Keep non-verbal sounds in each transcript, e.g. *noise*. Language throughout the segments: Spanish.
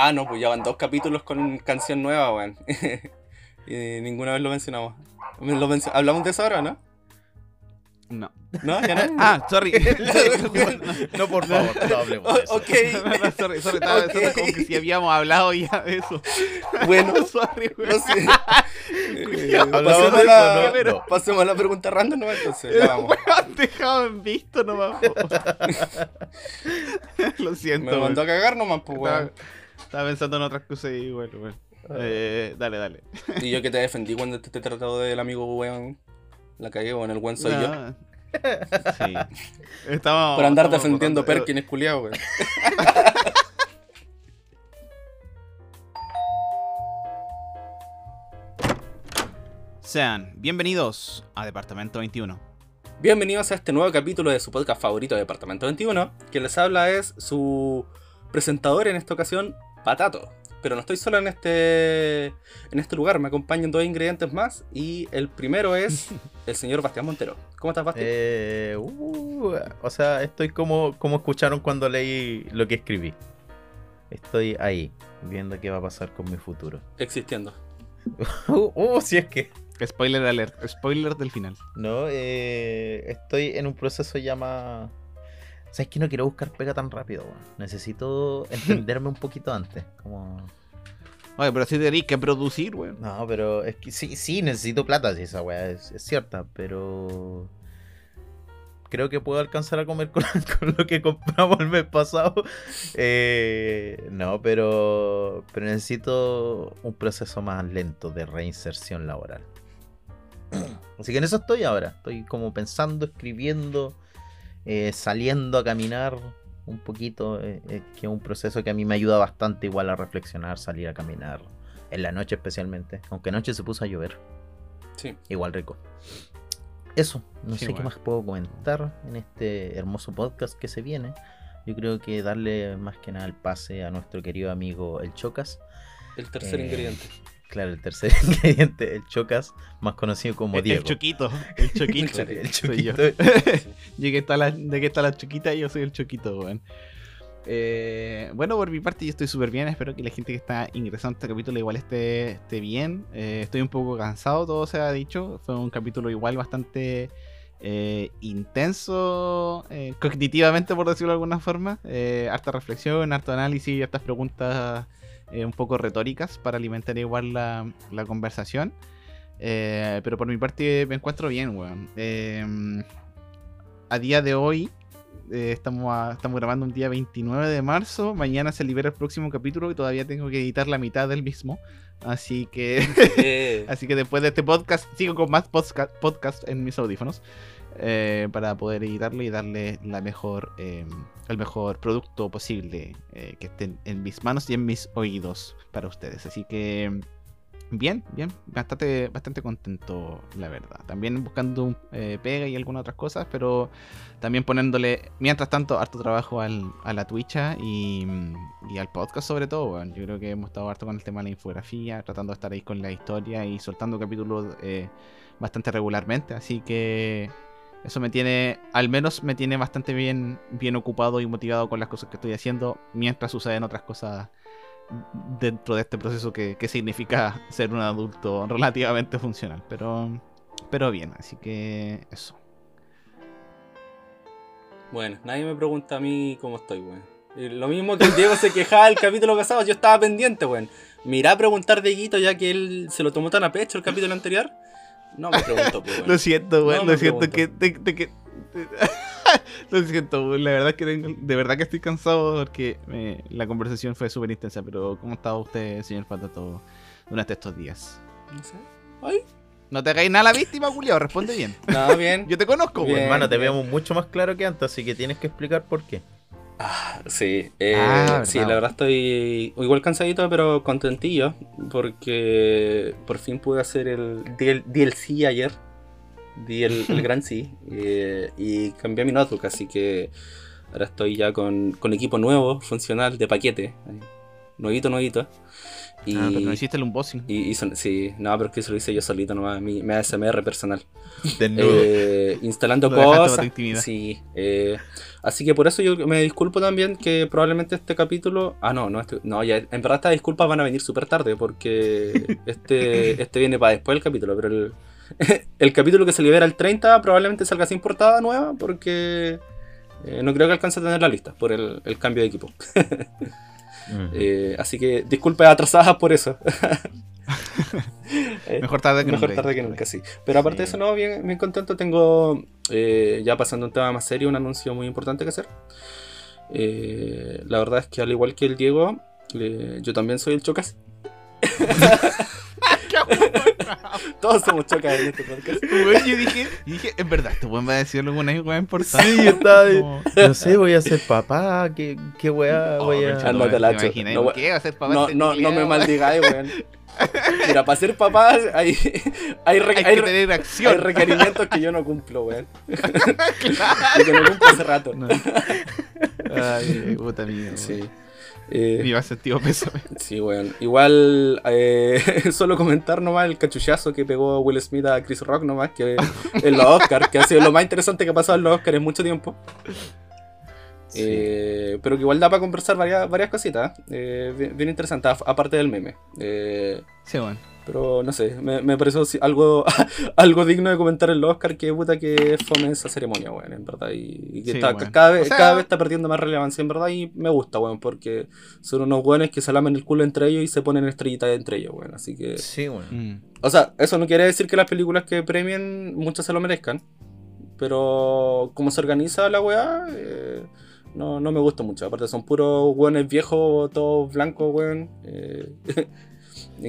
Ah, no, pues ya van dos capítulos con canción nueva, weón. *laughs* y ninguna vez lo mencionamos. Lo ¿Hablamos de eso ahora, no? No. ¿No? ¿Ya no? *laughs* Ah, sorry. *laughs* No, por favor, no hablemos de eso. ok. No, sorry, sorry, estaba Ok. pensando como que si habíamos hablado ya de eso. Bueno, sorry, weón. no sé. Eh, ¿Hablamos pasemos, de la? No, pasemos a la pregunta random, ¿no? Entonces, ya vamos. Weón, dejado en visto nomás. Lo siento. Me mandó a cagar nomás, pues, weón. Estaba pensando en otras cosas y bueno, bueno. Eh, dale, dale. Y yo que te defendí cuando te, te he tratado del amigo weón. La cagué, weón, el weón soy yo. Ah, Sí. Estamos, Por andar estamos defendiendo Perkin es culiado, weón. *laughs* Sean bienvenidos a Departamento 21. Bienvenidos a este nuevo capítulo de su podcast favorito, Departamento 21. Quien les habla es su presentador en esta ocasión, Patato. Pero no estoy solo en este, en este lugar, me acompañan dos ingredientes más. Y el primero es *laughs* el señor Bastián Montero. ¿Cómo estás, Bastián? Eh, uh, o sea, estoy como, como escucharon cuando leí lo que escribí. Estoy ahí, viendo qué va a pasar con mi futuro. *laughs* Existiendo. Uh, uh, si es que. Spoiler alert, spoiler del final. No, eh, estoy en un proceso ya más. ¿Sabes que no quiero buscar pega tan rápido? weón? Necesito *laughs* entenderme un poquito antes. Como. Oye, pero si tenéis que producir, weón. No, pero es que sí, sí, necesito plata, si esa weá es, es cierta, pero. Creo que puedo alcanzar a comer *laughs* con, con lo que compramos el mes pasado. Eh, no, pero. Pero necesito un proceso más lento de reinserción laboral. *clears throat* Así que en eso estoy ahora. Estoy como pensando, escribiendo, eh, saliendo a caminar un poquito, eh, eh, que es un proceso que a mí me ayuda bastante igual a reflexionar, salir a caminar, en la noche especialmente, aunque anoche se puso a llover, Sí. igual rico. Eso, no Sí, sé qué más puedo comentar en este hermoso podcast que se viene. Yo creo que darle más que nada el pase a nuestro querido amigo El Chocas. El tercer Eh, ingrediente. Claro, el tercer *laughs* ingrediente, el Chocas, más conocido como El, Diego. el choquito, el choquito. El *laughs* soy yo. Choquito. *laughs* Yo que está la, de que está la choquita, yo soy el choquito, weón. Eh, bueno, por mi parte yo estoy súper bien, espero que la gente que está ingresando a este capítulo igual esté, esté bien. Eh, estoy un poco cansado, todo se ha dicho. Fue un capítulo igual bastante eh, intenso, eh, cognitivamente por decirlo de alguna forma. Eh, harta reflexión, harto análisis, hartas preguntas eh, un poco retóricas para alimentar igual la, la conversación. Eh, pero por mi parte me encuentro bien, weón. Eh, a día de hoy, estamos, a- estamos grabando un día 29 de marzo. Mañana se libera el próximo capítulo y todavía tengo que editar la mitad del mismo. Así que, *laughs* así que después de este podcast, sigo con más podcast, podcast en mis audífonos. Eh, para poder editarlo y darle la mejor, eh, el mejor producto posible eh, que esté en mis manos y en mis oídos para ustedes. Así que bien, bien, bastante, bastante contento, la verdad. También buscando eh, pega y algunas otras cosas, pero también poniéndole, mientras tanto, harto trabajo al, a la Twitcha y, y al podcast sobre todo. weón. Yo creo que hemos estado harto con el tema de la infografía, tratando de estar ahí con la historia y soltando capítulos bastante regularmente. Así que eso me tiene, al menos me tiene bastante bien, bien ocupado y motivado con las cosas que estoy haciendo, mientras suceden otras cosas dentro de este proceso que, que significa *laughs* ser un adulto *laughs* relativamente funcional. Pero, pero bien, así que eso. Bueno, nadie me pregunta a mí cómo estoy, weón. Lo mismo que Diego se quejaba el capítulo pasado, yo estaba pendiente, weón. Me irá a preguntar Dieguito ya que él se lo tomó tan a pecho el capítulo anterior. No me preguntó, pues. Lo siento, güey, No lo siento pregunto. que... te- te- que- *laughs* lo siento, güey, la verdad que tengo- de verdad que estoy cansado porque eh, la conversación fue súper intensa, pero ¿cómo estaba usted, señor Patato, durante estos días? No sé. Ay, No te hagáis nada a la víctima, Julio, responde bien. *laughs* nada, bien. Yo te conozco, güey. Hermano, te bien. vemos mucho más claro que antes, así que tienes que explicar por qué. Ah, sí, eh, Ah, sí, la verdad estoy igual cansadito, pero contentillo, porque por fin pude hacer el DL DLC ayer, di el, el *laughs* gran sí, eh, y cambié mi notebook, así que ahora estoy ya con, con equipo nuevo, funcional, de paquete, nuevito, nuevito. Y, Ah, pero no hiciste el unboxing. y, y son- sí, no, pero es que eso lo hice yo solito nomás, mi, mi ASMR personal. *laughs* Desnudo. Eh, instalando cosas. Sí. eh, así que por eso yo me disculpo también que probablemente este capítulo. Ah, no, no, este- no ya, en verdad estas disculpas van a venir súper tarde porque *laughs* este, este viene para después del capítulo, pero el, *laughs* el capítulo que se libera el 30 probablemente salga sin portada nueva porque eh, no creo que alcance a tener la lista por el, el cambio de equipo. Eh, así que disculpas atrasadas por eso. *laughs* Eh, Mejor tarde que Mejor nunca. tarde que nunca, sí. Pero aparte de eso, no, bien, bien contento. Tengo, eh, ya pasando a un tema más serio, un anuncio muy importante que hacer. Eh, la verdad es que al igual que el Diego, yo también soy el Chocas. *laughs* *laughs* Todos somos Chocas en este podcast. *laughs* Weón, yo dije, dije, en verdad, este weón va a decir alguna weá importante. Sí, yo estaba de- Como- No sé, voy a ser papá. ¿Qué, qué weá Oh, voy a.? no, no, ¿qué va a hacer papá No, no, no me maldigáis, weón. Mira, para ser papá hay, hay, re- Hay que requerimientos que yo no cumplo, weón. *laughs* Y que no cumplo hace rato. No. Ay, puta mía. Sí. Eh, Viva sentido pésame. *laughs* Sí, weón. Igual, eh, *laughs* solo comentar nomás el cachuchazo que pegó Will Smith a Chris Rock nomás, que *laughs* en los Oscars, que ha sido lo más interesante que ha pasado en los Oscars en mucho tiempo. Sí. Eh, pero que igual da para conversar varias, varias cositas, eh, bien, bien interesantes, aparte del meme. Sí, bueno. Pero no sé, me, me pareció algo, *laughs* algo digno de comentar en los Oscars, que puta que fome esa ceremonia, weón, en verdad. Y, y que Sí, está- weón. cada, vez, O sea- cada vez está perdiendo más relevancia, en verdad, y me gusta, weón, porque son unos weones que se lamen el culo entre ellos y se ponen estrellitas entre ellos, weón. Así que. Sí, bueno. Mm. O sea, eso no quiere decir que las películas que premien muchas se lo merezcan. Pero como se organiza la weá, eh, no, no me gusta mucho. Aparte son puros weones viejos, todos blancos, weón. eh, *laughs*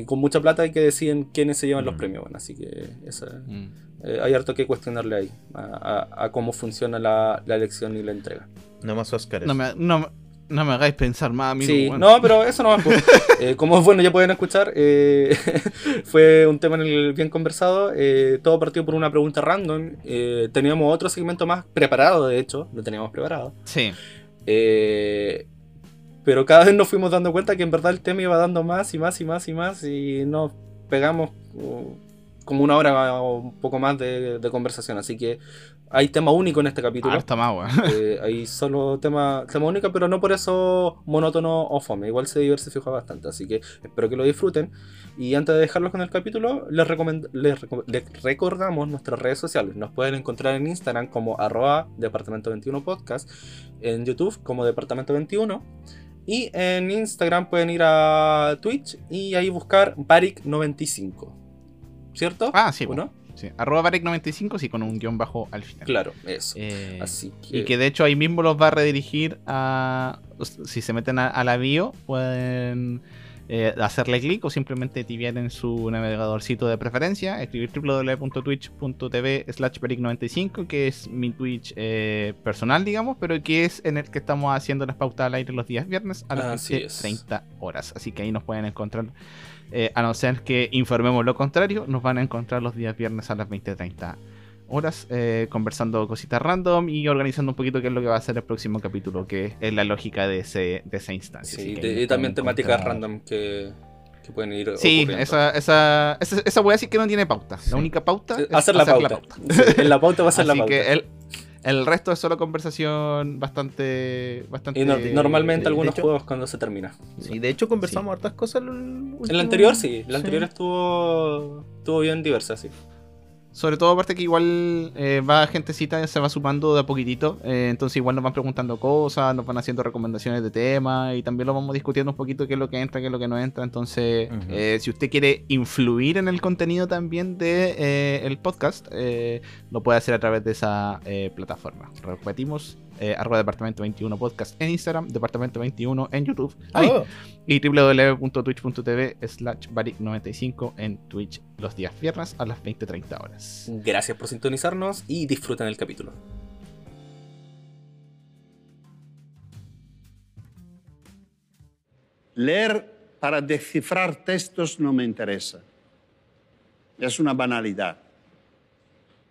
con mucha plata y que deciden quiénes se llevan los Mm. premios. Así que esa- Mm. eh, hay harto que cuestionarle ahí a, a- a cómo funciona la, la elección y la entrega. No más Oscars. No me, no, me- no me hagáis pensar más, amigo. Sí, no, pero eso no va *laughs* eh, Como bueno, ya pueden escuchar, eh, *laughs* fue un tema en el bien conversado. eh, todo partió por una pregunta random. eh, teníamos otro segmento más preparado, de hecho, lo teníamos preparado. Sí. Pero cada vez nos fuimos dando cuenta que en verdad el tema iba dando más y más y más y más. Y nos pegamos como una hora o un poco más de, de conversación. Así que hay tema único en este capítulo. Harta más. Eh, hay solo tema, tema único, pero no por eso monótono o fome. Igual se diversifica bastante, así que espero que lo disfruten. Y antes de dejarlos con el capítulo, les, les, les recordamos nuestras redes sociales. Nos pueden encontrar en Instagram como arroba departamento 21 podcast, en YouTube como departamento 21. Y en Instagram pueden ir a Twitch y ahí buscar Barik95. ¿Cierto? Ah, sí, ¿O bueno. no? Sí. Arroba Barek95, sí, con un guion bajo al final. Claro, eso. Eh, Así que... Y que de hecho ahí mismo los va a redirigir a. Si se meten a, a la bio, pueden eh, hacerle clic o simplemente tibiar en su navegadorcito de preferencia, escribir www.twitch.tv slash 95 que es mi Twitch eh, personal, digamos, pero que es en el que estamos haciendo las pautas al aire los días viernes a las Así es. 30 horas. Así que ahí nos pueden encontrar. eh, a no ser que informemos lo contrario, nos van a encontrar los días viernes a las 20.30 horas eh, conversando cositas random y organizando un poquito qué es lo que va a ser el próximo capítulo, que es la lógica de, ese, de esa instancia. Sí, de- y también temáticas encontrar- random que, que pueden ir. Sí, esa, esa, esa, esa wea sí que no tiene pauta. Sí. La única pauta Sí, es hacer la pauta. Sí, en la pauta va a ser la Así pauta. que el, el resto es solo conversación bastante. bastante Y no- normalmente de algunos hecho- juegos cuando se termina. Sí, de hecho conversamos hartas cosas. El, En la anterior sí, la anterior estuvo, estuvo bien diversa, sí. Sobre todo aparte que igual eh, va gentecita, se va sumando de a poquitito, eh, entonces igual nos van preguntando cosas, nos van haciendo recomendaciones de temas y también lo vamos discutiendo un poquito qué es lo que entra, qué es lo que no entra, entonces eh, si usted quiere influir en el contenido también de eh, el podcast, lo puede hacer a través de esa plataforma. Repetimos, eh, arroba departamento 21 podcast en Instagram, departamento 21 en YouTube. Ay, Oh, y www.twitch.tv slash baric95 en Twitch los días viernes a las 20.30 horas. Gracias por sintonizarnos y disfruten el capítulo. Leer para descifrar textos no me interesa. Es una banalidad.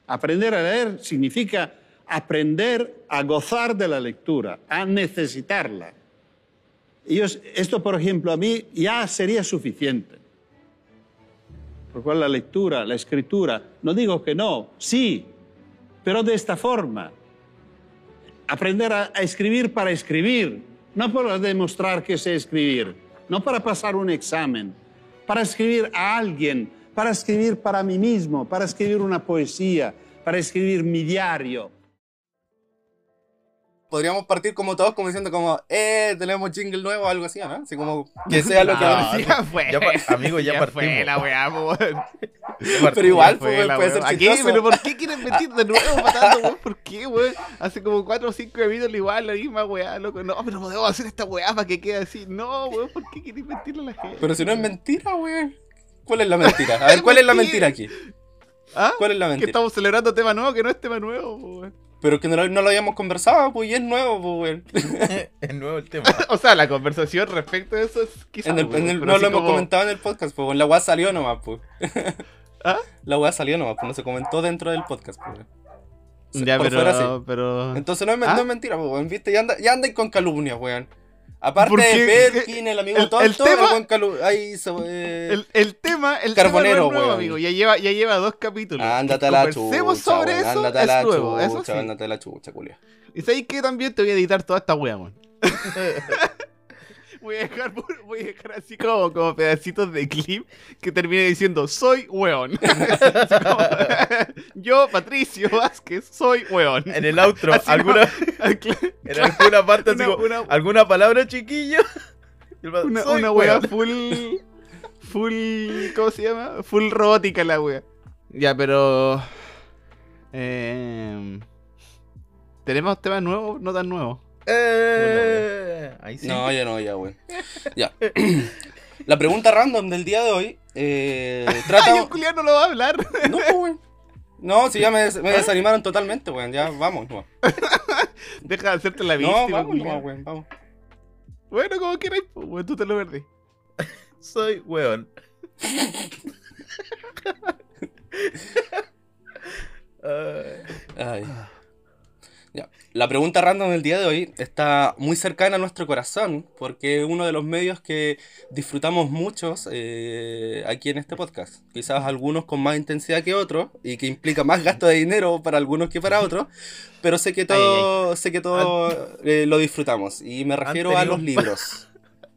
Aprender a leer significa aprender a gozar de la lectura, a necesitarla. Ellos, esto, por ejemplo, a mí ya sería suficiente. Por cual la lectura, la escritura, no digo que no, sí, pero de esta forma. Aprender a, a escribir para escribir, no para demostrar que sé escribir, no para pasar un examen, para escribir a alguien, para escribir para mí mismo, para escribir una poesía, para escribir mi diario. Podríamos partir como todos, como diciendo como, eh, tenemos jingle nuevo o algo así, ¿no? Así como que *laughs* sea lo que No, ya fue. Ya amigo, ya fue partimos. la weá, weón. *laughs* Pero igual, Ya fue pues, la puede weá. ser ¿A qué? chistoso. ¿Pero por qué quieren mentir de nuevo patando, weón? ¿Por qué, weón? Hace como 4 o 5 capítulos igual, la misma weá, loco. No, pero podemos hacer esta weá para que quede así. No, weón, ¿por qué quieren mentirle a la gente? Pero si no es mentira, weón. ¿Cuál es la mentira? A *laughs* ver, ¿cuál es la mentira aquí? ¿Ah? ¿Cuál es la Que mentira? estamos celebrando tema nuevo que no es tema nuevo, weón. Pero que no lo, no lo habíamos conversado, pues, y es nuevo, pues, weón. *laughs* es nuevo el tema. *laughs* O sea, la conversación respecto a eso es quizás. En el- en el- no lo hemos comentado en el podcast, pues, weón. La weá salió nomás, pues. *laughs* ¿Ah? La weá salió nomás, pues, no se comentó dentro del podcast, pues, Ya, pero, fuera sí. pero... Entonces no es, ¿Ah? no es mentira, pues, weón. Viste, ya, anda, ya andáis con calumnias, weón. Aparte ¿Por de? Perkin, el amigo El- el tonto, tema- el calu- eh, El, el tema, el Carbonero, tema no es nuevo, weón. amigo. Ya lleva, ya lleva dos capítulos. Ándate a Que la conversemos chucha, sobre weón, eso, ándate es la nuevo, eso chucha, sí. ándate a la chucha, culia. Y sabéis que también te voy a editar toda esta wea. *laughs* voy a dejar, voy a dejar así como, como pedacitos de clip que termine diciendo soy weón. *laughs* Como, *laughs* Yo, Patricio Vázquez, soy weón. En el outro, Así alguna, *laughs* Una, en alguna parte así una, como, una, alguna palabra chiquillo. Una, "Soy una wea weón". full. Full. ¿Cómo se llama? Full robótica la wea. Ya, pero. Eh, ¿Tenemos temas nuevos? No tan nuevos. Eh, ahí sí. No, ya no, ya, weón. Ya. La pregunta random del día de hoy eh, *laughs* trata... Ay, el culiao no lo va a hablar. No, weón. No, si ya me, des- me desanimaron totalmente, weón. Ya, vamos, no. *laughs* Deja de hacerte la No, víctima, vamos, no, vamos. Bueno, como quieras, weón, tú te lo perdí. *laughs* Soy weón. Ay. Ay. Ya. La pregunta random del día de hoy está muy cercana a nuestro corazón, porque es uno de los medios que disfrutamos muchos eh, aquí en este podcast. Quizás algunos con más intensidad que otros, y que implica más gasto de dinero para algunos que para otros, pero sé que todo, sé que todo eh, lo disfrutamos. Y me refiero a tenido los libros.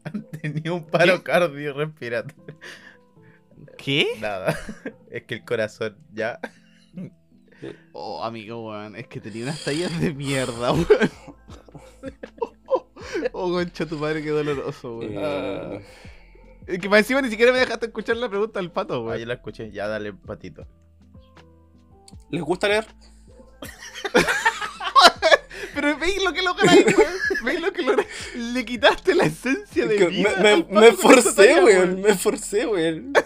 *laughs* Tenía un paro cardiorrespiratorio. ¿Qué? Nada. *laughs* Es que el corazón ya. Oh, amigo, weón, es que tenía unas tallas de mierda, *laughs* weón. Oh, concha tu madre, qué doloroso, weón. Eh, Es que más encima ni siquiera me dejaste escuchar la pregunta del pato, Ah, weón. ya la escuché. Ya dale patito. ¿Les gusta leer? *laughs* Pero veis lo que lograste, weón. Veis lo que lograste. Le quitaste la esencia de Que vida. me, al me, pato me forcé, weón. Me forcé, weón. *laughs*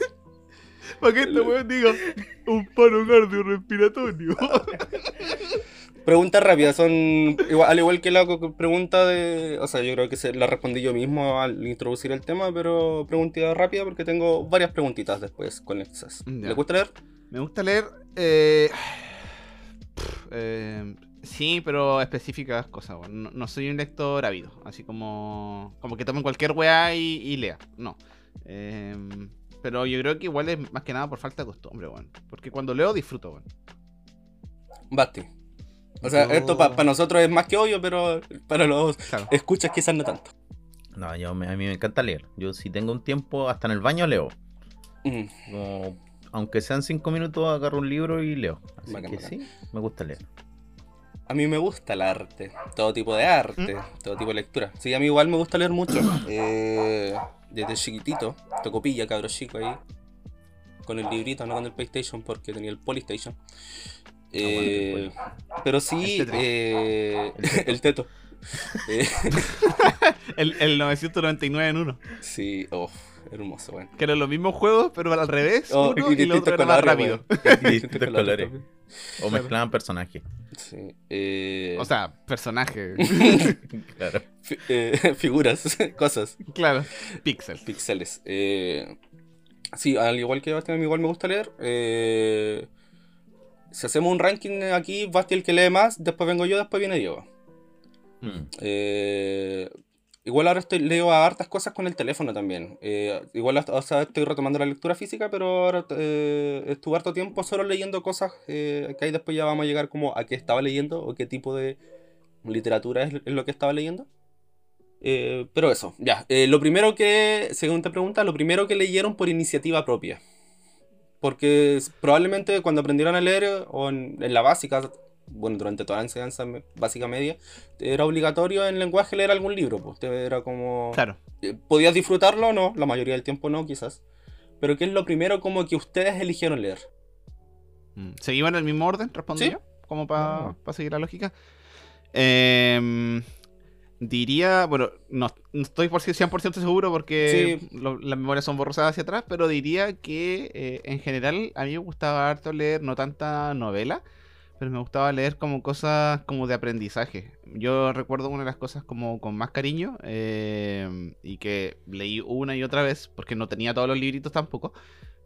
Para que este weón diga un paro cardiorrespiratorio. *laughs* Preguntas rápidas, son igual, al igual que la pregunta de. O sea, yo creo que se la respondí yo mismo al introducir el tema, pero preguntita rápida porque tengo varias preguntitas después conexas. Ya. ¿Le gusta leer? Me gusta leer. Eh, pff, *sighs* eh, sí, pero específicas cosas. no soy un lector ávido. Así como. Como que tomen cualquier weá y, y lea. No. Eh, pero yo creo que igual es más que nada por falta de costumbre, weón. Porque cuando leo disfruto, weón. Basti. O sea, Yo- esto para nosotros es más que obvio, pero para los Claro. escuchas quizás no tanto. No, yo, me- a mí me encanta leer. Yo si tengo un tiempo, hasta en el baño leo. Mm, Como, aunque sean cinco minutos, agarro un libro y leo. Así Bacán, que bacán. sí, me gusta leer. A mí me gusta el arte, todo tipo de arte, todo tipo de lectura. Sí, a mí igual me gusta leer mucho. *coughs* Eh, desde chiquitito, tocopilla, cabro chico ahí. Con el librito, no con el PlayStation, porque tenía el Polystation. Eh, pero sí, El Tetris. eh, el teto. *laughs* *laughs* Eh, El, el 999 en uno. sí, oh, hermoso, weón. Que eran los mismos juegos, pero al revés. Oh, uno y y el otro era más distintos rápido. Distintos colores. O mezclaban personajes. Sí, eh, O sea, personaje. *laughs* Claro. eh, *laughs* figuras, *laughs* cosas. claro. Pixel. Pixeles. Eh, sí, al igual que Basti, a mí igual me gusta leer. Eh, si hacemos un ranking aquí, Basti el que lee más, después vengo yo, después viene Diego. Mm. Eh, igual ahora estoy, leo hartas cosas con el teléfono también. Eh, igual o sea, estoy retomando la lectura física, pero ahora eh, estuve harto tiempo solo leyendo cosas eh, que ahí después ya vamos a llegar como a qué estaba leyendo o qué tipo de literatura es, lo que estaba leyendo. Eh, pero eso, ya. Lo primero que, según te pregunta, lo primero que leyeron por iniciativa propia. Porque probablemente cuando aprendieron a leer, o en la básica, bueno, durante toda la enseñanza básica media, era obligatorio en lenguaje leer algún libro. Pues te- era como. Claro. eh, ¿Podías disfrutarlo o no? La mayoría del tiempo no, quizás. Pero ¿qué es lo primero como que ustedes eligieron leer? Mm, ¿Seguimos en el mismo orden? Sí. yo, como para Ah. seguir la lógica. Em, diría, bueno, no, no estoy por si 100% seguro porque lo- las memorias son borrosas hacia atrás, pero diría que eh, en general a mí me gustaba harto leer no tanta novela, pero me gustaba leer como cosas como de aprendizaje. Yo recuerdo una de las cosas como con más cariño em, y que leí una y otra vez porque no tenía todos los libritos tampoco.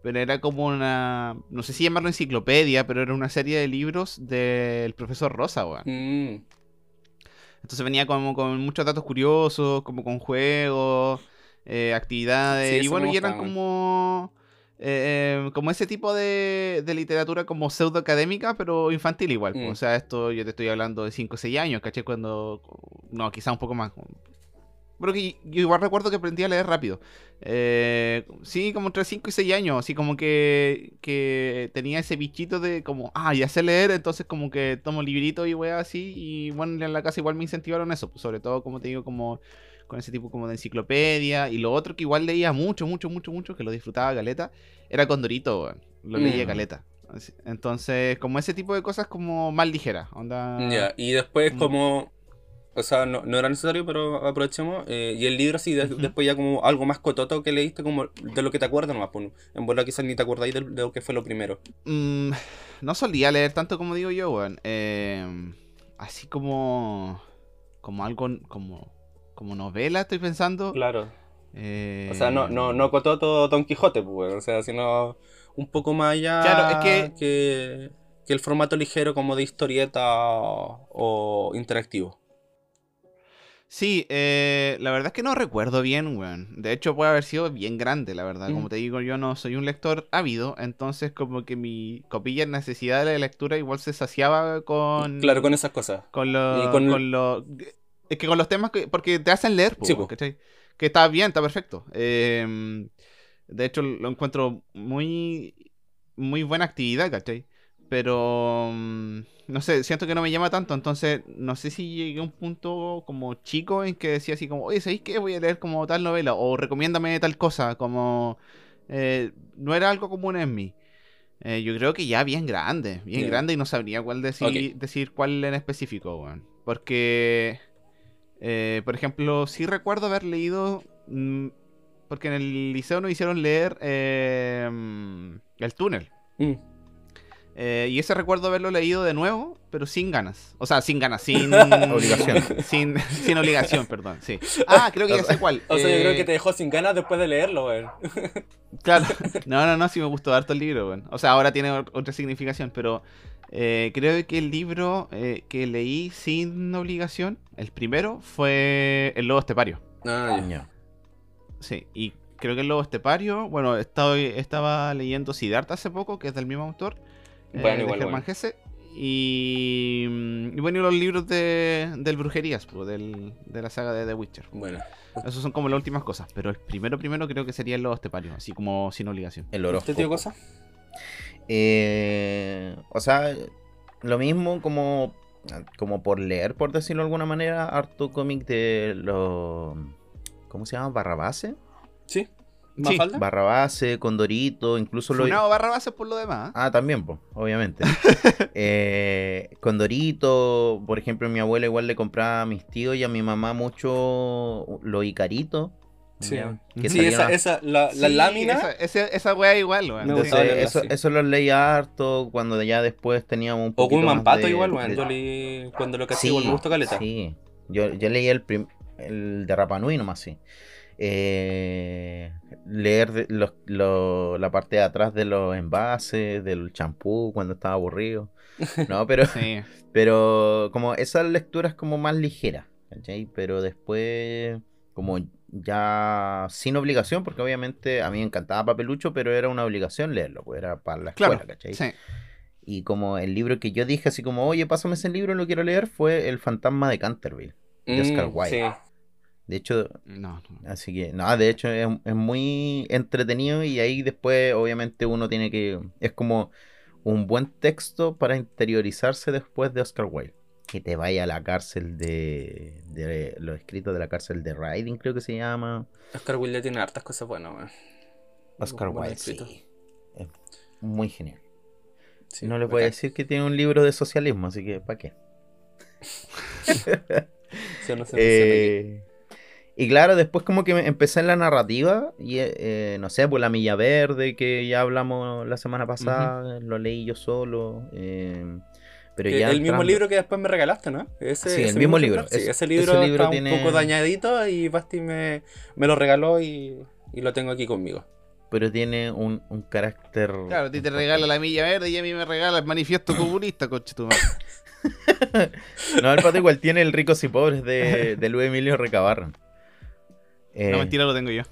Pero era como una. No sé si llamarlo enciclopedia, pero era una serie de libros del profesor Rosa, weón. Mm, Entonces venía como con muchos datos curiosos, como con juegos, eh, actividades. Sí, y bueno, y eran como. Eh, eh, como ese tipo de, de literatura como pseudo académica, pero infantil igual. Mm. O sea, esto yo te estoy hablando de 5 o 6 años, ¿caché? Cuando. No, quizá un poco más. Pero que yo igual recuerdo que aprendí a leer rápido. Eh, sí, como entre 5 y 6 años. Así como que, que tenía ese bichito de como, ah, ya sé leer, entonces como que tomo librito y weá así. Y bueno, en la casa igual me incentivaron eso. pues, sobre todo, como te digo, como con ese tipo como de enciclopedia. Y lo otro que igual leía mucho, mucho, mucho, mucho, que lo disfrutaba caleta, era Condorito, weón. Lo leía Mm. Así- Entonces, como ese tipo de cosas como más ligeras. Onda... Ya, y después como... O sea, no, no era necesario, pero aprovechemos. eh, y el libro así, de- después ya como algo más cototo que leíste, como de lo que te acuerdas nomás. Pues, en bola quizás ni te acordáis de, de lo que fue lo primero. Mm, no solía leer tanto como digo yo, weón. Eh, así como. Como algo. Como. Como novela, estoy pensando. Claro. Eh, O sea, no, no, no cototo Don Quijote, pues, o sea, sino un poco más allá Claro, es que- que, que el formato ligero como de historieta o, o interactivo. Sí, eh, la verdad es que no recuerdo bien, weón. De hecho, puede haber sido bien grande, la verdad. Como Mm. te digo, yo no soy un lector ávido, entonces como que mi copilla en necesidad de la lectura igual se saciaba con... Claro, con esas cosas. Con lo, Y con lo- Es que con los temas que... Porque te hacen leer, Sí, po. ¿cachai? Que está bien, está perfecto. Eh, de hecho, lo encuentro muy... Muy buena actividad, ¿cachai? Pero... mm, No sé, siento que no me llama tanto, entonces no sé si llegué a un punto como chico en que decía así como, oye, ¿sabéis qué? Voy a leer como tal novela o recomiéndame tal cosa, como... eh, no era algo común en mí. Eh, yo creo que ya bien grande, bien grande y no sabría cuál decir, decir cuál en específico, weón. Porque, eh, por ejemplo, sí recuerdo haber leído, mm, porque en el liceo nos hicieron leer eh, mm, El túnel. Mm. Eh, y ese recuerdo haberlo leído de nuevo, pero sin ganas. O sea, sin ganas, *laughs* sin Obligación. Sin, sin obligación, perdón, sí. Ah, creo que ya sé *laughs* cuál. O sea, yo creo Eh, que te dejó sin ganas después de leerlo, weón. Claro, no, no, no, sí me gustó harto el libro, weón. O sea, ahora tiene ot- otra significación, pero eh, creo que el libro eh, que leí sin obligación, el primero, fue El Lobo Estepario. Ah, ya. Sí, y creo que El Lobo Estepario, bueno, estaba, estaba leyendo Siddhartha hace poco, que es del mismo autor, eh, Bueno, de igual, Germán bueno. Hesse. Y, mm, y bueno, y los libros de, del Brujerías, pues, del, de la saga de The Witcher. Bueno. Esos son como las últimas cosas, pero el primero primero creo que sería el Lobo Estepario, así como sin obligación. El ¿Usted horóscopo. tío cosa? Eh, o sea, lo mismo como, como por leer, por decirlo de alguna manera, harto cómic de los... ¿Cómo se llama? Barrabase. ¿Sí? Sí. Barrabase, Condorito, incluso lo... Funado barra base por lo demás. Ah, también, pues, obviamente. *laughs* eh, Condorito, por ejemplo, mi abuela igual le compraba a mis tíos y a mi mamá mucho los Icaritos. Sí. que Sí, esa, a- esa, la, la Sí, lámina. Esa, esa wea igual, weón. Sí. Entonces, eso, sí. eso lo leía harto cuando ya después teníamos un O poquito Gulman más Pato de- igual, weón. de- Yo leí cuando lo caché, igual me gustó caleta. Sí, yo, yo leí el, prim- el de Rapanui nomás, sí. Eh, leer de- los- lo- la parte de atrás de los envases, del champú cuando estaba aburrido. No, *laughs* pero, Sí. pero como esas lecturas como más ligeras, ¿cachai? Pero después, como ya sin obligación, porque obviamente a mí me encantaba Papelucho, pero era una obligación leerlo, pues era para la escuela, Claro, ¿cachai? sí. Y como el libro que yo dije, así como, oye, pásame ese libro, lo quiero leer, fue El fantasma de Canterville, de Oscar Mm, Wilde. sí. De hecho, No, no. así que, no, de hecho es, es muy entretenido y ahí después obviamente uno tiene que, es como un buen texto para interiorizarse después de Oscar Wilde. Que te vaya a la cárcel de, de los escritos de la cárcel de Riding, creo que se llama. Oscar Wilde tiene hartas cosas buenas, weón. Oscar Wilde, sí. Es muy genial. Sí, no le bacán. decir que tiene un libro de socialismo, así que ¿para qué? *laughs* Sí, no se Eh, y claro, después como que empecé en la narrativa y eh, eh, no sé, pues La Milla Verde, que ya hablamos la semana pasada, lo leí yo solo. eh, pero aquí. ya el mismo libro que después me regalaste, ¿no? Ese, Sí, el ese mismo libro. Sí, Ese- ese ese libro, libro está tiene- un poco dañadito y Basti me, me lo regaló y, y lo tengo aquí conmigo. Pero tiene un, un carácter... Claro, a ti te regala la milla verde y a mí me regala el manifiesto comunista, coche tu madre. *laughs* No, el pato igual tiene el Ricos y Pobres de, de Luis Emilio Recabarren. Eh, No, mentira, lo tengo yo.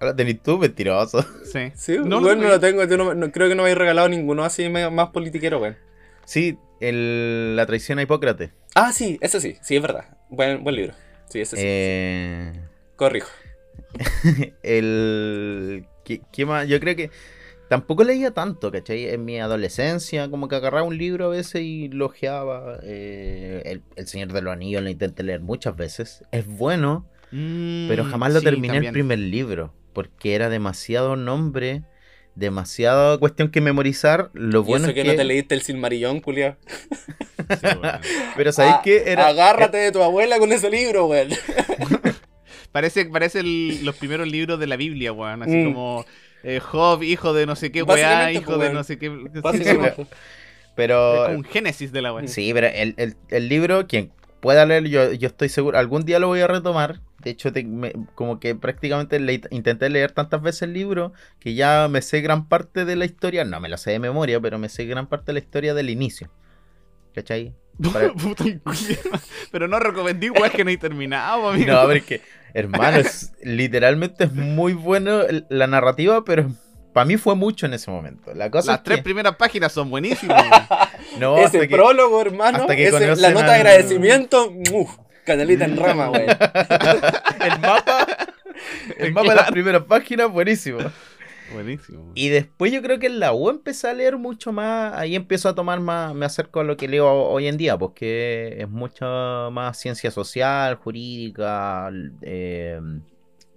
Ahora tenés tú, mentiroso. Sí. Sí, No, bueno, no lo tengo. Yo no, no- creo que no me habéis regalado ninguno así más politiquero, weón. Sí, el, la traición a Hipócrates. Ah, sí, ese sí, sí, es verdad. Buen, buen libro. Sí, ese sí. Eh, Corrijo. *laughs* el ¿qué, qué más? Yo creo que tampoco leía tanto, ¿cachai? En mi adolescencia, como que agarraba un libro a veces y lo ojeaba. eh, el, el Señor de los Anillos lo intenté leer muchas veces. Es bueno, pero Mm, jamás lo sí, terminé el primer libro. Porque era demasiado nombre, demasiada cuestión que memorizar. Lo y bueno eso es que, que. no te leíste el Silmarillón, culiao. Sí, bueno. *laughs* Pero ¿sabéis Ah, qué? Era, Agárrate de tu abuela con ese libro, weón. *laughs* Parece, parece el- los primeros libros de la Biblia, weón. Así Mm. como eh, Job, hijo de no sé qué weá, hijo pues, de no sé qué. *laughs* Es pero como un génesis de la weá. Sí, pero el, el- el libro, quien pueda leer, yo, yo estoy seguro, algún día lo voy a retomar. De hecho, te- me- como que prácticamente le- intenté leer tantas veces el libro que ya me sé gran parte de la historia. No me la sé de memoria, pero me sé gran parte de la historia del inicio. ¿Cachai? *laughs* Para-. Pero no recomendé igual que no hay terminado, *laughs* amigo. No, pero es que, hermano, es, literalmente es muy bueno la narrativa, pero para mí fue mucho en ese momento. La cosa Las es tres que, primeras páginas son buenísimas. *laughs* no, hasta ese que- prólogo, hermano. hasta que ese- la nota de agradecimiento. uf, canalita en rama, weón. *laughs* el mapa, *laughs* el mapa de las primeras páginas, buenísimo. Buenísimo. Y después yo creo que en la U empecé a leer mucho más, ahí empiezo a tomar más, me acerco a lo que leo hoy en día, porque es mucha más ciencia social, jurídica, eh,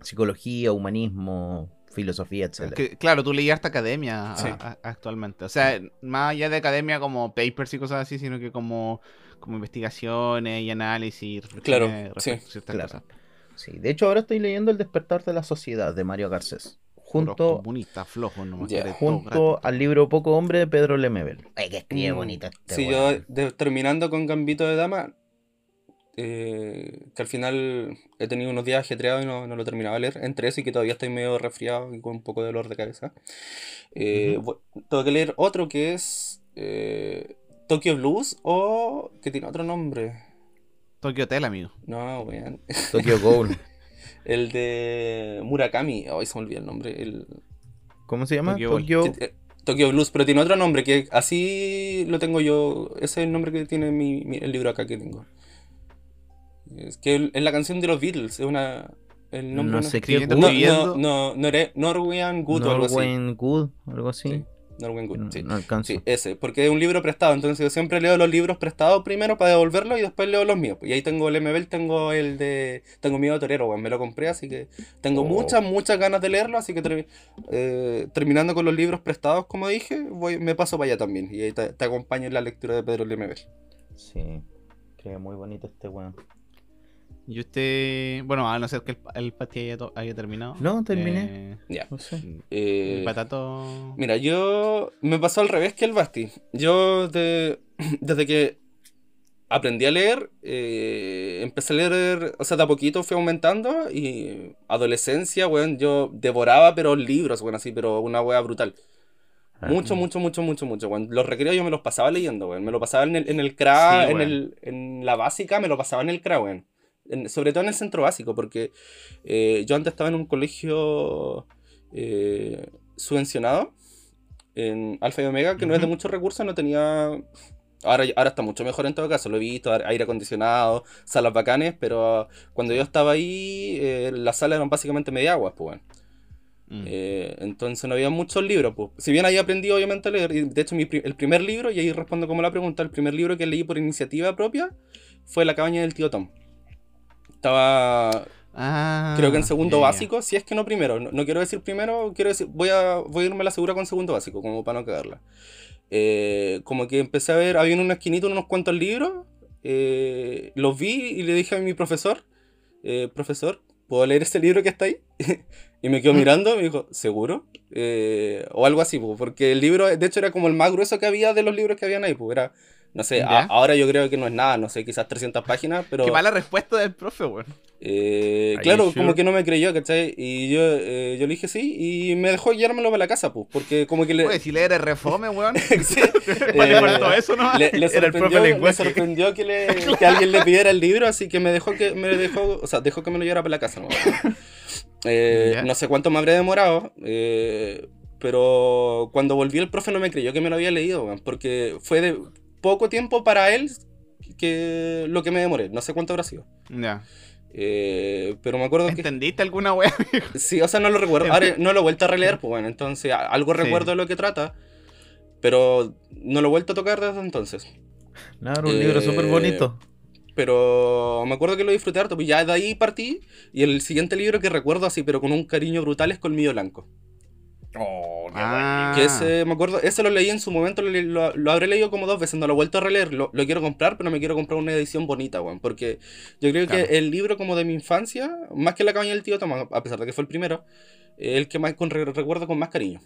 psicología, humanismo, filosofía, etc. Que, claro, tú leías harta academia a- Sí. a- actualmente. O sea, más allá de academia como papers y cosas así, sino que como, como investigaciones y análisis. Claro, sí, ciertas claro. cosas. Sí, de hecho ahora estoy leyendo El despertar de la sociedad de Mario Garcés, junto, nomás Ya, quiere todo junto al libro Poco Hombre de Pedro Lemebel. Ay, que escribe Mm, bonito este Sí, yo de- terminando con Gambito de Dama, eh, que al final he tenido unos días ajetreados y no, no lo terminaba de leer, entre eso y que todavía estoy medio resfriado y con un poco de dolor de cabeza. Eh, tengo que leer otro que es eh, Tokyo Blues o que tiene otro nombre. Tokyo Hotel, amigo. No, weón. Tokyo Ghoul. *laughs* El de Murakami, hoy se me olvidó el nombre. El, ¿Cómo se llama? Tokyo. Tokyo... eh, Tokyo Blues, pero tiene otro nombre que así lo tengo yo. Ese es el nombre que tiene mi, mi- el libro acá que tengo. Es que es la canción de los Beatles, es una. El nombre No no- sé No, no, no, Norwegian Good o algo así. Norwegian Good, algo así. Sí, Norwegian Good, No, sí. no alcanzo. Sí, ese, porque es un libro prestado, entonces yo siempre leo los libros prestados primero para devolverlos y después leo los míos. Y ahí tengo el MBL, tengo el de. Tengo miedo torero, weón, me lo compré, así que tengo Oh. muchas, muchas ganas de leerlo, así que eh, terminando con los libros prestados, como dije, voy, me paso para allá también. Y ahí te, te acompaño en la lectura de Pedro Lemebel. Sí, creo muy bonito este weón. Y usted, bueno, a no ser que el, el pati haya, haya terminado. No, terminé. Eh, Ya. No sé. Eh, el patato. Mira, yo me pasó al revés que el Basti. Yo de- *clears throat* desde que aprendí a leer, eh, empecé a leer, o sea, de a poquito fui aumentando y adolescencia, weón, yo devoraba pero libros, weón, así, pero una wea brutal. Mucho, mucho, mucho, mucho, mucho, weón. Los recreos yo me los pasaba leyendo, weón. Me lo pasaba en el, en el CRA, Sí, en, el, en la básica, me lo pasaba en el CRA, weón. En- sobre todo en el centro básico, porque eh, yo antes estaba en un colegio eh, subvencionado, en Alfa y Omega, que no es de muchos recursos, no tenía... Ahora, ahora está mucho mejor en todo caso, lo he visto, aire acondicionado, salas bacanes, pero cuando yo estaba ahí, eh, las salas eran básicamente media aguas, pues bueno. Mm. Eh, entonces no había muchos libros, pues. Si bien ahí aprendí obviamente a leer, y de hecho mi pri- el primer libro, y ahí respondo como la pregunta, el primer libro que leí por iniciativa propia fue La cabaña del tío Tom. Estaba, Ah, creo que en segundo ya. básico, si es que no primero, no, no quiero decir primero, quiero decir, voy a, voy a irme a la segura con segundo básico, como para no cagarla. Eh, como que empecé a ver, había en una esquinita unos cuantos libros, eh, los vi y le dije a mi profesor, eh, profesor, ¿puedo leer este libro que está ahí? *laughs* y me quedó mirando y me dijo, ¿seguro? Eh, o algo así, porque el libro, de hecho, era como el más grueso que había de los libros que habían ahí, pues era, no sé, ahora yo creo que no es nada, no sé, quizás 300 páginas, pero... Qué mala respuesta del profe, weón. Eh, claro, como que no me creyó, ¿cachai? Y yo, eh, yo le dije sí, y me dejó llevármelo para la casa, pues, porque como que le... Oye, si leer es refome, weón. *laughs* Sí, *laughs* eh, eso, ¿no? le, le Era el profe sorprendió, le sorprendió que, le- *laughs* que alguien le pidiera el libro, así que me dejó que me dejó, o sea, dejó que me lo llevara para la casa. ¿no? Eh, no sé cuánto me habré demorado, eh, pero cuando volví el profe no me creyó que me lo había leído, weón, porque fue de poco tiempo para él que lo que me demoré, no sé cuánto habrá sido. Ya. Eh, pero me acuerdo que ¿Entendiste alguna weá? *laughs* Sí, o sea, no lo recuerdo. Ahora no lo he vuelto a releer, pues bueno, entonces algo Sí. recuerdo de lo que trata, pero no lo he vuelto a tocar desde entonces. No, era un libro Eh, súper bonito. Pero me acuerdo que lo disfruté harto, pues ya de ahí partí. Y el siguiente libro que recuerdo así, pero con un cariño brutal, es Colmillo Blanco. Oh, Ah. Que ese, me acuerdo, ese lo leí en su momento, lo, lo- lo habré leído como dos veces, no lo he vuelto a releer. Lo, lo quiero comprar, pero me quiero comprar una edición bonita, weón. Porque yo creo Claro. que el libro como de mi infancia, más que La cabaña del tío Tomás, a pesar de que fue el primero, es el que más con, re- recuerdo con más cariño.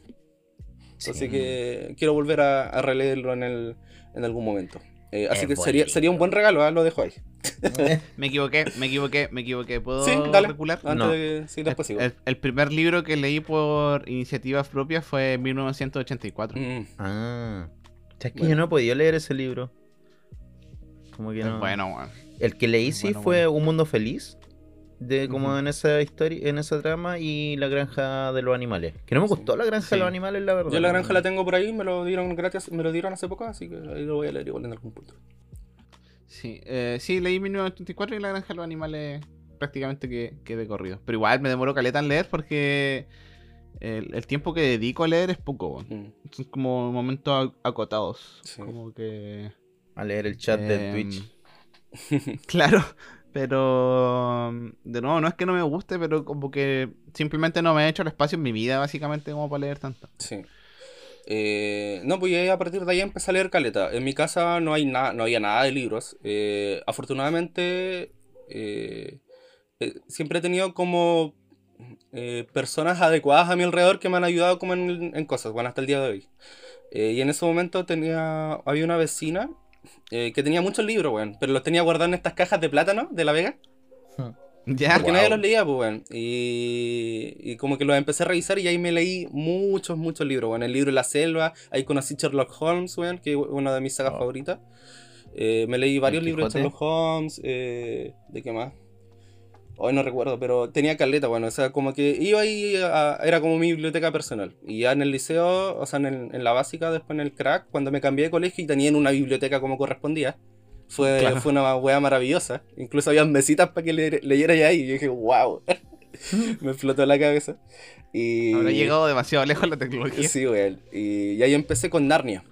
Así que quiero volver a, a releerlo en, el, en algún momento. Eh, así Es que sería, sería un buen regalo, ah, lo dejo ahí. *laughs* Me equivoqué, me equivoqué, me equivoqué. ¿Puedo Sí, dale. recular? Antes No. de sí, después sigo. El, el primer libro que leí por iniciativas propias fue en 1984. Mm, Ah. Es que Bueno. yo no he podido leer ese libro. Como que Es no. bueno, weón. El que leí sí bueno, fue Un Mundo Feliz. De como en esa historia, en esa trama y La Granja de los Animales. Que no me gustó La Granja Sí. de los Animales, la verdad. Yo la granja la tengo por ahí, me lo dieron gratis, me lo dieron hace poco, así que ahí lo voy a leer igual en algún punto. Sí, eh, sí, leí 1984 y La Granja de los Animales prácticamente que, que de corrido. Pero igual me demoró caleta en leer porque el, el tiempo que dedico a leer es poco. Mm. Son como momentos ac- acotados. Sí. Como que... A leer el chat del em, Twitch. *laughs* Claro, pero mm, de nuevo, no es que no me guste, pero como que simplemente no me he hecho el espacio en mi vida, básicamente, como para leer tanto. Sí. Eh, no, pues a partir de ahí empecé a leer caleta. En mi casa no hay no había nada de libros. Eh, afortunadamente, eh, eh, siempre he tenido como eh, personas adecuadas a mi alrededor que me han ayudado como en, en cosas, bueno, hasta el día de hoy. Y en ese momento tenía, había una vecina eh, que tenía muchos libros, weón, pero los tenía guardados en estas cajas de plátano de La Vega. *laughs* Ya, Porque Wow. nadie los leía, pues, weón. Y, y como que los empecé a revisar y ahí me leí muchos, muchos libros, weón. El libro La Selva, ahí conocí Sherlock Holmes, weón, que es una de mis sagas Oh. favoritas. Eh, me leí varios libros de? Sherlock Holmes, eh, ¿de qué más? Hoy no recuerdo, pero tenía caleta, bueno, o sea, como que iba ahí, a- era como mi biblioteca personal. Y ya en el liceo, o sea, en, el- en la básica, después en el crack, cuando me cambié de colegio y tenían una biblioteca como correspondía, fue, Claro. fue una weá maravillosa. Incluso había mesitas para que le, leyera ya ahí. Y yo dije, wow, *laughs* me explotó la cabeza. Y... habrá llegado demasiado lejos la tecnología. Sí, weón. Y, ahí empecé con Narnia.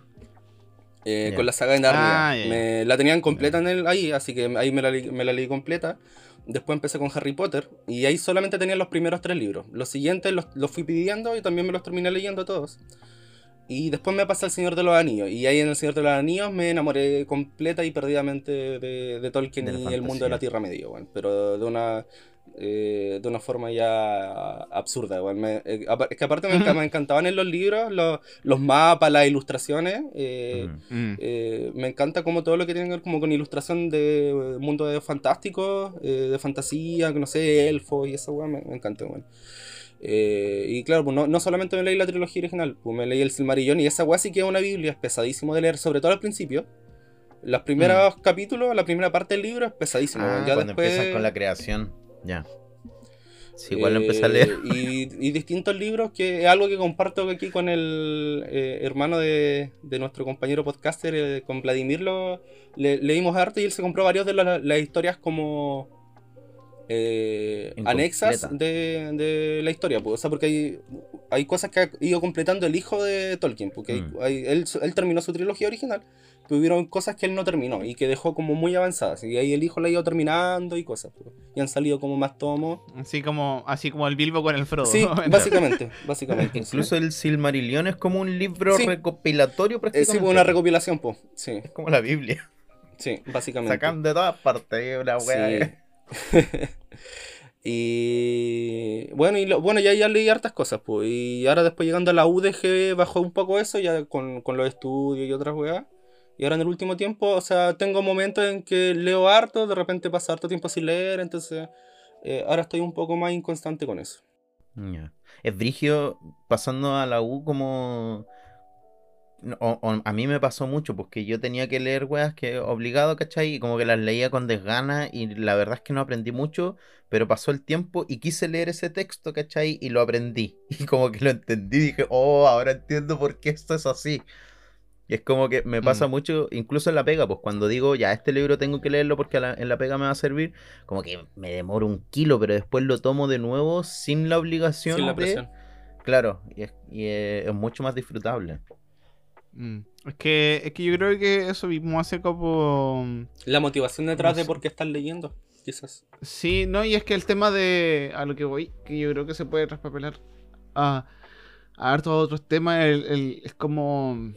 Eh. Con la saga de Narnia. Ah. Me- la tenían completa en el, ahí, así que ahí me la, leí- me la leí completa. Después empecé con Harry Potter y ahí solamente tenía los primeros tres libros. Los siguientes los, los fui pidiendo y también me los terminé leyendo todos. Y después me pasé al Señor de los Anillos. Y ahí en el Señor de los Anillos me enamoré completa y perdidamente de, de Tolkien De y el mundo de la. Tierra Media, weón. Pero de una, eh, de una forma ya absurda, weón. Me- eh, es que aparte me, enca- me encantaban en los libros los, los mapas, las ilustraciones. eh, Ujú. Mm. eh, me encanta como todo lo que tiene que ver como con ilustración de eh, mundo de fantástico, eh, de fantasía, no sé, elfos y esa weá, me, me encanta, weón. Eh, y claro, pues no, no solamente me leí la trilogía original, pues me leí el Silmarillón y esa weá sí que es una biblia, es pesadísimo de leer, sobre todo al principio. Los primeros capítulos, la primera parte del libro es pesadísimo. Ah, ya cuando después, empiezan con la creación. Ya. Sí, igual lo eh, empecé a leer. Y, y distintos libros que es algo que comparto aquí con el eh, hermano de, de nuestro compañero podcaster, eh, con Vladimir, lo, le, leímos harto y él se compró varios de la- las historias como eh, anexas de, de la historia. pues, o sea, porque hay, hay cosas que ha ido completando el hijo de Tolkien, porque Mm. hay- él, él terminó su trilogía original, pero hubieron cosas que él no terminó y que dejó como muy avanzadas. Y ahí el hijo la ha ido terminando y cosas. pues, y han salido como más tomos. Así como, así como el Bilbo con el Frodo. Sí, *laughs* básicamente, básicamente. Incluso el Silmarillion es como un libro Sí. recopilatorio sí. Eh, prácticamente. sí, pues, una recopilación, pues. Sí, Es como la Biblia. sí, básicamente. Sacan de todas partes una wea. Sí. *laughs* y bueno, y lo- bueno, ya, ya leí hartas cosas, pues. Y ahora después llegando a la UDG bajó un poco eso, ya con, con los estudios y otras weas. Y ahora en el último tiempo, o sea, tengo momentos en que leo harto, de repente pasa harto tiempo sin leer, entonces eh, ahora estoy un poco más inconstante con eso. Es brigio pasando a la U como... no, o- o a mí me pasó mucho porque yo tenía que leer weas que obligado, ¿cachai? Y como que las leía con desgana y la verdad es que no aprendí mucho, pero pasó el tiempo y quise leer ese texto, ¿cachai? Y lo aprendí. *laughs* Y como que lo entendí, dije, oh, ahora entiendo por qué esto es así. Y es como que me pasa Mm. mucho, incluso en la pega, pues cuando digo, ya, este libro tengo que leerlo porque la- en la pega me va a servir, como que me demoro un kilo, pero después lo tomo de nuevo sin la obligación Sin la de-. Claro, y, es, y es- es mucho más disfrutable. Mm. Es que, es que yo creo que eso mismo hace como. La motivación detrás No de por qué estás leyendo, quizás. Sí, no, y es que el tema de. A lo que voy, que yo creo que se puede traspapelar a, a hartos otros temas, el- el- es como.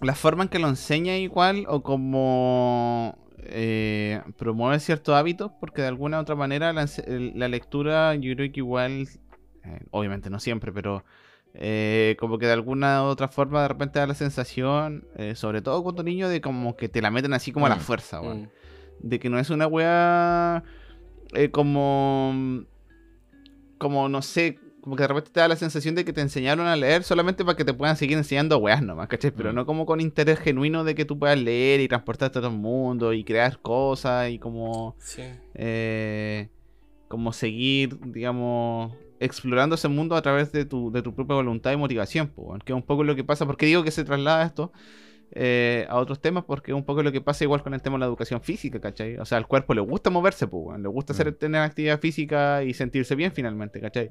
La forma en que lo enseña igual, o como. eh, promueve ciertos hábitos, porque de alguna u otra manera la, la lectura, yo creo que igual. eh, obviamente no siempre, pero. Eh, como que de alguna u otra forma de repente da la sensación, eh, sobre todo cuando niño, de como que te la meten así como a la Mm. fuerza, weón Mm. de que no es una weá eh, como como no sé como que de repente te da la sensación de que te enseñaron a leer solamente para que te puedan seguir enseñando weas nomás, ¿cachai? Pero Mm. no como con interés genuino de que tú puedas leer y transportarte a todo el mundo y crear cosas y como Sí. como seguir, digamos, explorando ese mundo a través de tu, de tu propia voluntad y motivación, po, que es un poco lo que pasa, porque digo que se traslada esto eh, a otros temas, porque es un poco lo que pasa igual con el tema de la educación física, ¿cachai? O sea, al cuerpo le gusta moverse, po, le gusta hacer, Mm. tener actividad física y sentirse bien finalmente, ¿cachai?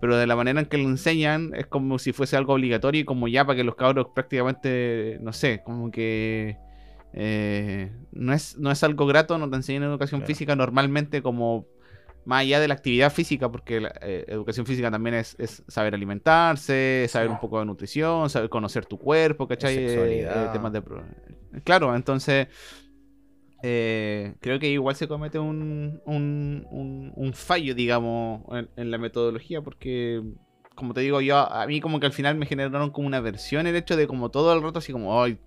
Pero de la manera en que lo enseñan es como si fuese algo obligatorio y como ya para que los cabros prácticamente, no sé, como que... eh, no, es, no es algo grato, no te enseñan educación Claro. física normalmente como más allá de la actividad física, porque la eh, educación física también es, es saber alimentarse, saber un poco de nutrición, saber conocer tu cuerpo, ¿cachai? Eh, eh, temas de... Claro, entonces... eh, creo que igual se comete un, un, un- un fallo, digamos, en, en la metodología, porque, como te digo yo, a mí como que al final me generaron como una versión el hecho de como todo el rato así como, ay,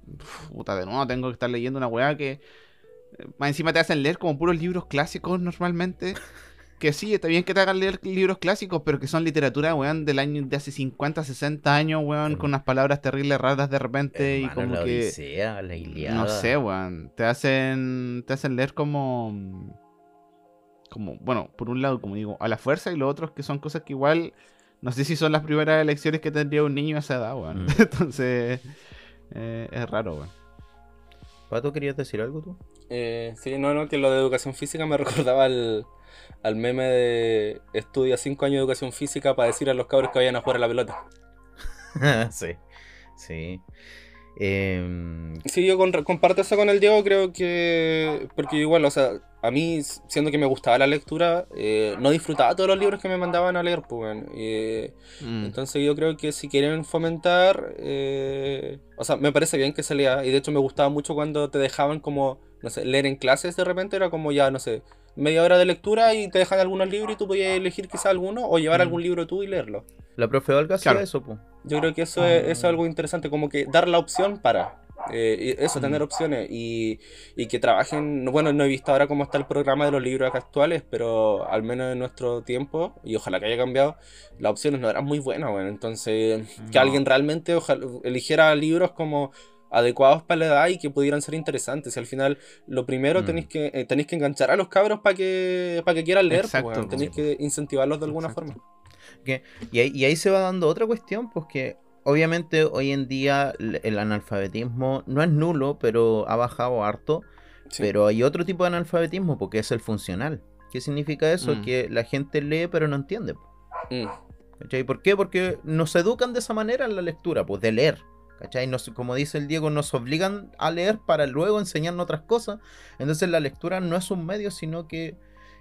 puta, de nuevo tengo que estar leyendo una weá que... eh, Más encima te hacen leer como puros libros clásicos normalmente. *laughs* Que sí, está bien que te hagan leer libros clásicos, pero que son literatura, weón, del año de hace 50, 60 años, weón, con unas palabras terribles raras de repente y como la que... Odisea, la Iliada. No sé, weón. Te hacen, te hacen leer como... Como, bueno, por un lado, como digo, a la fuerza y lo otro es que son cosas que igual... No sé si son las primeras elecciones que tendría un niño a esa edad, weón. Mm. *laughs* Entonces... eh, es raro, weón. Pato, ¿querías decir algo tú? Eh, sí, no, no, que lo de educación física me *laughs* recordaba al, al meme de estudia 5 años de educación física para decir a los cabros que vayan a jugar a la pelota. *laughs* sí, sí. Em, Sí, yo con- comparto eso con el Diego, creo que. Porque igual, o sea, a mí, siendo que me gustaba la lectura, eh, no disfrutaba todos los libros que me mandaban a leer, pues. Eh, Mm. Entonces yo creo que si quieren fomentar, eh, o sea, me parece bien que se lea, y de hecho me gustaba mucho cuando te dejaban como, no sé, leer en clases de repente, era como ya, no sé, media hora de lectura y te dejan algunos libros y tú podías elegir quizá alguno o llevar Mm. algún libro tú y leerlo. la profe Olga hacía Claro. eso, po. Yo creo que eso, es, eso es algo interesante, como que dar la opción para. eh, eso, tener Mm. opciones y, y que trabajen. Bueno, no he visto ahora cómo está el programa de los libros actuales, pero al menos en nuestro tiempo, y ojalá que haya cambiado, las opciones no eran muy buenas. Bueno, entonces, que alguien realmente ojalá, eligiera libros como adecuados para la edad y que pudieran ser interesantes. Y al final, lo primero Mm. tenéis que eh, tenéis que enganchar a los cabros para que, para que quieran leer, pues, Exacto, pues. tenéis que incentivarlos de alguna Exacto. forma. Y ahí, y ahí se va dando otra cuestión, pues que obviamente hoy en día el analfabetismo no es nulo, pero ha bajado harto. Sí. Pero hay otro tipo de analfabetismo, porque es el funcional. ¿Qué significa eso? Mm. Que la gente lee pero no entiende. Mm. ¿Cachai? ¿Por qué? Porque nos educan de esa manera en la lectura, pues de leer. ¿Cachai? Nos- como dice el Diego, nos obligan a leer para luego enseñarnos otras cosas. Entonces la lectura no es un medio, sino que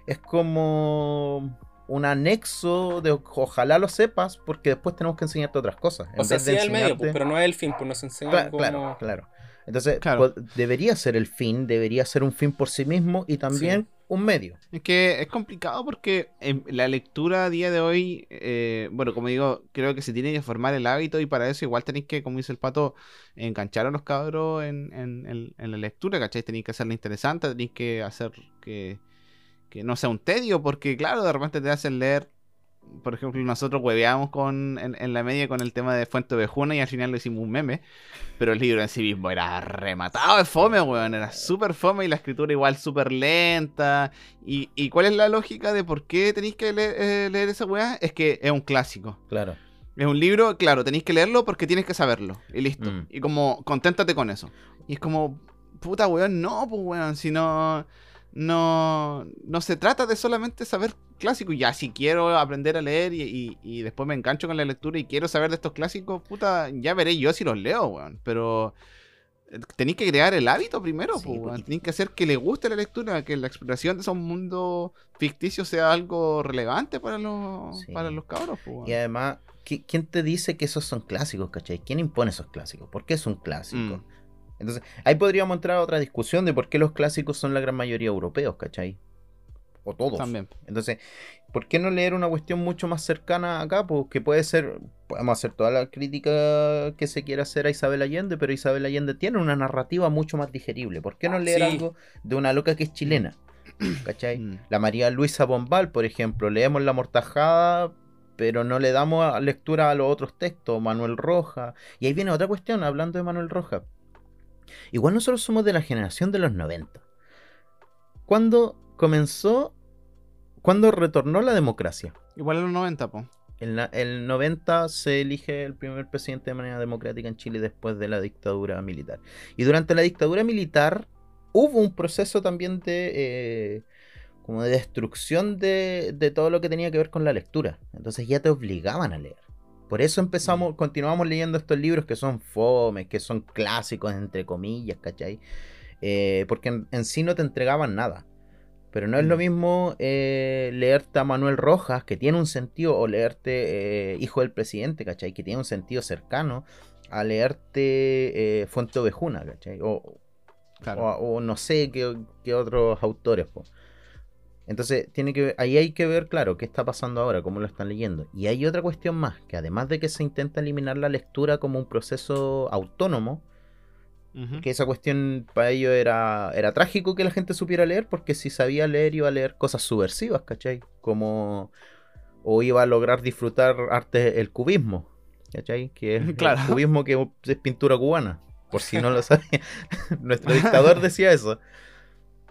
es como un anexo de ojalá lo sepas, porque después tenemos que enseñarte otras cosas. En O sea, vez sí de es el medio, pues, enseñarte- pero no es el fin, pues nos enseñan Cla- como... Claro, claro. Entonces, Claro. po- debería ser el fin, debería ser un fin por sí mismo y también un medio. Es que es complicado porque en la lectura a día de hoy, eh, bueno, como digo, creo que se tiene que formar el hábito y para eso igual tenéis que, como dice el pato, enganchar a los cabros en, en- la lectura, ¿cachai? Tenéis que hacerla interesante, tenéis que hacer que, que no sea un tedio, porque claro, de repente te hacen leer, por ejemplo, nosotros hueveamos con, en, en la media con el tema de Fuente Ovejuna y al final lo hicimos un meme, pero el libro en sí mismo era rematado de fome, weón, era súper fome y la escritura igual súper lenta. ¿Y, y cuál es la lógica de por qué tenéis que leer, eh, leer esa weá? Es que es un clásico. Claro. Es un libro, claro, tenéis que leerlo porque tienes que saberlo. Y listo. Mm. Y como, conténtate con eso. Y es como, puta weón, no, pues weón, si no. No, no se trata de solamente saber clásicos. Ya, si quiero aprender a leer y, y- y después me engancho con la lectura y quiero saber de estos clásicos, puta, ya veré yo si los leo, weón. Pero eh, tenéis que crear el hábito primero, Sí, pues, Tenéis que hacer que le guste la lectura, que la exploración de esos mundos ficticios sea algo relevante para los, Sí. para los cabros, pues, weón. Y además, ¿qui- ¿quién te dice que esos son clásicos, cachai? ¿Quién impone esos clásicos? ¿Por qué es un clásico? Mm. Entonces, ahí podríamos entrar a otra discusión de por qué los clásicos son la gran mayoría europeos, ¿cachai? O todos. También. Entonces, ¿por qué no leer una cuestión mucho más cercana acá? Pues que puede ser, podemos hacer toda la crítica que se quiera hacer a Isabel Allende, pero Isabel Allende tiene una narrativa mucho más digerible. ¿Por qué no leer Sí. algo de una loca que es chilena? *clears throat* ¿Cachai? Mm. La María Luisa Bombal, por ejemplo, leemos La Mortajada, pero no le damos lectura a los otros textos, Manuel Roja. Y ahí viene otra cuestión, hablando de Manuel Roja. Igual nosotros somos de la generación de los 90. ¿Cuándo comenzó, cuándo retornó la democracia? Igual en los 90, po. En la- el 90 se elige el primer presidente de manera democrática en Chile después de la dictadura militar. Y durante la dictadura militar hubo un proceso también de eh, como de destrucción de, de todo lo que tenía que ver con la lectura. Entonces ya te obligaban a leer. Por eso empezamos, continuamos leyendo estos libros que son fomes, que son clásicos, entre comillas, ¿cachai? Eh, porque en, en sí no te entregaban nada. Pero no es lo Mm. mismo eh, leerte a Manuel Rojas, que tiene un sentido, o leerte eh, Hijo del Presidente, ¿cachai? Que tiene un sentido cercano, a leerte eh, Fuente Ovejuna, ¿cachai? O, Claro. o, o no sé qué, qué otros autores, po. Entonces, tiene que, ahí hay que ver, claro, qué está pasando ahora, cómo lo están leyendo. Y hay otra cuestión más, que además de que se intenta eliminar la lectura como un proceso autónomo, que esa cuestión para ellos era, era trágico que la gente supiera leer, porque si sabía leer iba a leer cosas subversivas, ¿cachai? Como... O iba a lograr disfrutar arte el cubismo, ¿cachai? Que es *laughs* Claro. el cubismo que es pintura cubana, por si no lo *laughs* sabía. *laughs* Nuestro dictador decía eso.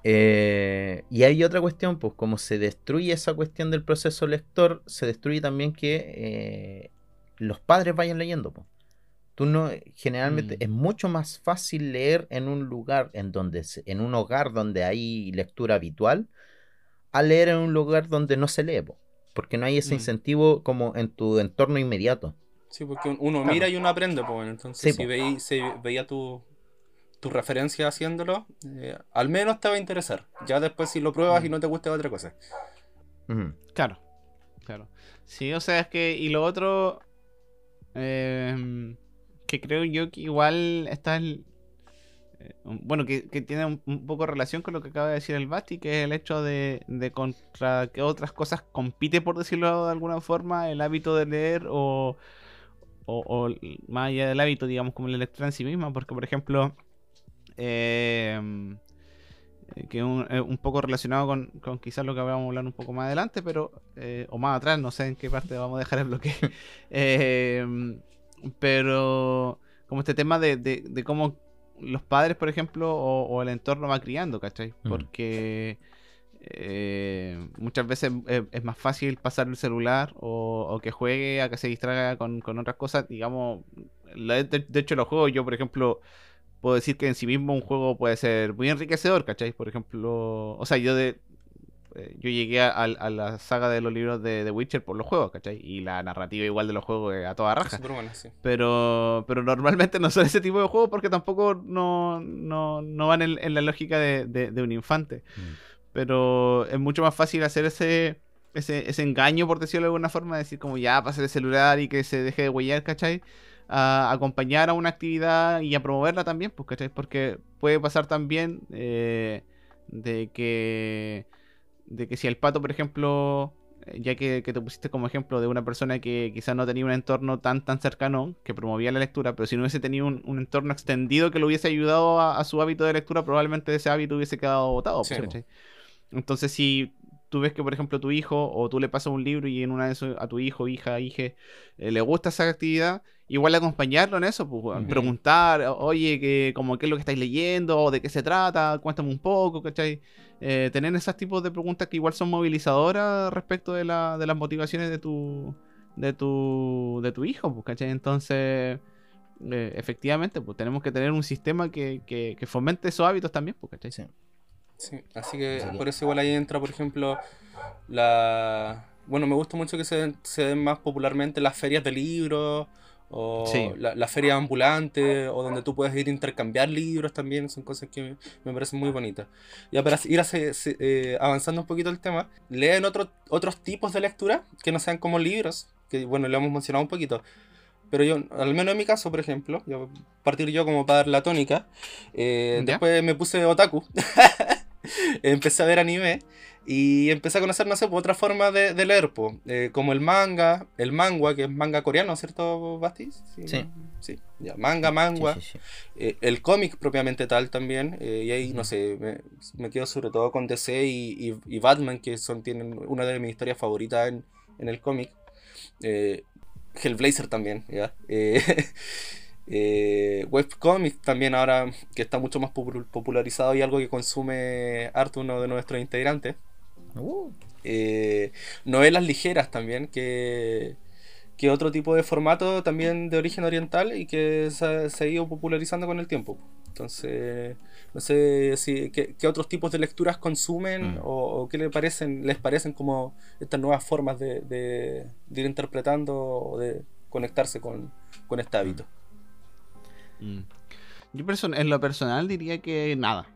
Eh, y hay otra cuestión, pues como se destruye esa cuestión del proceso lector, se destruye también que eh, los padres vayan leyendo. pues. Tú no, generalmente Mm. es mucho más fácil leer en un lugar en donde, en un hogar donde hay lectura habitual, a leer en un lugar donde no se lee, po, porque no hay ese Mm. incentivo como en tu entorno inmediato. Sí, porque un- uno mira y uno aprende, pues. Entonces, Sí, si po. veí- si veía tu, tu referencia haciéndolo, eh, al menos te va a interesar. Ya después, si lo pruebas y no te gusta, otra cosa. Claro, claro. Sí, o sea, es que, y lo otro, em, que creo yo que igual está el, eh, bueno, que, que tiene un, un poco relación con lo que acaba de decir el Basti, que es el hecho de, de contra que otras cosas compite, por decirlo de alguna forma, el hábito de leer o, o, o más allá del hábito, digamos, como la lectura en sí misma, porque, por ejemplo, em, eh, que un, eh, un poco relacionado con, con quizás lo que vamos a hablar un poco más adelante, pero eh, o más atrás, no sé en qué parte vamos a dejar el bloque. *laughs* Eh, pero como este tema de, de- de cómo los padres, por ejemplo, o, o el entorno va criando, ¿cachai? Mm. Porque eh, muchas veces es, es más fácil pasar el celular o, o que juegue a que se distraiga con, con otras cosas. Digamos, la- de, de hecho, los juegos, yo, por ejemplo, puedo decir que en sí mismo un juego puede ser muy enriquecedor, ¿cachai? Por ejemplo, o sea, yo de. eh, Yo llegué a, a la saga de los libros de The Witcher por los juegos, ¿cachai? Y la narrativa igual de los juegos a toda raja. Bueno, sí. Pero, pero normalmente *laughs* no son ese tipo de juegos porque tampoco no, no, no van en, en la lógica de, de- de un infante. Pero es mucho más fácil hacer ese, ese, ese engaño, por decirlo de alguna forma, decir como ya pase el celular y que se deje de huellar, ¿cachai? A acompañar a una actividad y a promoverla también, pues, ¿cachai? Porque puede pasar también eh, de que de que si el pato, por ejemplo, ya que, que te pusiste como ejemplo de una persona que quizás no tenía un entorno tan tan cercano que promovía la lectura, pero si no hubiese tenido un, un entorno extendido que lo hubiese ayudado a, a su hábito de lectura, probablemente ese hábito hubiese quedado botado. Sí. pues, ¿cachai? Entonces, si tú ves que, por ejemplo, tu hijo o tú le pasas un libro y en una de esos a tu hijo, hija, hija, eh, le gusta esa actividad, igual acompañarlo en eso, pues, preguntar, oye, que, como, ¿qué es lo que estáis leyendo? ¿O de qué se trata? Cuéntame un poco, ¿cachai? Eh, tener esos tipos de preguntas que igual son movilizadoras respecto de, la, de las motivaciones de tu, de tu, de tu hijo, pues, ¿cachai? Entonces, eh, efectivamente, pues tenemos que tener un sistema que, que, que fomente esos hábitos también, pues, ¿cachai? Sí. Sí, así que Así que- por eso igual ahí entra, por ejemplo, la... Bueno, me gusta mucho que se den, se den más popularmente las ferias de libros, o Sí. la, la feria ambulante, o donde tú puedes ir a intercambiar libros también, son cosas que me, me parecen muy bonitas. Ya para ir hace- se- eh, avanzando un poquito el tema, leen otro- otros tipos de lectura que no sean como libros, que bueno, lo hemos mencionado un poquito. Pero yo, al menos en mi caso, por ejemplo, yo, partir yo como para dar la tónica, eh, después me puse otaku, *laughs* *laughs* empecé a ver anime y empecé a conocer, no sé, pues, otra forma de, de leer, po, eh, como el manga, el manga, que es manga coreano, ¿cierto, Basti? Sí. Sí, ya, manga, manga, Sí, sí, sí. eh, el cómic propiamente tal también, eh, y ahí, no sé, me, me quedo sobre todo con DC y, y- y Batman, que son, tienen una de mis historias favoritas en, en el cómic. Eh, Hellblazer también, ¿ya? *laughs* Eh, eh, webcomic también ahora, que está mucho más popu- popularizado y algo que consume harto uno de nuestros integrantes. Uh, Eh, novelas ligeras también, que, que otro tipo de formato también de origen oriental y que se, ha- se ha ido popularizando con el tiempo. Entonces, no sé si qué, qué otros tipos de lecturas consumen Mm. o, o qué les parecen, les parecen como estas nuevas formas de, de- de ir interpretando o de conectarse con, con este hábito. Mm. Yo perso- en lo personal diría que nada.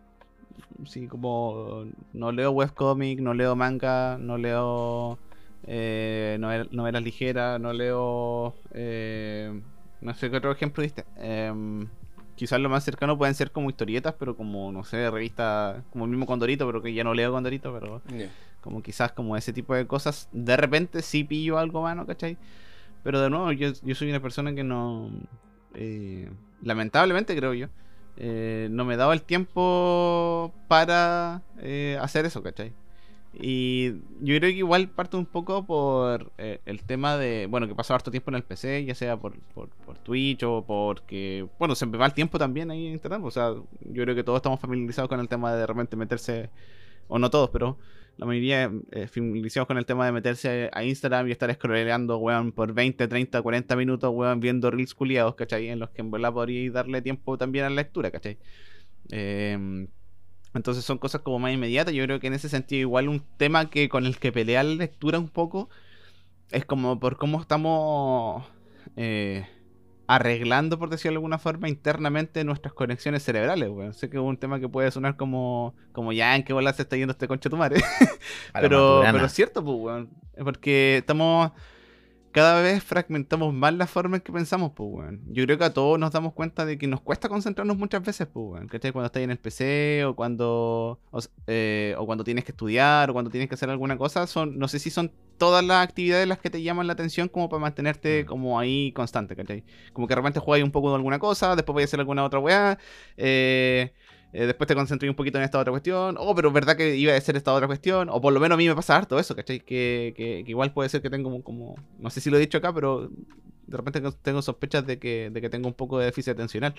Sí, como no leo webcomic, no leo manga, no leo eh, novel- novelas ligeras, no leo... eh, no sé qué otro ejemplo diste. Em, quizás lo más cercano pueden ser como historietas, pero como, no sé, revistas, como el mismo Condorito, pero que ya no leo Condorito, pero como quizás como ese tipo de cosas, de repente sí pillo algo mano, ¿cachai? Pero de nuevo, yo, yo soy una persona que no... eh, lamentablemente creo yo. eh, no me dado el tiempo para eh, hacer eso, ¿cachai? Y yo creo que igual parte un poco por eh, el tema de, bueno, que paso harto tiempo en el PC, ya sea por, por, por Twitch o porque, bueno, se me va el tiempo también ahí en Internet. O sea, yo creo que todos estamos familiarizados con el tema de de repente meterse, o no todos, pero la mayoría eh, familiarizados con el tema de meterse a Instagram y estar scrolleando, weón, por 20, 30, 40 minutos, weón, viendo reels culiados, ¿cachai? En los que en verdad podría darle tiempo también a la lectura, ¿cachai? Eh, entonces son cosas como más inmediatas. Yo creo que en ese sentido igual un tema que con el que pelea la lectura un poco es como por cómo estamos eh, arreglando, por decirlo de alguna forma, internamente nuestras conexiones cerebrales, weón. Sé que es un tema que puede sonar como, como ya en qué bola se está yendo este concha tu madre. *laughs* pero, pero es cierto, pues, weón. Porque estamos. Cada vez fragmentamos más la forma en que pensamos, pues, weón. Yo creo que a todos nos damos cuenta de que nos cuesta concentrarnos muchas veces, pues, weón. ¿Cachai? Cuando estás en el PC o cuando. O, eh, o cuando tienes que estudiar o cuando tienes que hacer alguna cosa. Son, no sé si son todas las actividades las que te llaman la atención como para mantenerte Mm. como ahí constante, ¿cachai? Como que de repente juegas un poco de alguna cosa, después voy a hacer alguna otra weá. Eh, eh, después te concentré un poquito en esta otra cuestión. Oh, pero verdad que iba a ser esta otra cuestión. O por lo menos a mí me pasa harto eso, ¿cachai? Que, que, que igual puede ser que tengo como, No sé si lo he dicho acá, pero de repente tengo- sospechas de que, de que tengo un poco de déficit atencional.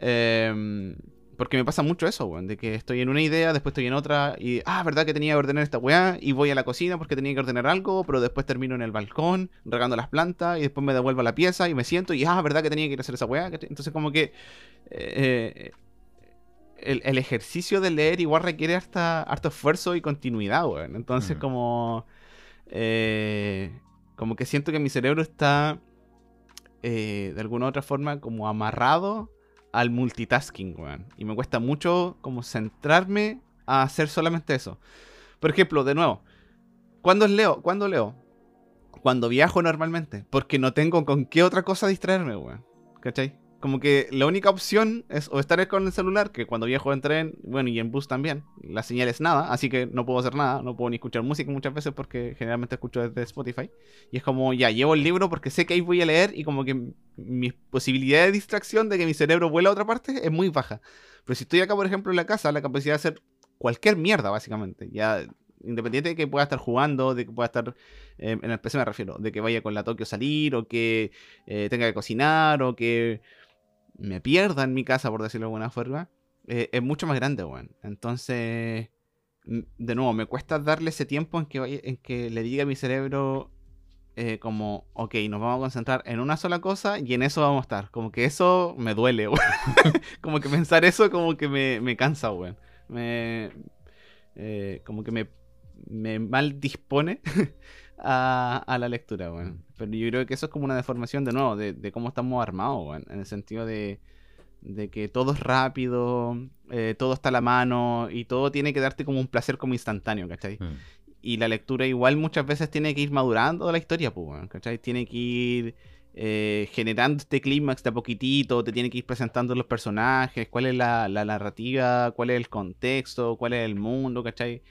Em, porque me pasa mucho eso, weón, de que estoy en una idea, después estoy en otra, y, ah, verdad que tenía que ordenar esta weá, y voy a la cocina porque tenía que ordenar algo, pero después termino en el balcón, regando las plantas, y después me devuelvo a la pieza y me siento, y, ah, verdad que tenía que ir a hacer esa weá. Entonces, como que eh, el, el, ejercicio de leer igual requiere harta, harto esfuerzo y continuidad, weón. Entonces, Mm. como. eh, como que siento que mi cerebro está. eh, de alguna u otra forma, como amarrado al multitasking, weón. Y me cuesta mucho como centrarme a hacer solamente eso. Por ejemplo, de nuevo, ¿cuándo leo? ¿Cuándo leo? Cuando viajo normalmente. Porque no tengo con qué otra cosa distraerme, weón. ¿Cachai? Como que la única opción es o estar con el celular, que cuando viajo en tren, bueno, y en bus también, la señal es nada, así que no puedo hacer nada, no puedo ni escuchar música muchas veces porque generalmente escucho desde Spotify. Y es como, ya, llevo el libro porque sé que ahí voy a leer y como que mi posibilidad de distracción de que mi cerebro vuela a otra parte es muy baja. Pero si estoy acá, por ejemplo, en la casa, la capacidad de hacer cualquier mierda, básicamente, ya independiente de que pueda estar jugando, de que pueda estar, eh, en el PC me refiero, de que vaya con la Tokio a salir, o que eh, tenga que cocinar, o que me pierda en mi casa, por decirlo de alguna forma, eh, es mucho más grande, weón. Entonces, m- de nuevo, me cuesta darle ese tiempo en que, en que le diga a mi cerebro eh, como, ok, nos vamos a concentrar en una sola cosa y en eso vamos a estar. Como que eso me duele, *laughs* weón. como que pensar eso como que me, me cansa, weón. Me, eh, como que me, me mal dispone *laughs* a, a la lectura, weón. Pero yo creo que eso es como una deformación de nuevo, de, de cómo estamos armados. En el sentido de, de que todo es rápido, eh, todo está a la mano y todo tiene que darte como un placer como instantáneo, ¿cachai? Mm. Y la lectura igual muchas veces tiene que ir madurando la historia, pues, ¿cachai? Tiene que ir eh, generando este clímax de a poquitito, te tiene que ir presentando los personajes, cuál es la, la narrativa, cuál es el contexto, cuál es el mundo, ¿cachai?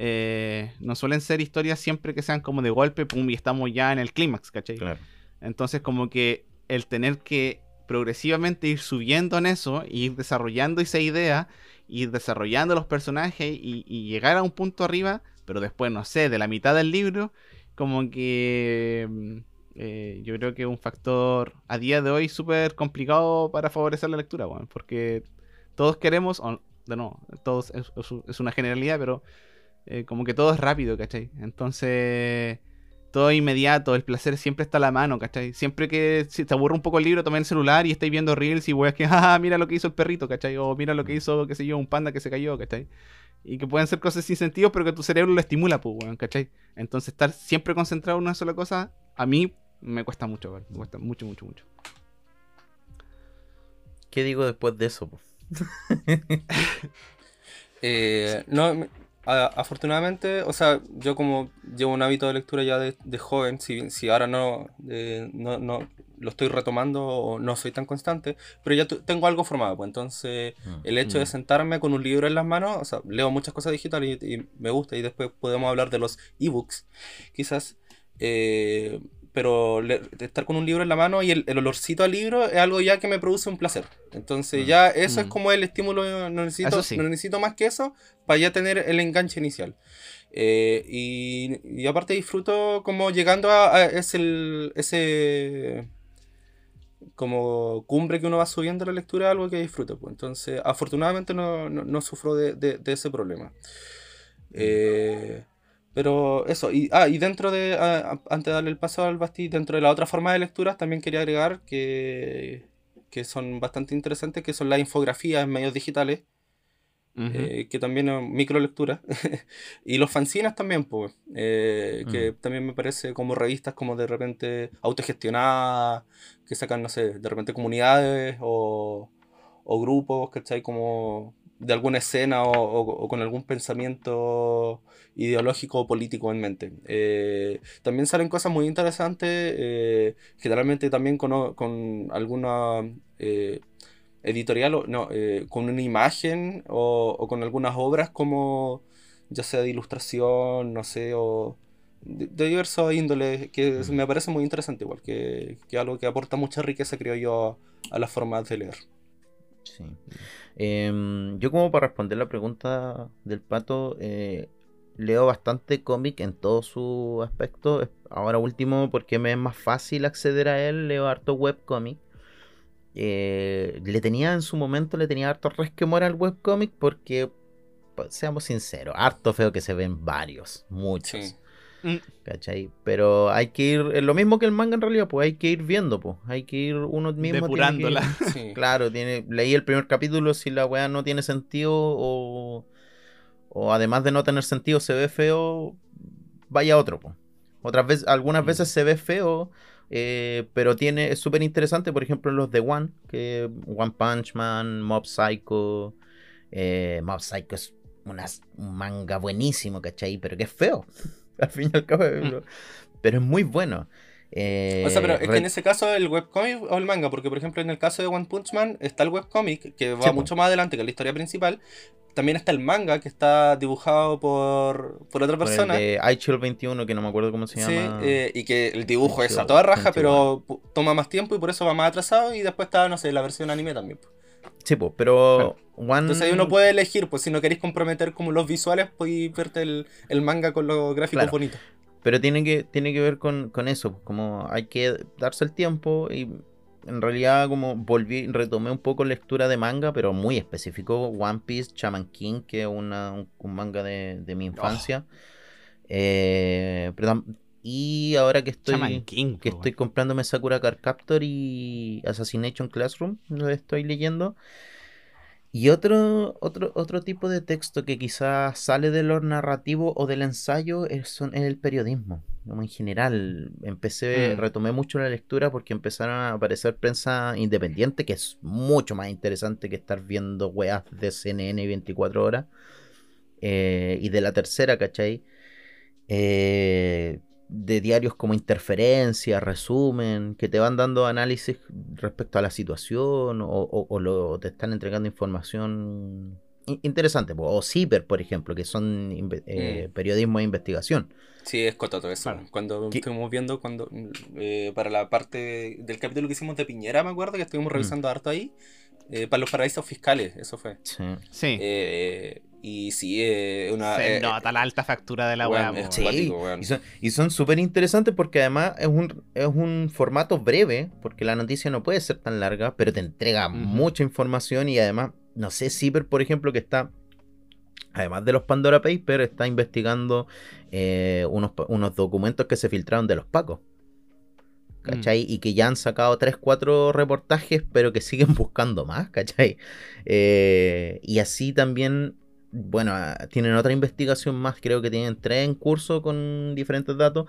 Eh, no suelen ser historias siempre que sean como de golpe, pum, y estamos ya en el clímax, ¿cachai? Claro. Entonces como que el tener que progresivamente ir subiendo en eso, ir desarrollando esa idea, ir desarrollando los personajes y, y llegar a un punto arriba, pero después, no sé, de la mitad del libro, como que mm, eh, yo creo que es un factor a día de hoy súper complicado para favorecer la lectura, weón, porque todos queremos, o, de nuevo, todos es una generalidad, pero eh, como que todo es rápido, ¿cachai? Entonces todo es inmediato, el placer siempre está a la mano, ¿cachai? Siempre que si te aburre un poco el libro, toma el celular y estáis viendo reels y weas que, *laughs* ah, mira lo que hizo el perrito, ¿cachai? O mira lo que hizo, qué sé yo, un panda que se cayó, ¿cachai? Y que pueden ser cosas sin sentido, pero que tu cerebro lo estimula, pues, weón, ¿cachai? Entonces estar siempre concentrado en una sola cosa, a mí me cuesta mucho, weón. Me cuesta mucho, mucho, mucho. ¿Qué digo después de eso? *laughs* *laughs* Eh, no, me- a- afortunadamente, o sea, yo como llevo un hábito de lectura ya de, de joven, si, si ahora no, eh, no, no lo estoy retomando o no soy tan constante, pero ya tengo algo formado, pues entonces el hecho de Mm. sentarme con un libro en las manos, o sea, leo muchas cosas digitales y, y me gusta y después podemos hablar de los ebooks, quizás, eh, pero le- estar con un libro en la mano y el, el olorcito al libro es algo ya que me produce un placer. Entonces Mm. ya eso es Mm. como el estímulo, no necesito, sí. no necesito más que eso para ya tener el enganche inicial. Eh, y, y aparte disfruto como llegando a, a ese, ese como cumbre que uno va subiendo la lectura, algo que disfruto. Pues. Entonces, afortunadamente no, no- no sufro de, de- de ese problema. Eh, pero eso, y, ah, y dentro de, ah, antes de darle el paso al Basti, dentro de la otra forma de lecturas, también quería agregar que, que son bastante interesantes, que son las infografías en medios digitales, eh, que también es microlectura, *laughs* y los fanzines también, pues, eh, que también me parece como revistas como de repente autogestionadas, que sacan, no sé, de repente comunidades o, o grupos, ¿cachai? Como de alguna escena o, o- o con algún pensamiento ideológico o político en mente. Eh, también salen cosas muy interesantes, eh, generalmente también con, con alguna eh, editorial, o, no, eh, con una imagen o, o con algunas obras como ya sea de ilustración, no sé, o de, de diversos índoles, que me parece muy interesante igual, que, que algo que aporta mucha riqueza, creo yo, a, a las formas de leer. Sí. Em, yo como para responder la pregunta del pato, eh, leo bastante cómic en todos sus aspectos. Ahora último, porque me es más fácil acceder a él, leo harto webcomic. eh, le tenía en su momento, le tenía harto resquemor al webcomic porque, seamos sinceros, harto feo que se ven varios, muchos. Mm. ¿Cachai? Pero hay que ir, es lo mismo que el manga en realidad, pues hay que ir viendo, pues hay que ir uno mismo. tiene que ir- Depurándola. Sí. Claro, tiene, leí el primer capítulo, si la weá no tiene sentido o, o además de no tener sentido se ve feo, vaya otro. po. Otras veces, algunas Mm. veces se ve feo, eh, pero tiene, es súper interesante, por ejemplo, los de One, que One Punch Man, Mob Psycho, eh, Mob Psycho es unas- un manga buenísimo, ¿cachai? Pero que es feo, *laughs* al fin y al cabo, pero, pero es muy bueno. Eh, O sea, pero es que en ese caso el webcomic o el manga, porque por ejemplo en el caso de One Punch Man está el webcomic que va Sí, mucho más adelante que la historia principal. También está el manga que está dibujado por, por otra por el persona. de iChill 21, que no me acuerdo cómo se Sí, llama. eh, y que el dibujo es a toda raja, 21. pero toma más tiempo y por eso va más atrasado. Y después está, no sé, la versión anime también. Sí, pues, pero One... Entonces ahí uno puede elegir, pues si no queréis comprometer como los visuales, podéis verte el, el manga con los gráficos Claro. bonitos. Pero tiene que, tiene que ver con, con eso, pues, como hay que darse el tiempo y en realidad como volví, retomé un poco lectura de manga, pero muy específico, One Piece, Shaman King, que es una, un, un manga de, de mi infancia. Eh, pero tam- y ahora que estoy... King, que estoy comprándome Sakura Card Captor y Assassination Classroom, lo estoy leyendo. Y otro, otro, otro tipo de texto que quizás sale de lo narrativo o del ensayo es, es el periodismo. Como en general, empecé, Mm. retomé mucho la lectura porque empezaron a aparecer prensa independiente, que es mucho más interesante que estar viendo weas de CNN 24 horas. Eh, y de la tercera, ¿cachai? Eh, de diarios como Interferencia, Resumen, que te van dando análisis respecto a la situación o, o- o lo- te están entregando información in- interesante. O CIPER, por ejemplo, que son eh, Mm. periodismo de investigación. Sí, es cototo eso. Claro. Cuando ¿Qué? estuvimos viendo, cuando eh, para la parte del capítulo que hicimos de Piñera, me acuerdo que estuvimos Mm. revisando harto ahí, eh, para los paraísos fiscales, eso fue. Sí. Sí. Eh, y sí, eh, una... Se eh, nota la alta factura de la weá, po, Sí, y son, súper interesantes porque además es un, es un formato breve, porque la noticia no puede ser tan larga, pero te entrega mucha información y además, no sé, Ciber, por ejemplo, que está, además de los Pandora Papers, está investigando eh, unos, unos documentos que se filtraron de los Pacos. ¿Cachai? Y que ya han sacado 3, 4 reportajes, pero que siguen *laughs* buscando más, ¿cachai? Eh, y así también bueno, ah, tienen otra investigación más, creo que tienen tres en curso con diferentes datos.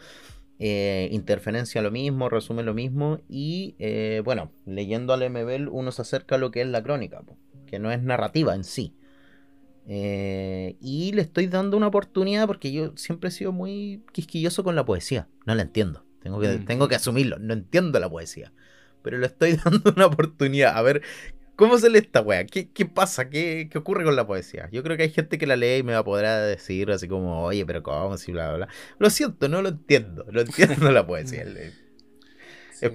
Eh, interferencia lo mismo, resumen lo mismo. Y eh, bueno, leyendo al MBL uno se acerca a lo que es la crónica, po, que no es narrativa en sí. Eh, y le estoy dando una oportunidad porque yo siempre he sido muy quisquilloso con la poesía. No la entiendo. Tengo que, Mm. tengo que asumirlo. No entiendo la poesía. Pero le estoy *laughs* dando una oportunidad. A ver, ¿Cómo se lee esta wea? ¿Qué, qué pasa? ¿Qué, ¿Qué ocurre con la poesía? Yo creo que hay gente que la lee y me va a poder decir así como, oye, pero ¿cómo? Si bla, bla, bla. Lo siento, no lo entiendo. No entiendo la poesía. *laughs* Sí. Sí,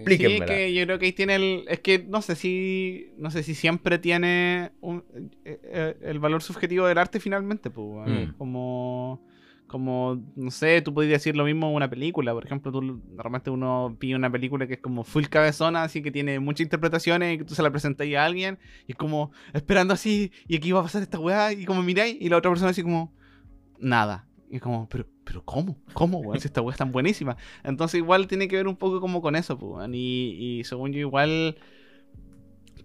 que yo creo que ahí tiene el. Es que no sé si. No sé si siempre tiene un- eh, eh, el valor subjetivo del arte finalmente, pues. Mm. Como. Como, no sé, tú podrías decir lo mismo en una película. Por ejemplo, tú normalmente uno pide una película que es como full cabezona, así que tiene muchas interpretaciones y que tú se la presentas a alguien y es como esperando así, y aquí va a pasar esta weá, y como miráis, y la otra persona así como, nada. Y es como, pero, pero ¿cómo? ¿Cómo, weón? Si esta weá es tan buenísima. Entonces igual tiene que ver un poco como con eso, pues, y, y según yo igual,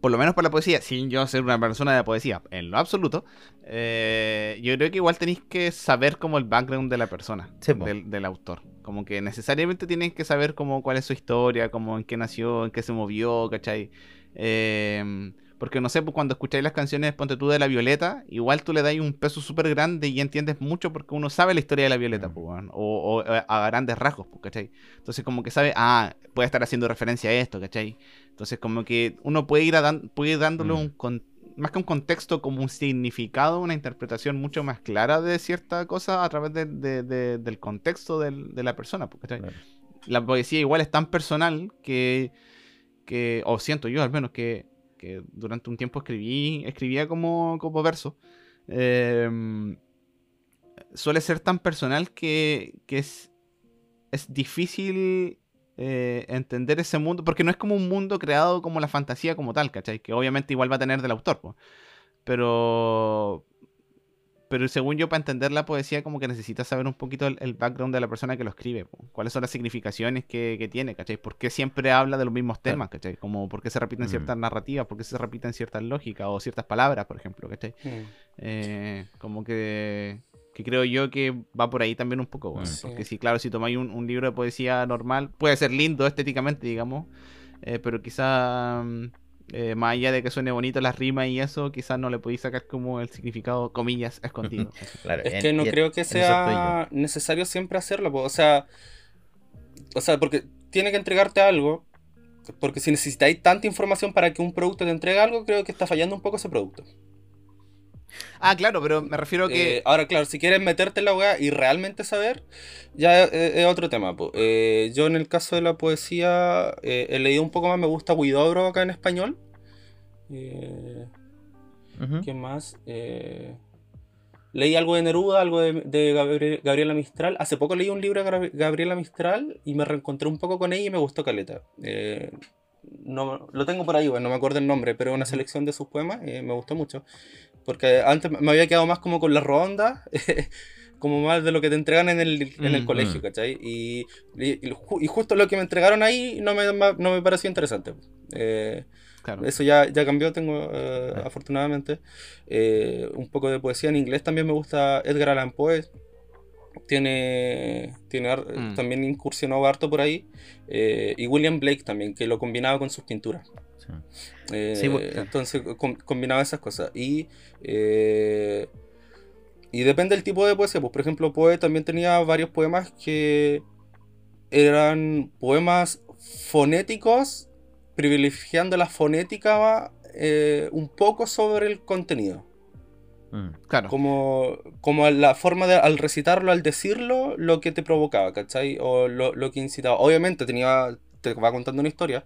por lo menos para la poesía, sin yo ser una persona de poesía, en lo absoluto, eh, yo creo que igual tenéis que saber como el background de la persona, Sí, del, del autor. Como que necesariamente tienes que saber como cuál es su historia, como en qué nació, en qué se movió, ¿cachai? Eh, porque no sé, pues cuando escucháis las canciones, ponte tú de La Violeta, igual tú le das un peso súper grande y entiendes mucho porque uno sabe la historia de La Violeta, Mm. pues, o, o, eh, a grandes rasgos, pues, ¿cachai? Entonces como que sabe, ah, puede estar haciendo referencia a esto, ¿cachai? Entonces como que uno puede ir, a dan- puede ir dándole Mm. un, con- más que un contexto, como un significado, una interpretación mucho más clara de cierta cosa a través de- de- de- del contexto del- de la persona, pues, ¿cachai? Claro. La poesía igual es tan personal que, que o siento yo al menos, que, que durante un tiempo escribí, escribía como, como verso. em, suele ser tan personal que, que es, es difícil eh, entender ese mundo, porque no es como un mundo creado como la fantasía como tal, ¿cachai? Que obviamente igual va a tener del autor, po. pero pero según yo, para entender la poesía, como que necesitas saber un poquito el, background de la persona que lo escribe. Cuáles son las significaciones que, tiene, ¿cachai? ¿Por qué siempre habla de los mismos temas, ¿cachai? Como por qué se repiten mm. ciertas narrativas, por qué se repiten ciertas lógicas o ciertas palabras, por ejemplo, ¿cachai? Mm. Eh, como que, que creo yo que va por ahí también un poco. Mm. Porque sí, claro, si tomáis un, libro de poesía normal, puede ser lindo estéticamente, digamos, eh, pero quizá eh, más allá de que suene bonito las rimas y eso, quizás no le podéis sacar como el significado, comillas, escondido. *laughs* es que no creo que sea necesario siempre hacerlo, o sea, o sea, porque tiene que entregarte algo, porque si necesitáis tanta información para que un producto te entregue algo, creo que está fallando un poco ese producto. Ah, claro, pero me refiero a que. Eh, ahora, claro, si quieres meterte en la weá y realmente saber, ya es, otro tema. Eh, yo, en el caso de la poesía, eh, he leído un poco más, me gusta Guidobro acá en español. ¿Qué más? leí algo de Neruda, algo de, Gabriela Mistral. Hace poco leí un libro de Gabriela Mistral y me reencontré un poco con ella y me gustó Caleta. no, lo tengo por ahí, bueno, no me acuerdo el nombre, pero una selección de sus poemas me gustó mucho. Porque antes me había quedado más como con las rondas, *laughs* como más de lo que te entregan en el, en el mm, colegio, mm. ¿cachai? Y, y, justo lo que me entregaron ahí no me, no me pareció interesante. Eh, eso ya, ya cambió, tengo eh, afortunadamente. Eh, un poco de poesía en inglés también me gusta Edgar Allan Poe. Tiene, tiene mm. también incursionó harto por ahí. y William Blake también, que lo combinaba con sus pinturas. Eh, pues, entonces combinaba esas cosas. Y, eh, y depende del tipo de poesía. Pues, por ejemplo, Poe también tenía varios poemas que eran poemas fonéticos, privilegiando la fonética eh, un poco sobre el contenido. Mm. Claro. Como, como la forma de al recitarlo, al decirlo, lo que te provocaba, ¿cachai? O lo, lo que incitaba. Obviamente tenía, te va contando una historia,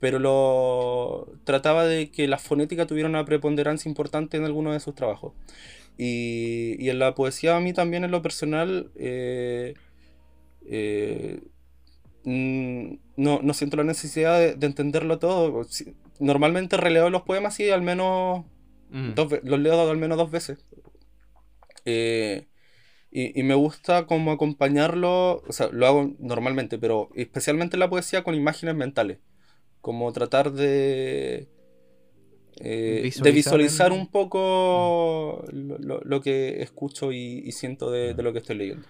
pero lo trataba de que la fonética tuviera una preponderancia importante en alguno de sus trabajos. Y, en la poesía a mí también en lo personal eh, eh, mm, no, siento la necesidad de, entenderlo todo. Normalmente releo los poemas y al menos mm. los leo al menos dos veces. Eh, y, y, me gusta como acompañarlo, o sea, lo hago normalmente, pero especialmente en la poesía con imágenes mentales como tratar de, eh, visualizar de visualizar un poco lo, que escucho y, siento de, lo que estoy leyendo.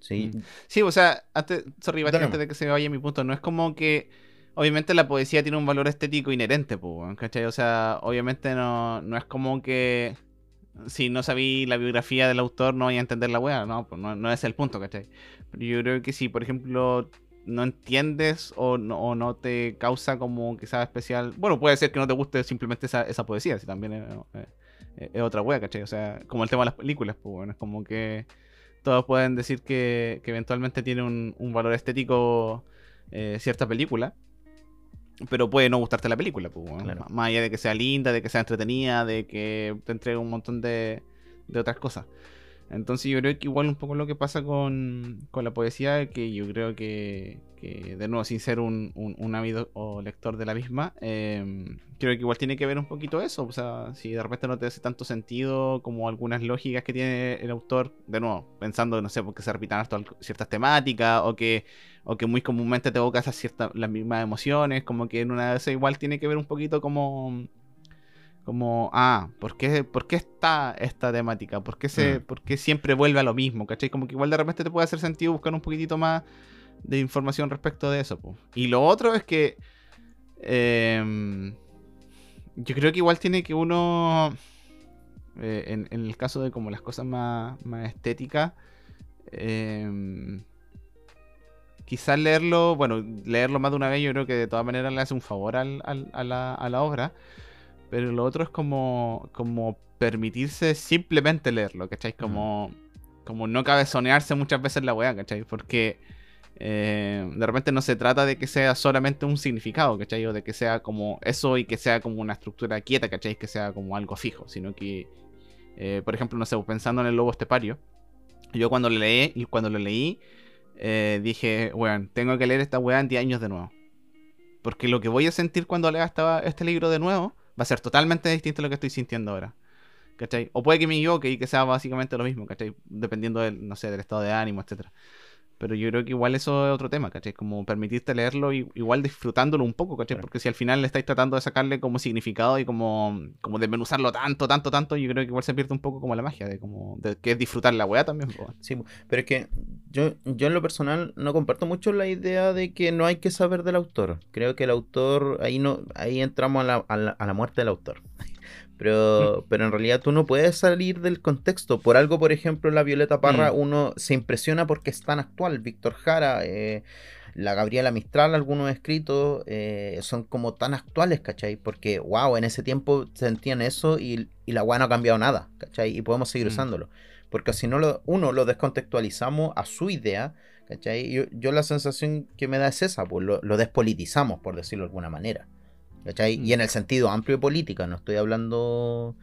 Sí. Sí, o sea, antes, sorry, antes de que se vaya mi punto, no es como que. Obviamente la poesía tiene un valor estético inherente, ¿cachai? O sea, obviamente no, no es como que si no sabí la biografía del autor no voy a entender la wea, no, pues no, no es el punto, ¿cachai? Pero yo creo que si, por ejemplo, no entiendes o no, no, te causa como quizás especial. Bueno, puede ser que no te guste simplemente esa, esa poesía, si también es, otra wea, ¿cachai? O sea, como el tema de las películas, pues bueno, es como que todos pueden decir que, eventualmente tiene un, valor estético eh, cierta película, pero puede no gustarte la película, pues bueno, más allá de que sea linda, de que sea entretenida, de que te entregue un montón de, de otras cosas. Entonces yo creo que igual un poco lo que pasa con, con la poesía, que yo creo que, que de nuevo, sin ser un, un, ávido o lector de la misma, em, creo que igual tiene que ver un poquito eso. O sea, si de repente no te hace tanto sentido como algunas lógicas que tiene el autor, de nuevo, pensando, no sé, porque se repitan ciertas temáticas o que, o que muy comúnmente te evoca esas ciertas, las mismas emociones, como que en una de esas igual tiene que ver un poquito como como, ah, ¿por qué, ¿por qué está esta temática? ¿Por qué, se, mm. siempre vuelve a lo mismo? ¿Cachai? Como que igual de repente te puede hacer sentido buscar un poquitito más de información respecto de eso. Y lo otro es que em, yo creo que igual tiene que uno, eh, en, el caso de como las cosas más, más estéticas, em, quizás leerlo, bueno, leerlo más de una vez yo creo que de todas maneras le hace un favor al, a, la, a la obra. Pero lo otro es como, como permitirse simplemente leerlo, ¿cachai? Mm. Como, como no cabezonearse muchas veces la weá, ¿cachai? Porque eh, de repente no se trata de que sea solamente un significado, ¿cachai? O de que sea como eso y que sea como una estructura quieta, ¿cachai? Que sea como algo fijo, sino que, eh, por ejemplo, no sé, pensando en el lobo estepario, yo cuando lo leí, y cuando lo leí, eh, dije, weón, tengo que leer esta weá en 10 años de nuevo. Porque lo que voy a sentir cuando lea esta- este libro de nuevo va a ser totalmente distinto a lo que estoy sintiendo ahora. ¿Cachai? O puede que me equivoque y que sea básicamente lo mismo, ¿cachai? Dependiendo del, no sé, del estado de ánimo, etcétera. Pero yo creo que igual eso es otro tema, ¿cachai? Como permitirte leerlo y igual disfrutándolo un poco, ¿cachai? Claro. Porque si al final le estáis tratando de sacarle como significado y como, como desmenuzarlo tanto, tanto, tanto, yo creo que igual se pierde un poco como la magia de como de que es disfrutar la weá también. po. Sí, pero es que yo, yo en lo personal no comparto mucho la idea de que no hay que saber del autor. Creo que el autor, ahí no, ahí entramos a la, a la, a la muerte del autor. Pero, pero en realidad tú no puedes salir del contexto. Por algo, por ejemplo, la Violeta Parra, Mm. uno se impresiona porque es tan actual. Víctor Jara, eh, la Gabriela Mistral, algunos escritos, eh, son como tan actuales, ¿cachai? Porque, wow, en ese tiempo sentían eso y, y la weá no ha cambiado nada, ¿cachai? Y podemos seguir Mm. usándolo. Porque si no, lo, uno lo descontextualizamos a su idea, ¿cachai? Yo, yo la sensación que me da es esa, pues lo, lo despolitizamos, por decirlo de alguna manera. ¿Cachai? Y en el sentido amplio de política, no estoy hablando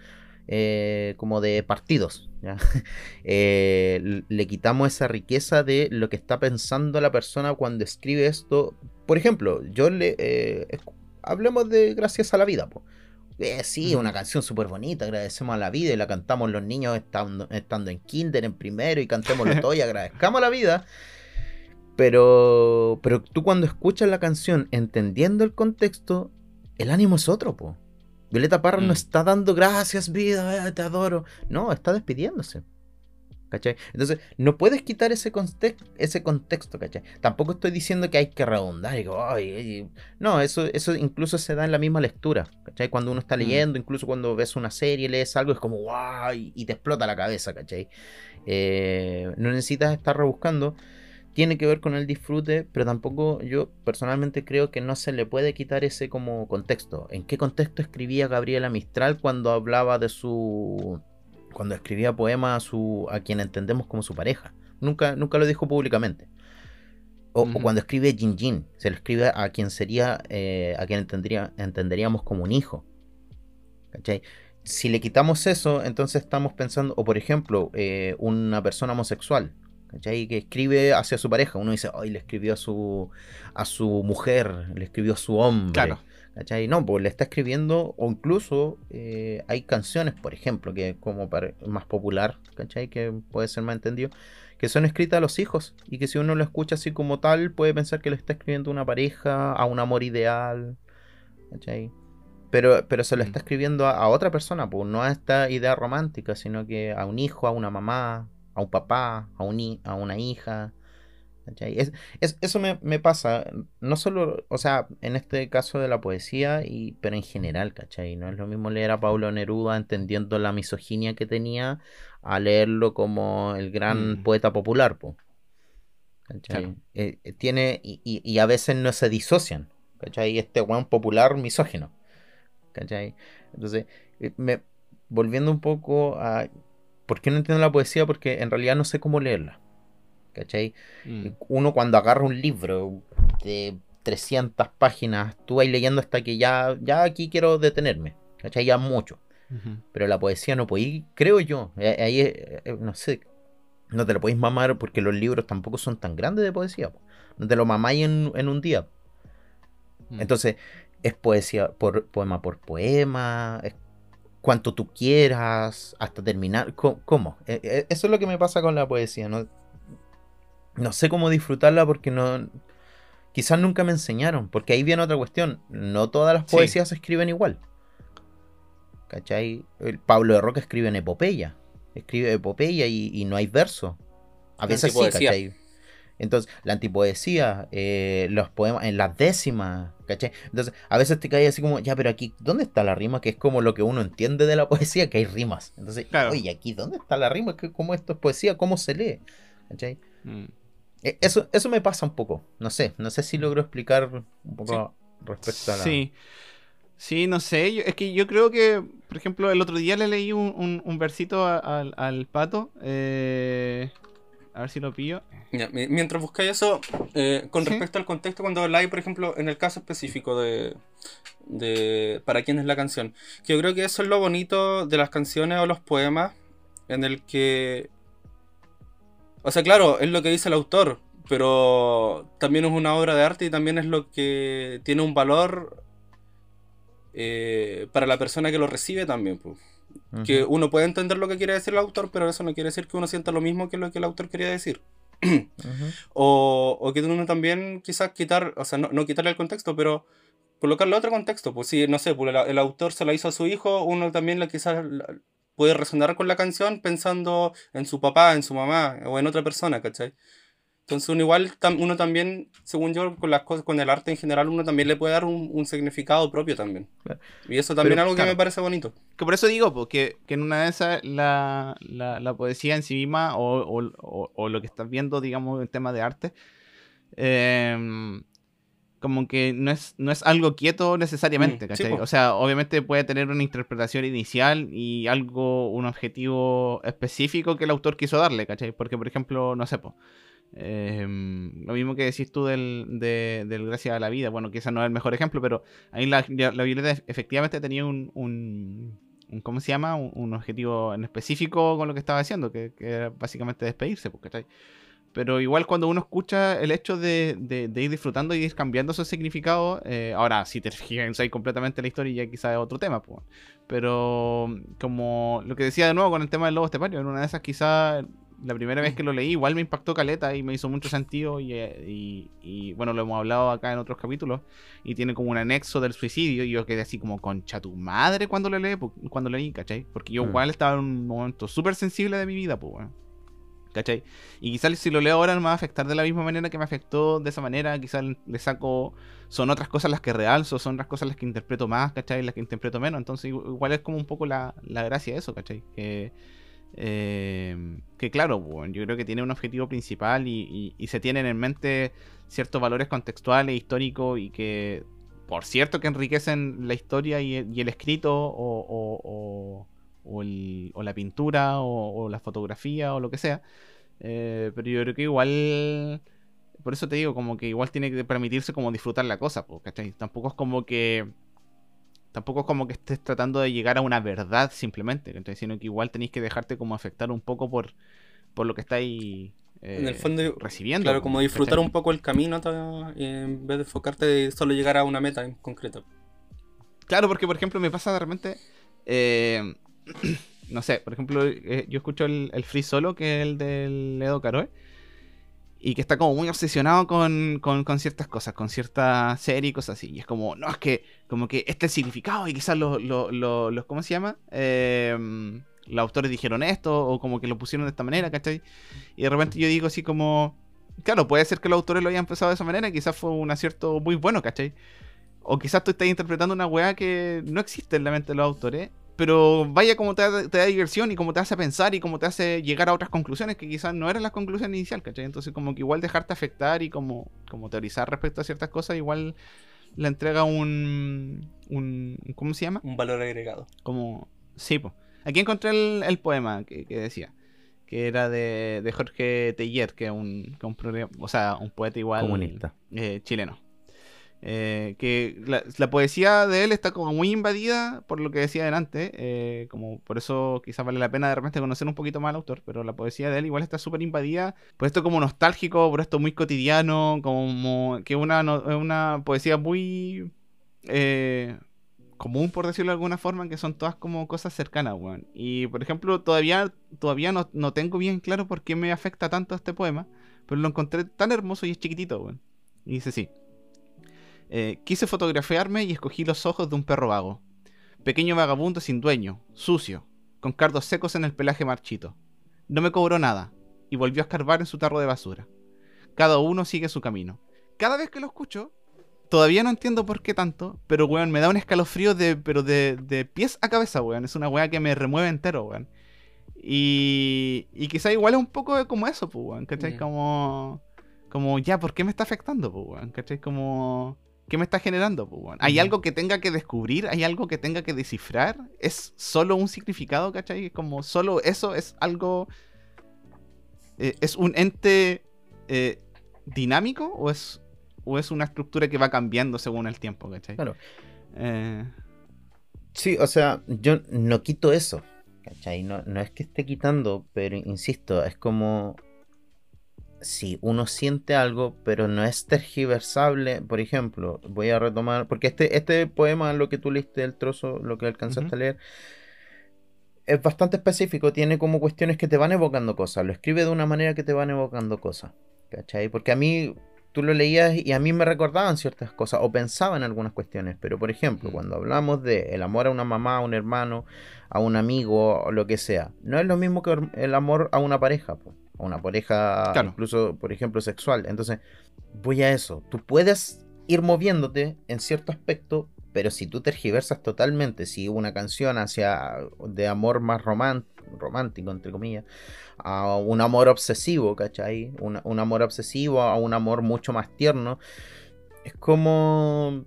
eh, como de partidos. ¿ya? *laughs* Eh, le quitamos esa riqueza de lo que está pensando la persona cuando escribe esto. Por ejemplo, yo le... eh, hablemos de Gracias a la Vida. Eh, sí, una canción súper bonita, agradecemos a la vida y la cantamos los niños estando, estando en kinder, en primero y cantémoslo *laughs* todo y agradezcamos a la vida. Pero, pero tú cuando escuchas la canción entendiendo el contexto, el ánimo es otro, po. Violeta Parra Mm. no está dando gracias, vida, eh, te adoro. No, está despidiéndose. ¿Cachai? Entonces, no puedes quitar ese, context- ese contexto, ¿cachai? Tampoco estoy diciendo que hay que redundar y que, "Ay, ay". No, eso, eso incluso se da en la misma lectura, ¿cachai? Cuando uno está Mm. leyendo, incluso cuando ves una serie, lees algo, es como, wow, y, y te explota la cabeza, ¿cachai? Eh, no necesitas estar rebuscando. Tiene que ver con el disfrute, pero tampoco yo personalmente creo que no se le puede quitar ese como contexto. ¿En qué contexto escribía Gabriela Mistral cuando hablaba de su cuando escribía poemas a su a quien entendemos como su pareja? Nunca nunca lo dijo públicamente. O, cuando escribe Jin Jin, se lo escribe a quien sería eh, a quien entendería- entenderíamos como un hijo. ¿Cachai? Si le quitamos eso, entonces estamos pensando, o por ejemplo, eh, una persona homosexual, ¿cachai? Que escribe hacia su pareja. Uno dice, ay, le escribió a su, a su mujer, le escribió a su hombre. Claro. ¿Cachai? No, pues le está escribiendo, o incluso eh, hay canciones, por ejemplo, que como para- más popular, ¿cachai? Que puede ser más entendido, que son escritas a los hijos, y que si uno lo escucha así como tal, puede pensar que le está escribiendo a una pareja, a un amor ideal, ¿cachai? Pero, pero se lo Mm. está escribiendo a, a otra persona, pues no a esta idea romántica, sino que a un hijo, a una mamá, a un papá, a, un a una hija. ¿cachai? Es, es- eso me, me pasa, no solo, o sea, en este caso de la poesía, y, pero en general, ¿cachai? No es lo mismo leer a Pablo Neruda entendiendo la misoginia que tenía a leerlo como el gran Mm. poeta popular, po. Eh, eh, tiene, y, y- y a veces no se disocian, ¿cachai? Este weón popular misógino, ¿cachai? Entonces, eh, me, volviendo un poco a... ¿Por qué no entiendo la poesía? Porque en realidad no sé cómo leerla. ¿Cachai? Mm. Uno cuando agarra un libro de 300 páginas, tú vas leyendo hasta que ya, ya aquí quiero detenerme. ¿Cachai? Ya mucho. Pero la poesía no podéis, creo yo. eh, Ahí, eh, eh, no sé. No te lo podéis mamar porque los libros tampoco son tan grandes de poesía. po. No te lo mamáis en, en un día. Mm. Entonces, es poesía por poema por poema, es cuanto tú quieras, hasta terminar. ¿Cómo? Eh, eh, Eso es lo que me pasa con la poesía. No, no sé cómo disfrutarla porque no. Quizás nunca me enseñaron. Porque ahí viene otra cuestión. No todas las Sí. poesías se escriben igual. ¿Cachai? El Pablo de Roca escribe en epopeya. Escribe epopeya y, y no hay verso. A veces sí. ¿cachai? Entonces, la antipoesía, eh, los poemas, en las décimas, ¿cachai? Entonces, a veces te caes así como, ya, pero aquí, ¿dónde está la rima? Que es como lo que uno entiende de la *laughs* poesía, que hay rimas. Entonces, Claro. oye, aquí, ¿dónde está la rima? ¿Qué- ¿Cómo esto es poesía? ¿Cómo se lee? ¿Cachai? Mm. Eh, Eso, eso me pasa un poco. No sé, no sé si logro explicar un poco respecto a la. Sí. Sí, no sé. yo- es que yo creo que, por ejemplo, el otro día le leí un, un- un versito a- al, al pato. eh, a ver si lo pillo. Ya, mientras buscáis eso, eh, con Sí. respecto al contexto, cuando habláis, por ejemplo, en el caso específico de, de para quién es la canción, que yo creo que eso es lo bonito de las canciones o los poemas, en el que, o sea, claro, es lo que dice el autor, pero también es una obra de arte y también es lo que tiene un valor eh, para la persona que lo recibe también. pues. Que uno puede entender lo que quiere decir el autor, pero eso no quiere decir que uno sienta lo mismo que lo que el autor quería decir. O, o que uno también quizás quitar, o sea, no, no quitarle el contexto, pero colocarle otro contexto. Pues si, no sé, pues el, el autor se la hizo a su hijo, uno también le quizás la- puede resonar con la canción pensando en su papá, en su mamá o en otra persona, ¿cachai? Entonces uno igual, tam- uno también, según yo, con las cosas, con el arte en general, uno también le puede dar un, un significado propio también. Claro. Y eso también Pero, es algo que me parece bonito. Que por eso digo, porque que en una de esas la, la, la poesía en sí misma o, o- o- o lo que estás viendo, digamos, en tema de arte, em, como que no es, no es algo quieto necesariamente, Mm, ¿cachai? sí, o sea, obviamente puede tener una interpretación inicial y algo, un objetivo específico que el autor quiso darle, ¿cachai? Porque, por ejemplo, no sé, em, lo mismo que decís tú del, de, del Gracias a la Vida, bueno, quizás no es el mejor ejemplo, pero ahí la, la Violeta efectivamente tenía un, un, un- ¿cómo se llama? Un, un objetivo en específico con lo que estaba haciendo, que, que era básicamente despedirse, ¿cachai? Pero igual cuando uno escucha el hecho de, de- de ir disfrutando y ir cambiando esos significados, eh, ahora si te *laughs* fijas ahí completamente la historia ya quizás es otro tema, pues. Pero como lo que decía de nuevo con el tema del lobo estepario, en una de esas quizás la primera vez que lo leí igual me impactó caleta y me hizo mucho sentido y, eh, y- y, bueno, lo hemos hablado acá en otros capítulos y tiene como un anexo del suicidio y yo quedé así como concha tu madre cuando lo leí, cuando leí, ¿cachai? Porque yo Mm. igual estaba en un momento súper sensible de mi vida, pues, weón. ¿Cachai? Y quizás si lo leo ahora no me va a afectar de la misma manera que me afectó de esa manera. Quizás le saco. Son otras cosas las que realzo, son otras cosas las que interpreto más, ¿cachai? Las que interpreto menos. Entonces, igu- igual es como un poco la, la gracia de eso, ¿cachai? Que, eh, que claro, bueno, yo creo que tiene un objetivo principal y, y- se tienen en mente ciertos valores contextuales, históricos y que, por cierto, que enriquecen la historia y, el- escrito o, o- la pintura o, la fotografía o lo que sea. Eh, pero yo creo que igual, por eso te digo, como que igual tiene que permitirse como disfrutar la cosa, po, ¿cachai? Tampoco es como que... Tampoco es como que estés tratando de llegar a una verdad simplemente, ¿cachai? Sino que igual tenéis que dejarte como afectar un poco por, por lo que estáis eh, En el fondo, recibiendo. Claro, como disfrutar ¿cachai? un poco el camino en vez de enfocarte de solo llegar a una meta en concreto. Claro, porque por ejemplo me pasa de repente, eh, *clears throat* no sé, por ejemplo, eh, yo escucho el, el Free Solo, que es el del Edo Caroe, y que está como muy obsesionado con, con, con ciertas cosas, con cierta serie y cosas así. Y es como, no, es que como que este es el significado y quizás los, los, los, los- ¿cómo se llama? Eh, los autores dijeron esto o como que lo pusieron de esta manera, ¿cachai? Y de repente yo digo así como, claro, puede ser que los autores lo hayan empezado de esa manera, y quizás fue un acierto muy bueno, ¿cachai? O quizás tú estás interpretando una weá que no existe en la mente de los autores, pero vaya como te da, te da diversión y como te hace pensar y como te hace llegar a otras conclusiones que quizás no eran las conclusiones iniciales, ¿cachai? Entonces como que igual dejarte afectar y como, como teorizar respecto a ciertas cosas, igual le entrega un, un ¿cómo se llama? Un valor agregado. Como, sí, pues. Aquí encontré el, el poema que, que decía, que era de, de Jorge Teillier, que es un, que es un o sea, un poeta igual Comunista. eh, chileno. Eh, que la, poesía de él está como muy invadida por lo que decía delante, eh, como por eso quizás vale la pena de repente conocer un poquito más al autor, pero la poesía de él igual está súper invadida por esto como nostálgico, por esto muy cotidiano, como que una, una poesía muy eh, común, por decirlo de alguna forma, que son todas como cosas cercanas, weón. Y por ejemplo, todavía, todavía no, no tengo bien claro por qué me afecta tanto este poema, pero lo encontré tan hermoso y es chiquitito, weón. Y dice así. Eh, quise fotografiarme y escogí los ojos de un perro vago. Pequeño vagabundo sin dueño, sucio, con cardos secos en el pelaje marchito. No me cobró nada y volvió a escarbar en su tarro de basura. Cada uno sigue su camino. Cada vez que lo escucho, todavía no entiendo por qué tanto, pero weón, me da un escalofrío de, pero de, de pies a cabeza, weón. Es una weá que me remueve entero, weón. Y, y quizá igual es un poco como eso, pues, weón. ¿Cachai? Como, como, ya, ¿por qué me está afectando, pues, weón? ¿Cachai? Como, ¿qué me está generando, pues? ¿Hay algo que tenga que descubrir? ¿Hay algo que tenga que descifrar? ¿Es solo un significado, ¿cachai? Como solo eso es algo... eh, ¿Es un ente eh, dinámico o es, o es una estructura que va cambiando según el tiempo, ¿cachai? Claro. Eh, Sí, o sea, yo no quito eso. ¿Cachai? No, no es que esté quitando, pero insisto, es como. Sí, uno siente algo, pero no es tergiversable. Por ejemplo, voy a retomar, porque este, este poema, lo que tú leíste, el trozo, lo que alcanzaste a leer, es bastante específico, tiene como cuestiones que te van evocando cosas, lo escribe de una manera que te van evocando cosas, ¿cachai? Porque a mí, tú lo leías y a mí me recordaban ciertas cosas, o pensaba en algunas cuestiones, pero por ejemplo, Mm. cuando hablamos de el amor a una mamá, a un hermano, a un amigo, o lo que sea, no es lo mismo que el amor a una pareja, po, a una pareja Claro. incluso, por ejemplo, sexual. Entonces, voy a eso, tú puedes ir moviéndote en cierto aspecto, pero si tú tergiversas totalmente, si una canción hacia de amor más román- romántico, entre comillas, a un amor obsesivo, ¿cachai? Un, un amor obsesivo, a un amor mucho más tierno, es como...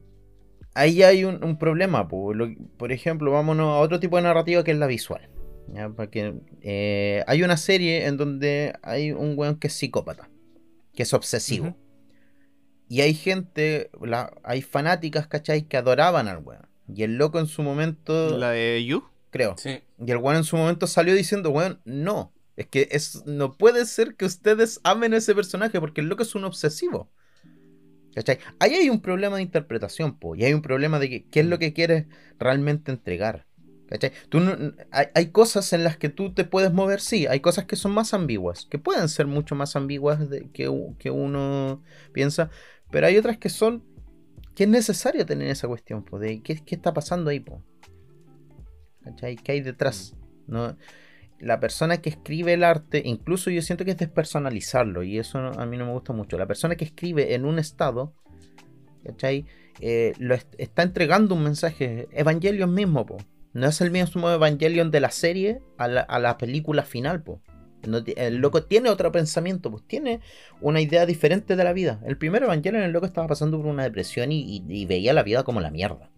Ahí hay un, un problema. Lo- por ejemplo, vámonos a otro tipo de narrativa que es la visual. ¿Ya? Porque, eh, hay una serie en donde hay un weón que es psicópata, que es obsesivo. Y hay gente, la- hay fanáticas, ¿cachai? Que adoraban al weón. Y el loco en su momento, La de You. creo. Sí. Y el weón en su momento salió diciendo, weón, no. Es que es, no puede ser que ustedes amen a ese personaje porque el loco es un obsesivo. ¿Cachai? Ahí hay un problema de interpretación, po. Y hay un problema de que, qué es lo que quieres realmente entregar. ¿Cachai? Tú no- hay, hay cosas en las que tú te puedes mover, sí. Hay cosas que son más ambiguas, que pueden ser mucho más ambiguas de, que, que uno piensa. Pero hay otras que son que es necesario tener esa cuestión, po, de qué, qué está pasando ahí, po. ¿Cachai? ¿Qué hay detrás? ¿No? La persona que escribe el arte, incluso yo siento que es despersonalizarlo, y eso no- a mí no me gusta mucho. La persona que escribe en un estado, ¿cachai? Eh, lo est- está entregando un mensaje. Evangelion mismo, po. No es el mismo Evangelion de la serie a la, a la película final, po. No el loco tiene otro pensamiento, pues tiene una idea diferente de la vida. El primer Evangelion, el loco estaba pasando por una depresión y, y- y veía la vida como la mierda.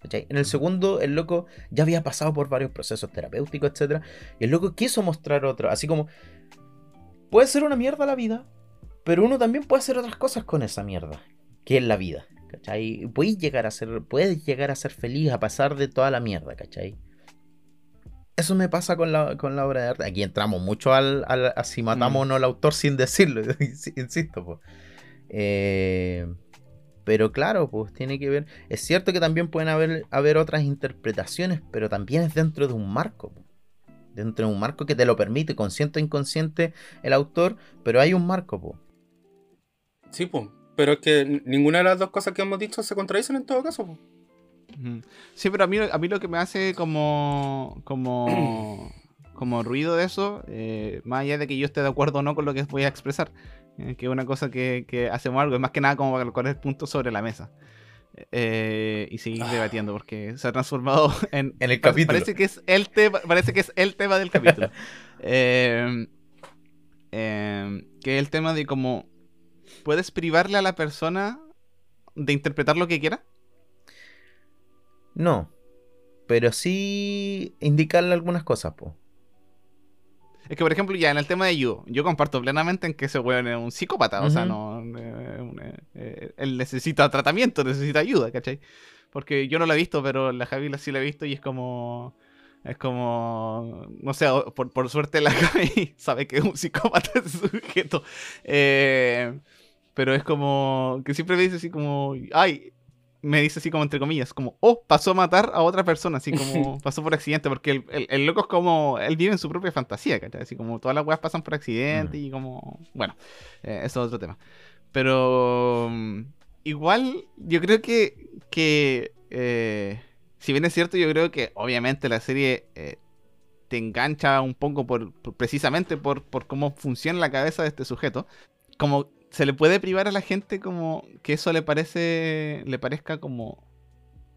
¿cachai? En el segundo, el loco ya había pasado por varios procesos terapéuticos, etc. Y el loco quiso mostrar otro. Así como, puede ser una mierda la vida, pero uno también puede hacer otras cosas con esa mierda, que es la vida. ¿Cachai? Puedes llegar a ser, puedes llegar a ser feliz a pasar de toda la mierda, ¿cachai? Eso me pasa con la, con la obra de arte. Aquí entramos mucho al, al- a si matamos o no al autor sin decirlo, *laughs* insisto. Pues. Eh, pero claro, pues tiene que ver. Es cierto que también pueden haber, haber otras interpretaciones, pero también es dentro de un marco. Dentro de un marco que te lo permite, consciente o inconsciente, el autor, pero hay un marco. po. Sí, pues. Pero es que ninguna de las dos cosas que hemos dicho se contradicen en todo caso. Sí, pero a mí, a mí lo que me hace como, como, *clears throat* como ruido de eso, eh, más allá de que yo esté de acuerdo o no con lo que voy a expresar, eh, que es una cosa que, que hacemos algo, es más que nada como para colocar el punto sobre la mesa. eh, y seguir Ah. debatiendo porque se ha transformado *laughs* en, En el capítulo. parece que es el tema parece que es el tema del capítulo *laughs* Eh, eh, que es el tema de cómo puedes privarle a la persona de interpretar lo que quiera No. Pero sí indicarle algunas cosas, po. Es que, por ejemplo, ya en el tema de Yu, yo comparto plenamente en que ese weón es un psicópata. O sea, no. eh, eh, él necesita tratamiento, necesita ayuda, ¿cachai? Porque yo no lo he visto, pero la Javi sí la he visto y es como. Es como. No sé, por, por suerte la *laughs* Javi sabe que es un psicópata *laughs* ese sujeto. Eh, pero es como. Que siempre me dice así como. Ay. Me dice así como entre comillas, como, oh, pasó a matar a otra persona, así como *laughs* pasó por accidente, porque el, el- el loco es como, él vive en su propia fantasía, ¿cachai? Así como todas las weas pasan por accidente Mm. y como, bueno, eh, eso es otro tema. Pero mm, igual yo creo que, que eh, si bien es cierto, yo creo que obviamente la serie eh, te engancha un poco por, por- precisamente por, por cómo funciona la cabeza de este sujeto. Como se le puede privar a la gente como que eso le parece, le parezca como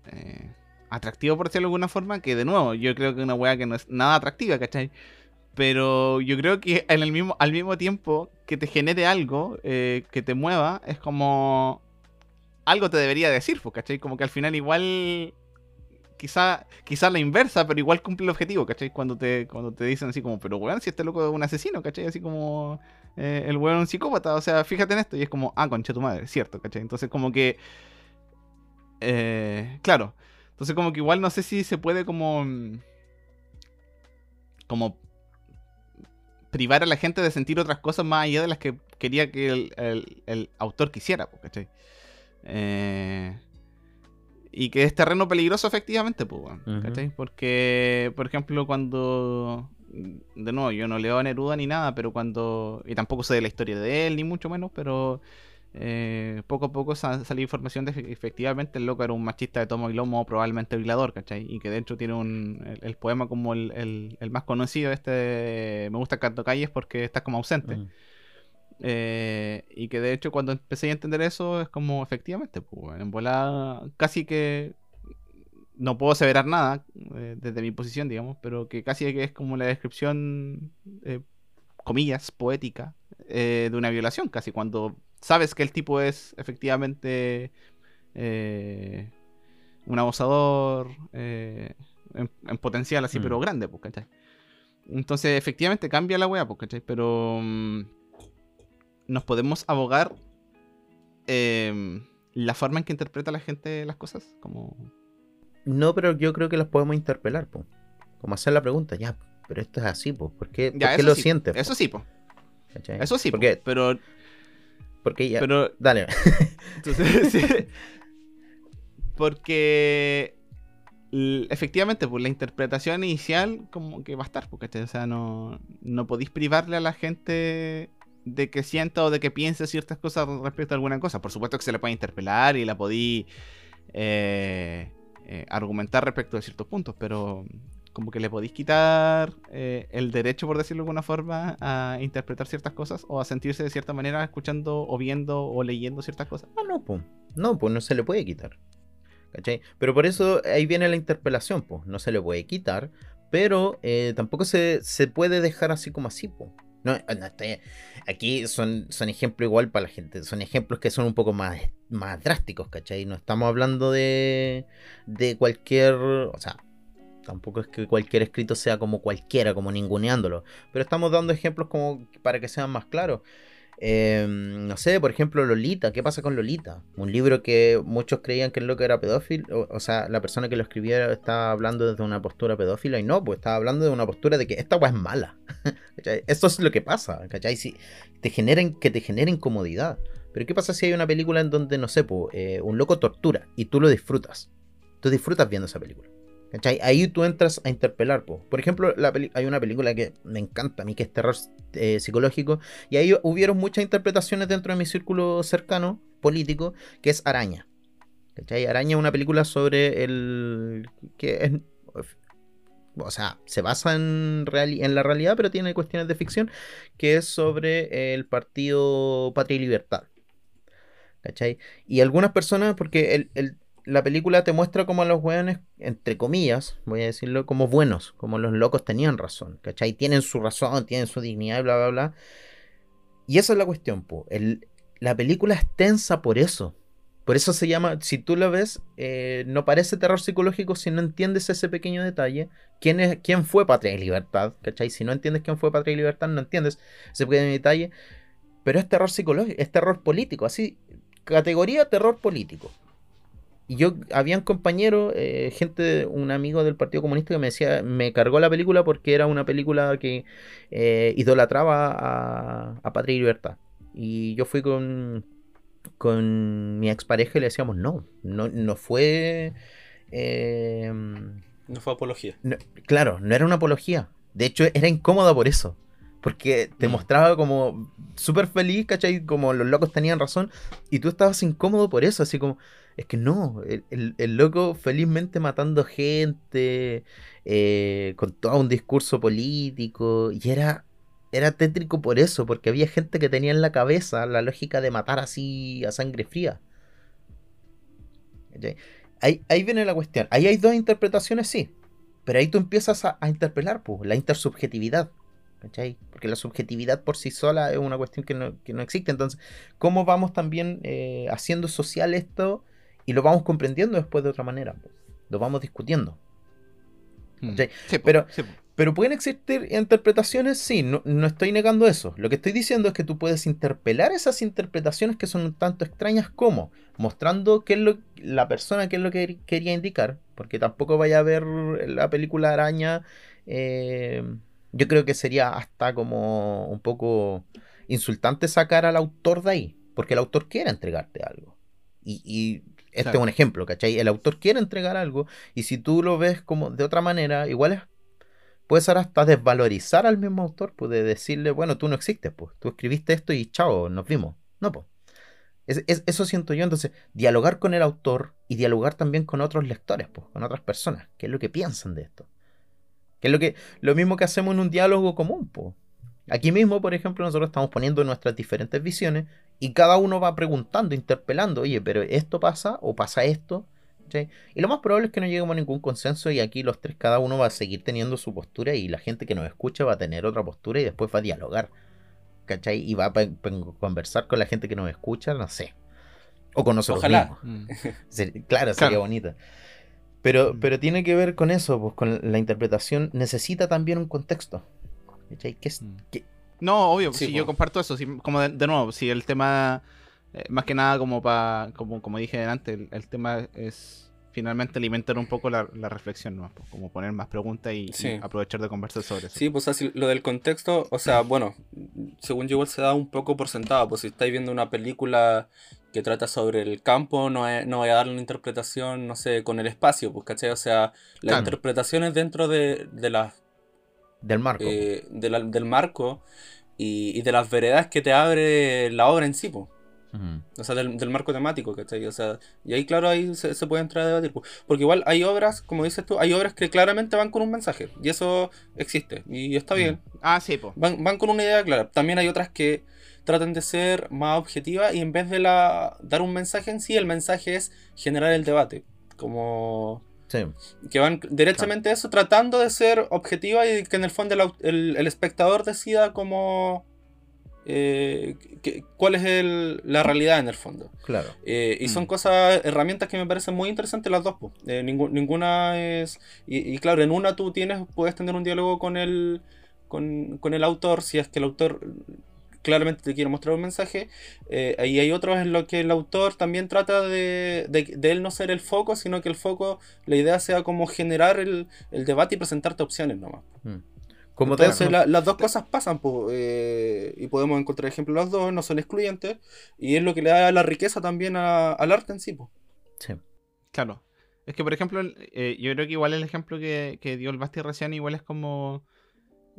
eh, atractivo por decirlo de alguna forma, que de nuevo, yo creo que una wea que no es nada atractiva, ¿cachai? Pero yo creo que en el mismo, al mismo tiempo que te genere algo, eh, que te mueva, es como algo te debería decir, pues, ¿cachai? Como que al final igual quizá, quizá la inversa, pero igual cumple el objetivo, ¿cachai? Cuando te, cuando te dicen así como, pero weón, si este loco es un asesino, ¿cachai? Así como eh, el weón es un psicópata, o sea, fíjate en esto, y es como, ah, concha tu madre, cierto, ¿cachai? Entonces como que, eh, claro, entonces como que igual no sé si se puede como, mm, como privar a la gente de sentir otras cosas más allá de las que quería que el, el- el autor quisiera, ¿cachai? Eh, y que es terreno peligroso efectivamente, pues, Ujú. ¿cachai? Porque, por ejemplo, cuando... De nuevo, yo no leo a Neruda ni nada, pero cuando... Y tampoco sé de la historia de él, ni mucho menos, pero... eh, poco a poco sa- salió información de que efectivamente el loco era un machista de tomo y lomo, probablemente violador, ¿cachai? Y que de hecho tiene un, el, el poema como el, el- el más conocido, este de Me gusta Canto Calles porque estás como ausente. Mm. Eh, y que de hecho cuando empecé a entender eso es como efectivamente, pues, en volada casi que no puedo aseverar nada eh, desde mi posición, digamos, pero que casi que es como la descripción, eh, comillas, poética eh, de una violación, casi cuando sabes que el tipo es efectivamente un abusador en, en potencial así, Mm. pero grande, pues, ¿cachai? Entonces, efectivamente cambia la weá, pues, ¿cachai? Pero mm, nos podemos abogar em, la forma en que interpreta la gente las cosas, como... No, pero yo creo que los podemos interpelar, po. Como hacer la pregunta, ya, pero esto es así, po. ¿Por qué, Ya, por qué eso lo sí, sientes? po? Eso sí. ¿Cachai? Eso sí, po, Porque, pero... porque ya. pero Dale. *laughs* Entonces, sí. Porque efectivamente, pues la interpretación inicial como que va a estar, porque o sea, no, no podéis privarle a la gente de que sienta o de que piense ciertas cosas respecto a alguna cosa. Por supuesto que se le puede interpelar y la podí eh, eh, argumentar respecto a ciertos puntos, pero como que le podéis quitar eh, el derecho, por decirlo de alguna forma, a interpretar ciertas cosas o a sentirse de cierta manera escuchando o viendo o leyendo ciertas cosas. Ah, no, pues. No, pues no se le puede quitar. ¿Cachai? Pero por eso ahí viene la interpelación, pues. No se le puede quitar, pero eh, tampoco se, se puede dejar así como así, pues. Aquí son, son ejemplos igual para la gente. Son ejemplos que son un poco más, más drásticos, ¿cachai? No estamos hablando de, de cualquier. O sea, tampoco es que cualquier escrito sea como cualquiera, como ninguneándolo. Pero estamos dando ejemplos como para que sean más claros. Eh, no sé, por ejemplo, Lolita. ¿Qué pasa con Lolita? Un libro que muchos creían que el loco era pedófilo. O, sea, la persona que lo escribía estaba hablando desde una postura pedófila y no, pues estaba hablando de una postura de que esta weá es mala. *laughs* Esto es lo que pasa, ¿cachai? Si te generen, que te genera incomodidad. Pero ¿qué pasa si hay una película en donde, no sé, eh, un loco tortura y tú lo disfrutas? Tú disfrutas viendo esa película. ¿Cachai? Ahí tú entras a interpelar. po. Por ejemplo, hay una película que me encanta a mí, que es terror eh, psicológico. Y ahí hubieron muchas interpretaciones dentro de mi círculo cercano, político, que es Araña. ¿Cachai? Araña es una película sobre el... que. O sea, se basa en, reali- en la realidad, pero tiene cuestiones de ficción, que es sobre el partido Patria y Libertad. ¿Cachai? Y algunas personas, porque el, el- la película te muestra como a los weones, entre comillas, voy a decirlo, como buenos, como los locos tenían razón, ¿cachai? Tienen su razón, tienen su dignidad bla, bla, bla. Y esa es la cuestión, po. El- la película es tensa por eso. Por eso se llama, si tú la ves, eh, no parece terror psicológico si no entiendes ese pequeño detalle. ¿Quién, es, ¿Quién fue Patria y Libertad? ¿Cachai? Si no entiendes quién fue Patria y Libertad, no entiendes ese pequeño detalle. Pero es terror psicológico, es terror político, así, categoría terror político. Y yo, habían compañeros, eh, gente, un amigo del Partido Comunista que me decía, me cargó la película porque era una película que eh, idolatraba a, a Patria y Libertad. Y yo fui con, con mi expareja y le decíamos, no, no, no fue... eh, No fue apología. no- claro, no era una apología. De hecho, era incómoda por eso. Porque te Mm. mostraba como súper feliz, ¿cachai? Como los locos tenían razón. Y tú estabas incómodo por eso. Así como, es que no, el, el- el loco felizmente matando gente, eh, con todo un discurso político. Y era, era tétrico por eso, porque había gente que tenía en la cabeza la lógica de matar así a sangre fría. ¿Cachai? Ahí, ahí viene la cuestión. Ahí hay dos interpretaciones, sí. Pero ahí tú empiezas a, a interpelar, pues, la intersubjetividad. ¿Cachai? Porque la subjetividad por sí sola es una cuestión que no, que no existe. Entonces, ¿cómo vamos también eh, haciendo social esto y lo vamos comprendiendo después de otra manera? Lo vamos discutiendo. Mm. Sí, po, pero- sí. Pero pueden existir interpretaciones, sí, no, no estoy negando eso. Lo que estoy diciendo es que tú puedes interpelar esas interpretaciones que son un tanto extrañas como mostrando qué es lo la persona qué es lo que quería indicar, porque tampoco vaya a ver la película Araña. eh, yo creo que sería hasta como un poco insultante sacar al autor de ahí, porque el autor quiere entregarte algo. Y, y este Claro. es un ejemplo, ¿cachai? El autor quiere entregar algo y si tú lo ves como de otra manera, igual es, puede ser hasta desvalorizar al mismo autor, pues de decirle, bueno, tú no existes, pues, tú escribiste esto y chao, nos vimos. No, pues. Es- es- eso siento yo, entonces, dialogar con el autor y dialogar también con otros lectores, pues, con otras personas, qué es lo que piensan de esto. Que es lo que lo mismo que hacemos en un diálogo común, pues. Aquí mismo, por ejemplo, nosotros estamos poniendo nuestras diferentes visiones y cada uno va preguntando, interpelando, oye, pero esto pasa o pasa esto. Y lo más probable es que no lleguemos a ningún consenso y aquí los tres, cada uno va a seguir teniendo su postura y la gente que nos escucha va a tener otra postura y después va a dialogar. ¿Cachai? Y va a conversar con la gente que nos escucha, no sé. O con nosotros Ojalá. mismos. *laughs* Claro, sería Claro. bonita. Pero, Mm. pero tiene que ver con eso, pues con la interpretación necesita también un contexto. Mm. No, obvio, Sí, si po. yo comparto eso, sí, como de, de nuevo, si el tema, eh, más que nada como para, como, como dije antes, el, el tema es finalmente alimentar un poco la, la reflexión, ¿no? Pues, como poner más preguntas y, y aprovechar de conversar sobre eso. Sí, pues así, lo del contexto, o sea, bueno, según yo igual se da un poco por sentado, pues si estáis viendo una película que trata sobre el campo, no, es- no voy a darle una interpretación, no sé, con el espacio, pues, ¿cachai? O sea, las Claro. interpretaciones dentro de, de las del marco. eh, de la- del marco y, y de las veredas que te abre la obra en sí, pues. O sea, del, del marco temático, ¿cachai? O sea, y ahí, claro, ahí se, se puede entrar a debatir. pues. Porque igual hay obras, como dices tú, hay obras que claramente van con un mensaje. Y eso existe. Y está bien. Ah, sí, pues. Van, van con una idea clara. También hay otras que tratan de ser más objetivas y en vez de la, dar un mensaje en sí, el mensaje es generar el debate. Como Sí. que van derechamente a eso, tratando de ser objetiva y que en el fondo el, el- el espectador decida como eh, que- cuál es el- la realidad en el fondo. Claro. Eh, y son Mm. cosas, herramientas que me parecen muy interesantes las dos. Eh, ninguna es... Y, y claro, en una tú tienes, puedes tener un diálogo con el, con, con el autor, si es que el autor claramente te quiere mostrar un mensaje. Eh, y hay otros en los que el autor también trata de, de, de él no ser el foco, sino que el foco, la idea sea como generar el, el debate y presentarte opciones nomás. Mm. Como te Entonces la- las dos cosas pasan po, eh, y podemos encontrar ejemplos de las dos, no son excluyentes y es lo que le da la riqueza también a- al arte en sí. po. Sí. Claro. Es que, por ejemplo, eh, yo creo que igual el ejemplo que, que dio el Basti recién igual es como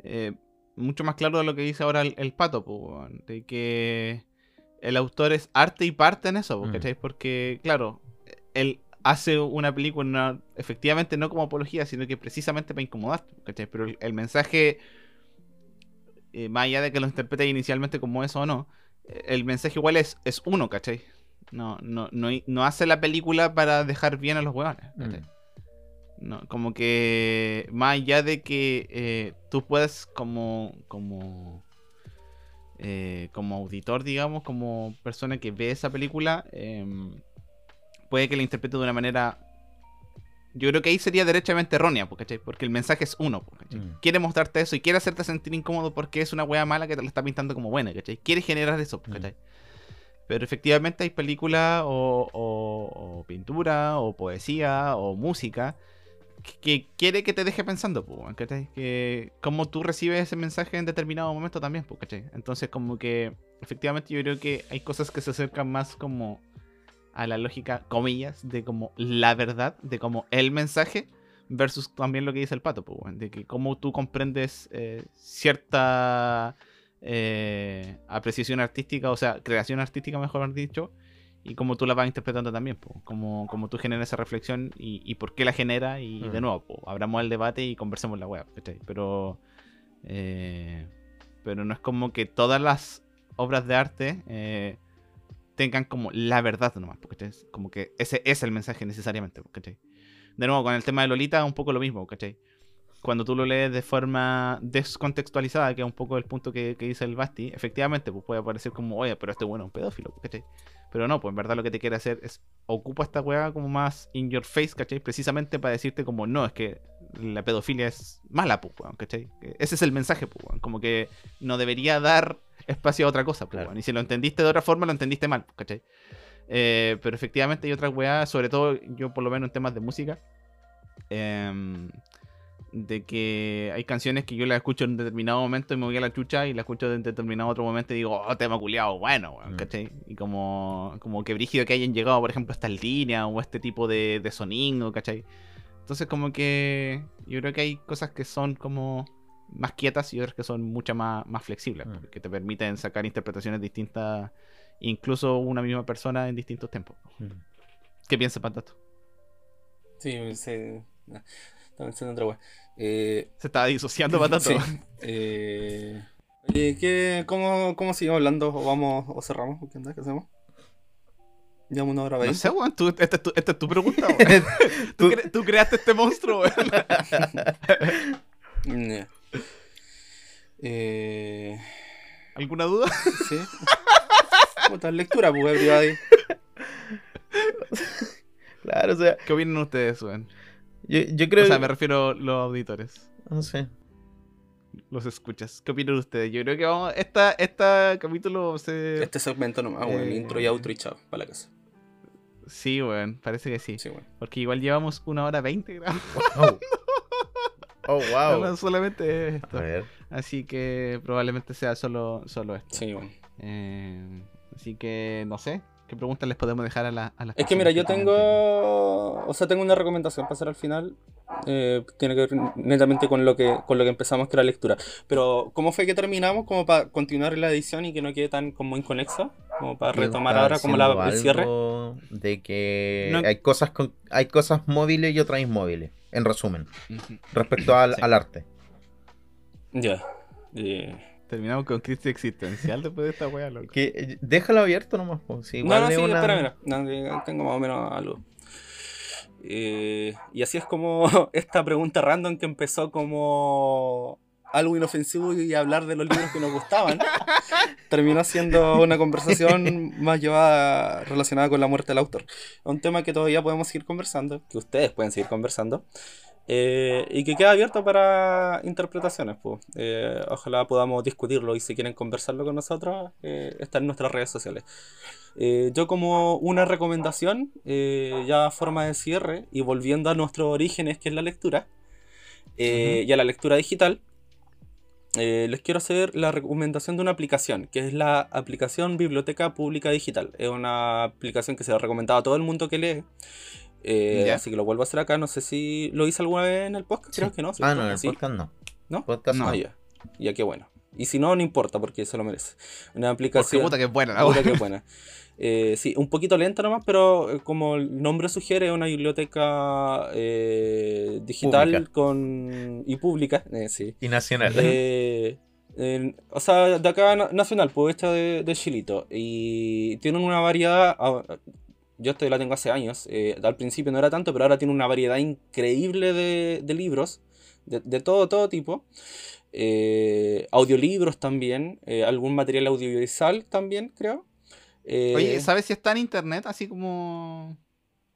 eh, mucho más claro de lo que dice ahora el, el pato, po, de que el autor es arte y parte en eso, Mm. ¿cachai? Porque, claro, él hace una película efectivamente no como apología, sino que precisamente para incomodar, ¿cachai? Pero el, el mensaje, eh, más allá de que lo interprete inicialmente como eso o no, el mensaje igual es, es uno, ¿cachai? No, no, no, no hace la película para dejar bien a los huevones. ¿cachai? Mm. No, como que más allá de que eh, tú puedes como como eh, como auditor, digamos, como persona que ve esa película, em, puede que la interprete de una manera yo creo que ahí sería derechamente errónea, ¿cachai? Porque el mensaje es uno. Mm. Quiere mostrarte eso y quiere hacerte sentir incómodo porque es una wea mala que te la está pintando como buena, ¿cachai? Quiere generar eso, Mm. ¿cachai? Pero efectivamente hay películas o, o- o pintura o poesía o música que, quiere que te deje pensando, weón, ¿cachai? Que cómo tú recibes ese mensaje en determinado momento también, po, ¿cachai? Entonces como que efectivamente yo creo que hay cosas que se acercan más como a la lógica, comillas, de como la verdad, de como el mensaje, versus también lo que dice el pato, weón, de que cómo tú comprendes eh, cierta eh, apreciación artística, o sea, creación artística, mejor dicho, y cómo tú la vas interpretando también, po, como, como tú generas esa reflexión y, y por qué la genera, y de Mm. nuevo, po, abramos el debate y conversemos la web, Pero, eh, pero no es como que todas las obras de arte eh, tengan como la verdad nomás, porque es como que ese es el mensaje necesariamente, ¿cachai? De nuevo, con el tema de Lolita, un poco lo mismo, ¿cachai? Cuando tú lo lees de forma descontextualizada, que es un poco el punto que, que dice el Basti, efectivamente, pues puede parecer como, oye, pero este bueno es un pedófilo, ¿cachai? Pero no, pues en verdad lo que te quiere hacer es ocupa esta weá como más in your face, ¿cachai? Precisamente para decirte como, no, es que la pedofilia es mala, pues, weón, ¿cachai? Ese es el mensaje, pues, weón. Como que no debería dar espacio a otra cosa, pues, Claro. Y si lo entendiste de otra forma, lo entendiste mal, pues, ¿cachai? Eh, pero efectivamente hay otras weas, sobre todo yo por lo menos en temas de música, em, de que hay canciones que yo las escucho en determinado momento y me voy a la chucha y las escucho en determinado otro momento y digo, oh, tema culiado, bueno, weón", Mm. ¿cachai? Y como, como que brígido que hayan llegado, por ejemplo, a estas líneas o a este tipo de, de sonido, ¿cachai? Entonces como que yo creo que hay cosas que son como más quietas y otras que son mucho más, más flexibles, Mm. que te permiten sacar interpretaciones distintas, incluso una misma persona en distintos tiempos. ¿Qué piensas, Patato? Sí, sí. Estaba pensando en otra wea. Eh, Se estaba disociando, Patato. *laughs* sí. Eh, oye, ¿qué, cómo, ¿Cómo seguimos hablando? ¿O vamos o cerramos? ¿Qué onda? ¿Qué hacemos? Llevamos una hora No veinte. sé, weón, tú- esta, es tu, esta es tu pregunta, *laughs* weón. tú, cre- tú creaste este monstruo, weón. *laughs* Eh, ¿Alguna duda? sí. Puta, lectura, pues, everybody. Claro, o sea, ¿Qué opinan ustedes, weón? Yo, yo creo O sea, me refiero a los auditores, No sé. los escuchas. ¿Qué opinan ustedes? Yo creo que vamos, esta, esta capítulo va a ser... Este segmento nomás, bueno, Eh, intro y outro y chao, para la casa. Sí, weón, parece que sí. Sí, bueno. Porque igual llevamos una hora veinte grabando. Wow. Oh, No, *laughs* wow. no, solamente esto. A ver. Así que probablemente sea solo, solo esto. Sí, bueno. Eh, así que no sé. ¿Qué preguntas les podemos dejar a, la, a las Es que mira, yo tengo. O sea, tengo una recomendación para hacer al final. Eh, tiene que ver netamente con lo que con lo que empezamos, que era lectura. Pero, ¿cómo fue que terminamos? Como para continuar la edición y que no quede tan como inconexo. Como para retomar ahora como la, el cierre. De que No- hay cosas con, hay cosas móviles y otras inmóviles. En resumen. Respecto al, Sí. al arte. Ya. Eh, Terminamos con crisis existencial después de esta wea, loco. Que, eh, déjalo abierto nomás. pues, si No, igual no, sí, una- espera, mira. No, tengo más o menos algo. Eh, y así es como *laughs* esta pregunta random que empezó como algo inofensivo y hablar de los libros que nos gustaban. *laughs* terminó siendo una conversación más llevada relacionada con la muerte del autor. Un tema que todavía podemos seguir conversando, que ustedes pueden seguir conversando. Eh, y que queda abierto para interpretaciones. pues. Eh, ojalá podamos discutirlo y si quieren conversarlo con nosotros, eh, está en nuestras redes sociales. Eh, yo como una recomendación, eh, ya a forma de cierre y volviendo a nuestros orígenes, que es la lectura, y a la lectura digital, les quiero hacer la recomendación de una aplicación, que es la aplicación Biblioteca Pública Digital. Es una aplicación que se ha recomendado a todo el mundo que lee. Eh. Así que lo vuelvo a hacer acá. No sé si lo hice alguna vez en el podcast. Creo que no. Ah, no, en el ¿Sí? podcast no. ¿No? Podcast No. Ah, ya. Ya, qué bueno. Y si no, no importa, porque se lo merece. Una Porque aplicación. puta que es buena la Puta buena. Eh, sí, un poquito lenta nomás, pero eh, como el nombre sugiere, es una biblioteca eh, digital Pública. con y pública. eh, sí. Y nacional. O sea, de acá na- nacional, pues hecha de, de Chilito. Y tienen una variedad. Yo esto la tengo hace años. eh, al principio no era tanto, pero ahora tiene una variedad increíble de, libros. De, todo, todo tipo. Eh, audiolibros también. eh, algún material audiovisual también, creo. Oye, ¿sabes si está en internet? Así como.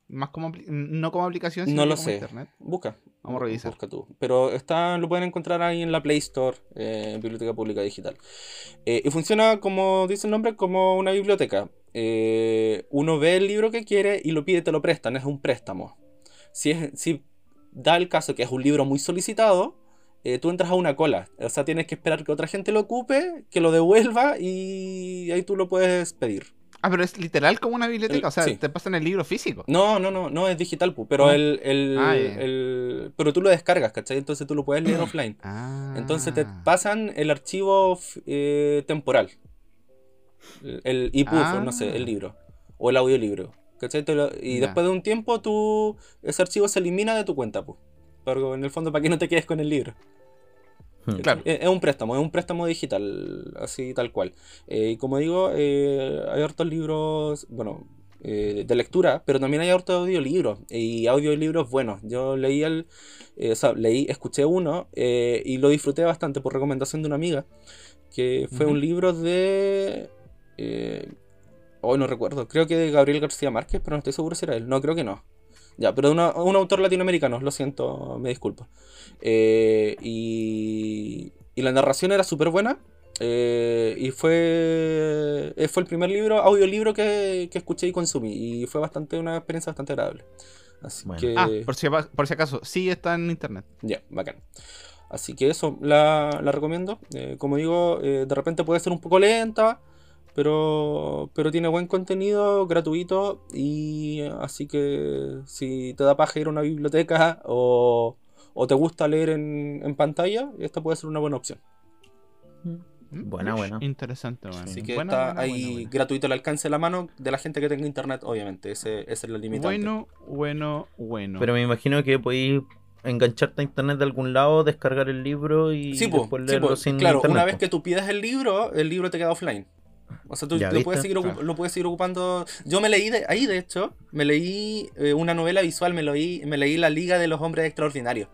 Más como. No como aplicación, sino No lo como sé. internet. Busca. Vamos a revisar. Busca tú. Pero está, lo pueden encontrar ahí en la Play Store, eh, Biblioteca Pública Digital. Eh, y funciona, como dice el nombre, como una biblioteca. Eh, uno ve el libro que quiere y lo pide, te lo prestan, es un préstamo. Si, es, si da el caso que es un libro muy solicitado, eh, tú entras a una cola. O sea, tienes que esperar que otra gente lo ocupe, que lo devuelva y ahí tú lo puedes pedir. Ah, pero es literal como una biblioteca. El- o sea, sí. te pasan el libro físico. No, no, no, no es digital, pu, pero el, el, Ah, el- pero tú lo descargas, ¿cachai? Entonces tú lo puedes leer *clears throat* offline. Ah. Entonces te pasan el archivo eh, temporal. El, EPUB, Ah. no sé, el libro. O el audiolibro. ¿Cachai? Lo- y después de un tiempo tú, ese archivo se elimina de tu cuenta, pues. Pero en el fondo para que no te quedes con el libro. Claro. Es, es un préstamo, es un préstamo digital, así tal cual. Eh, y como digo, eh, hay hartos libros, bueno, eh, de lectura, pero también hay hartos audiolibros. Y audiolibros buenos. Yo leí el, o sea, leí, escuché uno y lo disfruté bastante por recomendación de una amiga. Que fue un libro de. Hoy no recuerdo, creo que de Gabriel García Márquez, pero no estoy seguro si era él. No, creo que no. Ya, pero de una- un autor latinoamericano, lo siento, me disculpo. Eh, y, y la narración era súper buena. eh, y fue, eh, fue el primer libro, audiolibro que, que escuché y consumí. Y fue bastante una experiencia bastante agradable. Así Bueno. que. Ah, por si, por si acaso, sí está en internet. Ya, bacán. Así que eso, la, la recomiendo. Eh, como digo, eh, de repente puede ser un poco lenta, pero, pero tiene buen contenido, gratuito. Y así que si te da paja ir a una biblioteca *laughs* o, o te gusta leer en, en pantalla, esta puede ser una buena opción. ¿Mm? Buena, buena. Interesante, bueno. Así que Buena, está buena, ahí buena, buena. gratuito al alcance de la mano de la gente que tenga internet, obviamente. Ese, ese es el limitante. Bueno, bueno, bueno. Pero me imagino que podéis engancharte a internet de algún lado, descargar el libro y Sí, después leerlo sin claro, internet, una vez po. que tú pidas el libro, el libro te queda offline. O sea, tú lo puedes, seguir, ocup- lo puedes seguir ocupando. Yo me leí de, ahí, de hecho, me leí eh, una novela visual, me leí, me leí La Liga de los Hombres Extraordinarios.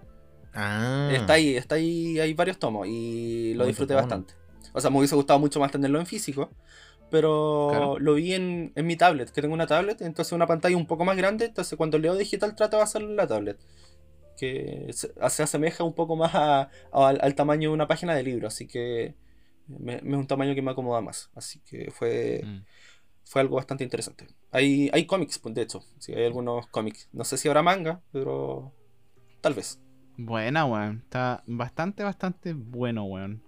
Ah, Está ahí, está ahí, hay varios tomos y lo Muy disfruté bueno. bastante. O sea, me hubiese gustado mucho más tenerlo en físico, pero Claro. lo vi en, en mi tablet, que tengo una tablet, entonces una pantalla un poco más grande, entonces cuando leo digital trato de hacerlo en la tablet. Que se, se asemeja un poco más a- a- al, al tamaño de una página de libro, así que me- me es un tamaño que me acomoda más. Así que fue, Mm. fue algo bastante interesante. Hay, hay cómics, pues, de hecho, sí, hay algunos cómics. No sé si habrá manga, pero tal vez. Buena, weón. Está bastante, bastante bueno, weón.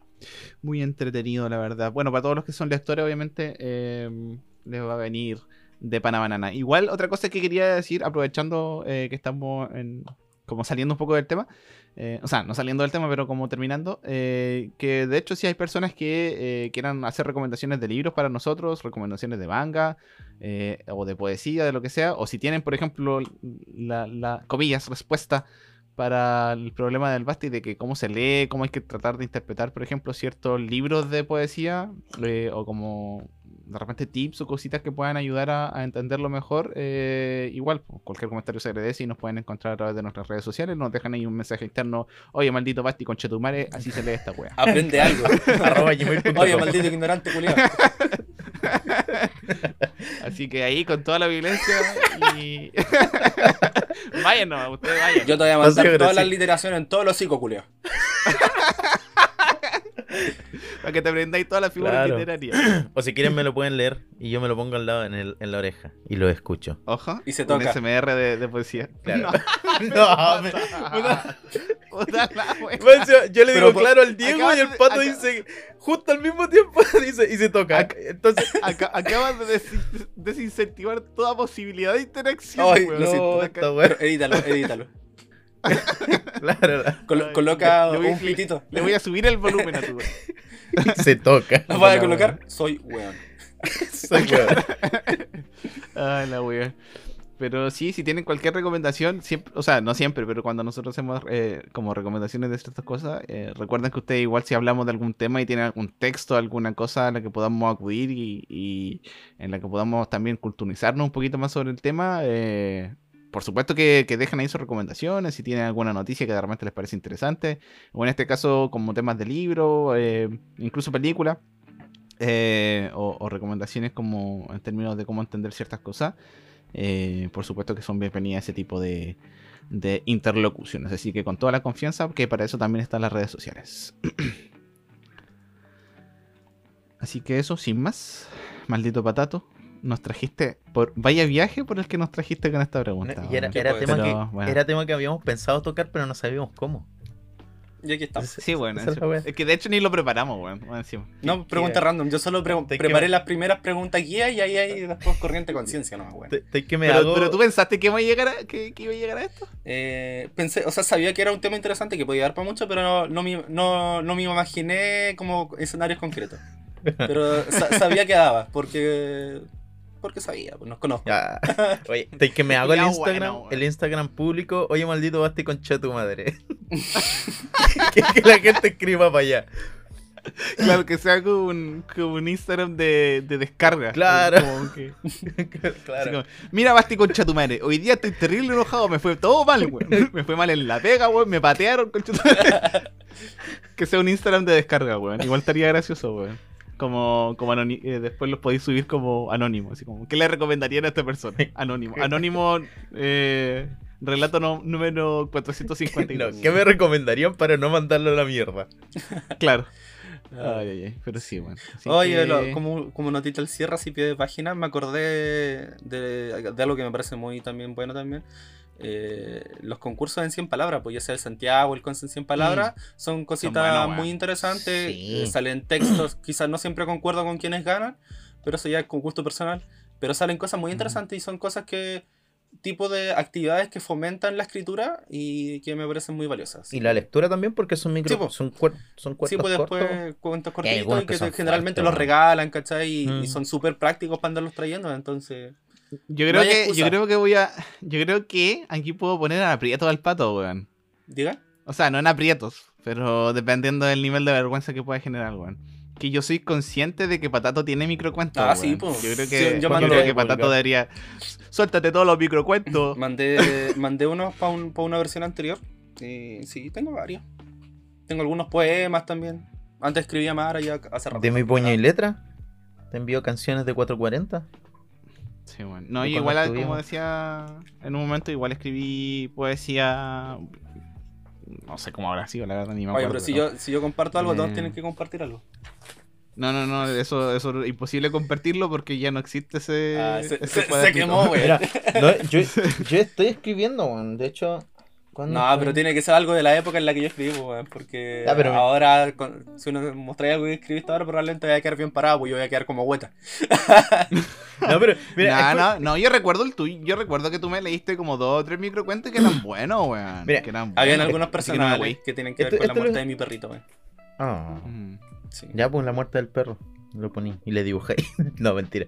Muy entretenido, la verdad. Bueno, para todos los que son lectores, obviamente, eh, les va a venir de pana banana. Igual, otra cosa que quería decir, aprovechando eh, que estamos en, como saliendo un poco del tema, eh, o sea, no saliendo del tema, pero como terminando, eh, que de hecho si hay personas que eh, quieran hacer recomendaciones de libros para nosotros, recomendaciones de manga, o de poesía, de lo que sea, o si tienen, por ejemplo, la, la comillas, respuesta para el problema del Basti de que cómo se lee, cómo hay que tratar de interpretar, por ejemplo, ciertos libros de poesía, o como de repente tips o cositas que puedan ayudar a, a entenderlo mejor, eh, igual, pues, cualquier comentario se agradece y nos pueden encontrar a través de nuestras redes sociales, nos dejan ahí un mensaje interno, oye, maldito Basti con Chetumare, así se lee esta wea. *laughs* Aprende algo. *laughs* Oye, maldito ignorante, culiado. *laughs* Así que ahí con toda la violencia y... vayan nomás, ustedes vayan. Yo te voy a mandar todas las literaciones en todos los hocico, culiao. *laughs* Para que te aprendáis todas las figuras Claro. literarias. O si quieren me lo pueden leer y yo me lo pongo al lado en, el, en la oreja y lo escucho. Ojo. Y se un toca. SMR de, de poesía. Claro. *laughs* No. *laughs* No, me- Puta la wea. Pues yo, yo le digo claro al Diego y el pato acá- dice justo al mismo tiempo dice y se toca. Ac- Entonces, Aca- acabas de des- desincentivar toda posibilidad de interacción. Ay, no, Acá- edítalo, edítalo. *laughs* Claro, Ay, coloca le un pitito. Le voy a subir el volumen a tu weón. *laughs* se toca. Lo voy a colocar. Soy weón. Soy weón. *laughs* Ay, la wea. Pero sí, si tienen cualquier recomendación, siempre, o sea, no siempre, pero cuando nosotros hacemos eh, como recomendaciones de estas cosas, eh, recuerden que ustedes igual si hablamos de algún tema y tienen algún texto, alguna cosa a la que podamos acudir y, y en la que podamos también culturizarnos un poquito más sobre el tema, eh, por supuesto que, que dejen ahí sus recomendaciones, si tienen alguna noticia que de repente les parece interesante, o en este caso como temas de libro, eh, incluso película, eh, o, recomendaciones como en términos de cómo entender ciertas cosas. Eh, por supuesto que son bienvenidas ese tipo de interlocuciones. Así que con toda la confianza, que para eso también están las redes sociales. *clears throat* Así que eso, sin más, maldito patato, nos trajiste por vaya viaje por el que nos trajiste con esta pregunta. Y era, weón. ¿Qué era puede tema que, bueno. era tema que habíamos pensado tocar, pero no sabíamos cómo. Y aquí estamos. Sí, bueno, es wea. es que de hecho ni lo preparamos, weón. bueno. No, pregunta random. Yo solo pre- Te preparé las primeras preguntas guía y ahí hay después corriente conciencia, no weón. Pero, hago- pero tú pensaste que iba a llegar a, que, que iba a llegar a esto. Eh, pensé, o sea, sabía que era un tema interesante que podía dar para mucho, pero no, no, me, no, no me imaginé como escenarios concretos. Pero sa- sabía que daba, porque porque sabía, pues nos conozco. Ya. *laughs* Oye, te- que me *laughs* hago el Instagram, bueno, el Instagram público, oye maldito basti concha tu madre. *laughs* que, que la gente escriba para allá. Claro, que sea como un, como un Instagram de, de descarga. Claro. Como que- claro. como, Mira, Basti concha tu madre. Hoy día estoy terrible enojado. Me fue todo mal, weón. Me fue mal en la pega, weón. Me patearon, concha tu madre. Que sea un Instagram de descarga, weón. Igual estaría gracioso, weón. Como, como eh, después los podéis subir como anónimo. Así como, ¿qué le recomendarían a esta persona? *laughs* Anónimo. Anónimo, eh, relato no- número No, 452. ¿Qué me recomendarían para no mandarlo a la mierda? *laughs* Claro. Ah. Ay, ay, ay. Pero sí, bueno. Así Oye, que- lo- como, como notita al cierre, así pie de página, me acordé de, de algo que me parece muy también bueno también, eh, los concursos en 100 palabras, pues ya sea el Santiago, el Conce en 100 palabras, son cositas buenos, weón. muy interesantes. Sí. eh, salen textos, *clears throat* quizás no siempre concuerdo con quienes ganan, pero eso ya es con gusto personal. Pero salen cosas muy interesantes y son cosas que, tipo de actividades que fomentan la escritura y que me parecen muy valiosas. Y la lectura también, porque son micro. Sí, po. son, cuer- son Sí, cuentos pues cortos. después cuentos cortitos y que que son te- generalmente fuertes, los regalan, ¿cachai? Y, y Mm. son súper prácticos para andarlos trayendo, entonces... Yo creo que, excusa. yo creo que voy a. Yo creo que aquí puedo poner a aprieto al pato, weón. ¿Diga? O sea, no en aprietos, pero dependiendo del nivel de vergüenza que pueda generar, weón. Que yo soy consciente de que Patato tiene microcuentos. Ah, weón. sí, po. Yo creo Sí, que, yo yo mandé- creo que Patato debería. Suéltate todos los microcuentos. *laughs* Mandé, mandé unos para una versión anterior. Y sí, tengo varios. Tengo algunos poemas también. Antes escribía más, ahora ya hace rato. De mi puño y letra. Te envío canciones de 440. Sí, bueno. No, cuando igual, como decía en un momento, igual escribí poesía. No sé cómo habrá sido, la verdad, ni me Oye, acuerdo. pero si pero- yo, si yo comparto algo, todos tienen que compartir algo. No, no, no, eso, eso es imposible compartirlo porque ya no existe ese. Ah, se, ese se- se quemó, güey. Mira, no, yo, *laughs* yo estoy escribiendo, weón. De hecho. ¿Cuándo No, fue? pero tiene que ser algo de la época en la que yo escribí, weón, porque Ya, pero me- ahora, con- si uno mostráis algo que escribiste ahora, probablemente voy a quedar bien parado, pues yo voy a quedar como hueta. *laughs* No, pero. Mira, no, no, no, yo recuerdo el tuyo. Yo recuerdo que tú me leíste como dos o tres microcuentos que eran buenos, weón. Mira, que eran Habían buenos. algunos que no me personajes voy. que tienen que ver Esto- con la muerte lo- de mi perrito, weón. Ah, Mm. Sí. ya, pues la muerte del perro. Lo poní y le dibujé. *laughs* no, mentira.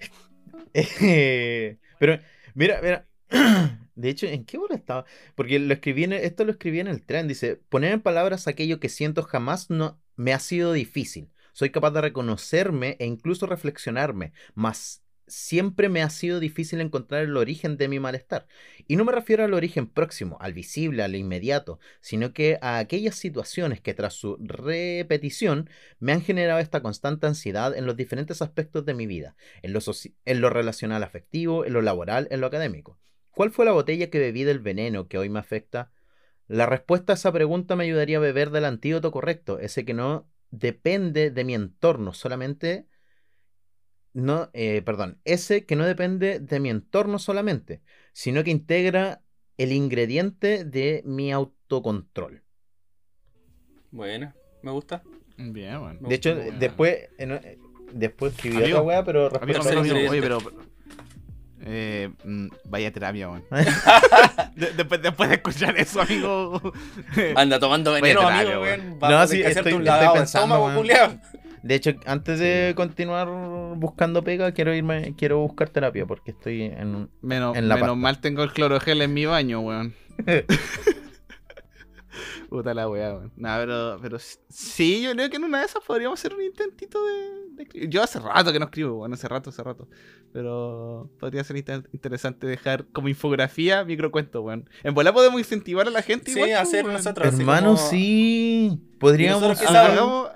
*laughs* Eh, pero, mira, mira. *clears throat* De hecho, ¿en qué bola estaba? Porque lo escribí en el- esto lo escribí en el tren. Dice, poner en palabras aquello que siento jamás no me ha sido difícil. Soy capaz de reconocerme e incluso reflexionarme, mas siempre me ha sido difícil encontrar el origen de mi malestar. Y no me refiero al origen próximo, al visible, al inmediato, sino que a aquellas situaciones que tras su repetición me han generado esta constante ansiedad en los diferentes aspectos de mi vida, en lo, en lo relacional afectivo, en lo laboral, en lo académico. ¿Cuál fue la botella que bebí del veneno que hoy me afecta? La respuesta a esa pregunta me ayudaría a beber del antídoto correcto, ese que no depende de mi entorno, solamente... No, eh, perdón, ese que no depende de mi entorno solamente, sino que integra el ingrediente de mi autocontrol. Bueno, me gusta. Bien. Me De hecho, después, en- eh, después escribí Amigo, otra weá, respecto a oye, pero. Eh, mm, vaya terapia, weón. *laughs* De- después, después de escuchar eso, amigo. *laughs* Anda tomando veneno, terapia, amigo, weón. No, sí, estoy- un estoy pensando, estómago. De hecho, antes de continuar buscando pega, quiero irme, quiero buscar terapia porque estoy en un- Menos, En la menos pasta. mal tengo el clorogel en mi baño, weón. *laughs* Puta la weá, weón. Nah, pero, pero sí, yo creo que en una de esas podríamos hacer un intentito de, de escribir. Yo hace rato que no escribo, weón, hace rato, hace rato. Pero podría ser inter- interesante dejar como infografía microcuento, weón. En bola podemos incentivar a la gente Sí, igual, pues, hacer weón. nosotros. Hermano, como sí. Podríamos nosotros Hagamos-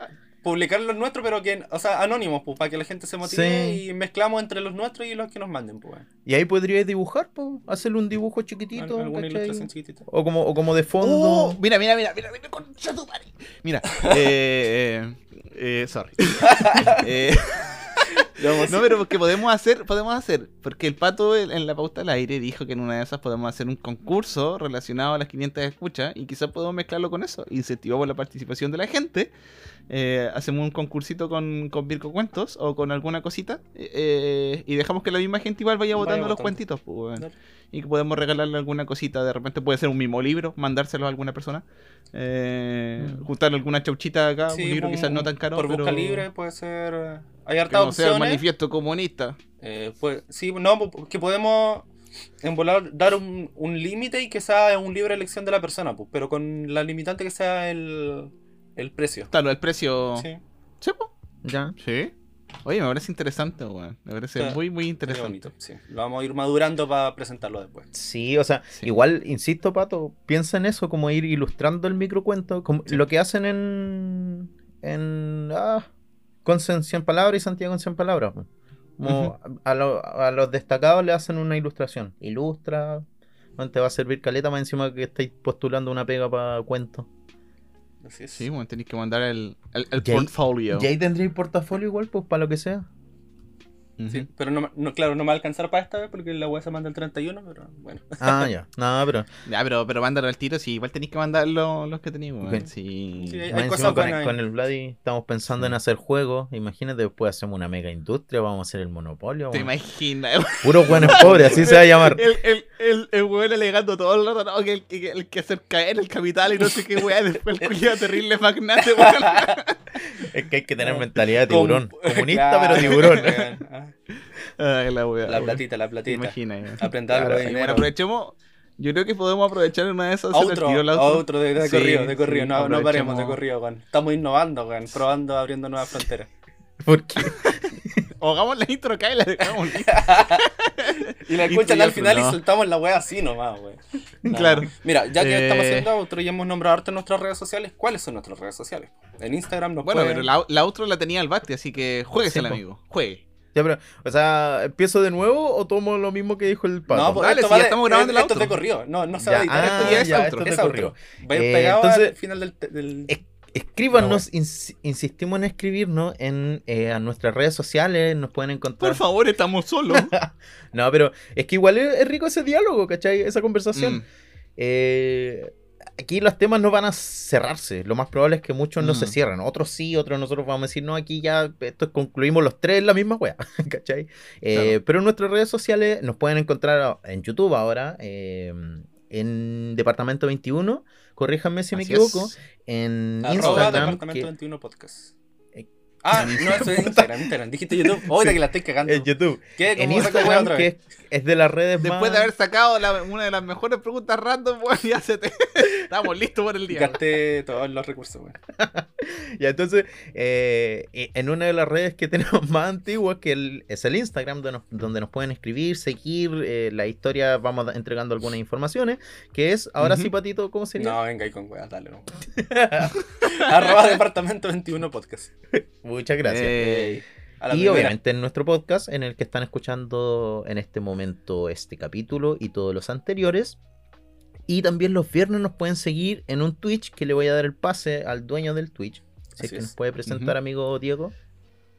Publicar los nuestros, pero que, o sea, anónimos, pues, para que la gente se motive Sí. y mezclamos entre los nuestros y los que nos manden, pues. Y ahí podrías dibujar, po, hacerle un dibujo chiquitito. Al- Alguna ilustración chiquitita. O como, o como de fondo. Oh, mira, mira, mira, mira, mira, concha tu madre. Mira, *laughs* eh, eh, eh, sorry. *laughs* Eh, *laughs* no, pero porque podemos hacer, podemos hacer, porque el pato en la pauta al aire dijo que en una de esas podemos hacer un concurso relacionado a las 500 escuchas y quizás podemos mezclarlo con eso. Incentivamos la participación de la gente. eh, hacemos un concursito con, con Virco Cuentos o con alguna cosita eh, y dejamos que la misma gente igual vaya Vaya votando los cuentitos. pues, y que podemos regalarle alguna cosita. De repente puede ser un mismo libro, mandárselo a alguna persona. Eh, Mm. Juntarle alguna chauchita acá, Sí, un libro quizás no tan caro. Por pero busca libre puede ser. eh, Hay Que hartas no sea el manifiesto comunista. Eh, pues, sí, no, pues, que podemos en volar dar un, un límite y que sea un libre elección de la persona, pues, pero con la limitante que sea el, el precio. Claro, el precio. Sí, Sí, po. Ya. Sí. Oye, me parece interesante, weón. Me parece muy, muy interesante. bonito. Sí, lo vamos a ir madurando para presentarlo después. Sí, o sea, Sí. igual, insisto, Pato, piensa en eso, como ir ilustrando el microcuento, como Sí. lo que hacen en. En. Ah, con 100 palabras y Santiago en 100 palabras. Como a, lo- a los destacados le hacen una ilustración. Ilustra. bueno, te va a servir caleta más encima que estáis postulando una pega para cuentos. Así es. Sí, bueno, tenéis que mandar el, el, el portfolio. Y ahí tendréis portafolio igual, pues, para lo que sea. Sí, pero no, no, claro, no me va a alcanzar para esta vez porque la web se manda el 31, pero bueno. Ah, ya. *laughs* No, pero. Ya, pero, pero mándalo al tiro, si igual tenéis que mandar lo- los que tenéis, weón. Ok. Sí. Sí, hay más cosas encima con, el Vladi estamos pensando en hacer juegos. Imagínate, después hacemos una mega industria, vamos a hacer el monopolio. Te imaginas, *laughs* Puros buenos *laughs* pobres, así se va a llamar. El, el, el, el weón alegando todo el rato, no, que el que, el que hacer caer el capital y no sé qué weá, después el culiado terrible magnate, weón. Es que hay que tener mentalidad de tiburón. Comunista, Claro, pero tiburón. Ay, la weá. La platita, la platita. Aprender algo Claro, de Y dinero. bueno, aprovechemos. Yo creo que podemos aprovechar una de esas. Otro, otro de, de Sí, corrido, de corrido. sí, no, no paremos de corrido, weón. Estamos innovando, weón. Probando, abriendo nuevas fronteras. Porque *laughs* O hagamos la intro acá y la dejamos. *laughs* Y la escuchan al ya, final y no. soltamos la wea así nomás, weón. No. *laughs* Claro. Mira, ya que estamos Eh. haciendo outro y hemos nombrado harto en nuestras redes sociales, ¿cuáles son nuestras redes sociales? En Instagram nos Bueno, pueden- pero la, la outro la tenía el Basti, así que jueguese Sí, amigo. Juegue. Ya, pero, o sea, ¿empiezo de nuevo o tomo lo mismo que dijo el pato? No, pues Dale, esto si va ya de- estamos grabando el esto es de outro. corrido. No, no se Ya, va a editar. ah, esto ya es ya, outro. esto es outro. Eh, pegado entonces- al final del. del- Es- Escríbanos, ins- insistimos en escribirnos en eh, a nuestras redes sociales, nos pueden encontrar. Por favor, estamos solos. *laughs* No, pero es que igual es, es rico ese diálogo, ¿cachai? Esa conversación. Mm. Eh, aquí los temas no van a cerrarse. Lo más probable es que muchos no se Mm. cierren. Otros sí, otros nosotros vamos a decir, no, aquí ya esto es- concluimos los tres en la misma wea. *laughs* ¿Cachai? Eh, Claro. Pero en nuestras redes sociales nos pueden encontrar en YouTube ahora, eh, en Departamento 21. Corríjanme si me equivoco. es. En Arroba Instagram. Departamento que- 21 Podcast. Ah, no, eso es Instagram, Instagram. Dijiste YouTube. Oye, Sí. que la estoy cagando. en YouTube. ¿Qué? En ¿Cómo saco wea Instagram, otra que vez? es, es de las redes Después más... de haber sacado la- una de las mejores preguntas random, weón, ya se te... *laughs* Estamos listos por el día. Gasté todos los recursos, weón. *laughs* Ya, entonces, eh, en una de las redes que *laughs* tenemos más antiguas, que el- es el Instagram, donde nos, donde nos pueden escribir, seguir eh, la historia, vamos entregando algunas informaciones, que es, ahora sí, Patito, ¿cómo sería? No, venga ahí con weas, dale, no. Arroba Departamento 21 Podcast. Muchas gracias. Eh, y primera. obviamente en nuestro podcast, en el que están escuchando en este momento este capítulo y todos los anteriores. Y también los viernes nos pueden seguir en un Twitch que le voy a dar el pase al dueño del Twitch. Si es que es. nos puede presentar, amigo Diego.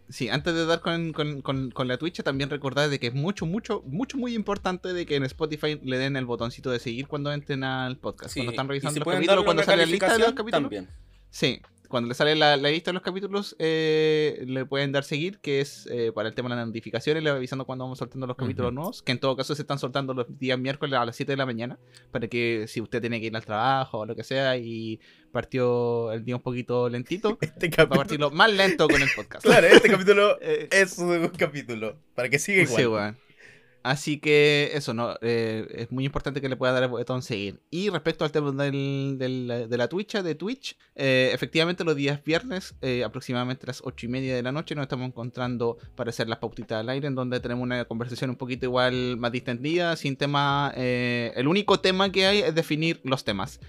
Sí, antes de dar con, con- con- con la Twitch, también recordar de que es mucho, mucho, mucho, muy importante de que en Spotify le den el botoncito de seguir cuando entren al podcast. Sí, Cuando están y revisando si los capítulos, cuando sale la lista de los capítulos. También. Sí, cuando le sale la, la lista de los capítulos, eh, le pueden dar seguir, que es eh, para el tema de las notificaciones, le avisando cuando vamos soltando los capítulos Ujú. nuevos, que en todo caso se están soltando los días miércoles a las 7 de la mañana, para que si usted tiene que ir al trabajo o lo que sea y partió el día un poquito lentito, *laughs* Este va a capítulo. partirlo más lento con el podcast. Claro, este capítulo *laughs* Eh, es un capítulo. Para que siga igual. Sí, weón. Así que eso, ¿no? Eh, es muy importante que le pueda dar el botón seguir. Y respecto al tema de la Twitch, de Twitch, eh, efectivamente los días viernes, eh, aproximadamente las ocho y media de la noche, nos estamos encontrando para hacer las pautitas al aire, en donde tenemos una conversación un poquito igual más distendida, sin tema. eh, el único tema que hay es definir los temas.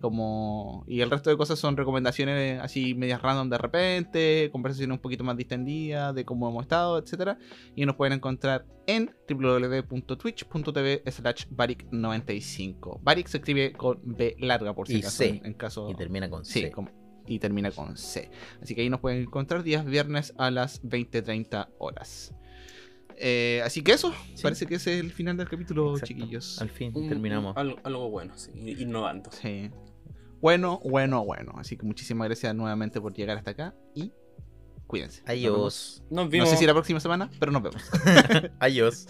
Como y el resto de cosas son recomendaciones así medias random de repente, conversaciones un poquito más distendidas de cómo hemos estado, etcétera y nos pueden encontrar en www.twitch.tv slash Baric95. Baric se escribe con B larga por si acaso, en, en caso... Y termina con Sí, C. y termina con C. Así que ahí nos pueden encontrar días viernes a las 20.30 horas. Eh, así que eso, Sí. parece que ese es el final del capítulo, Exacto. chiquillos. Al fin terminamos. Algo, algo bueno, sí, innovando. Sí. Bueno, bueno, bueno. Así que muchísimas gracias nuevamente por llegar hasta acá y cuídense. Nos vemos. Adiós. Nos No vimos. sé si la próxima semana, pero nos vemos. *laughs* Adiós.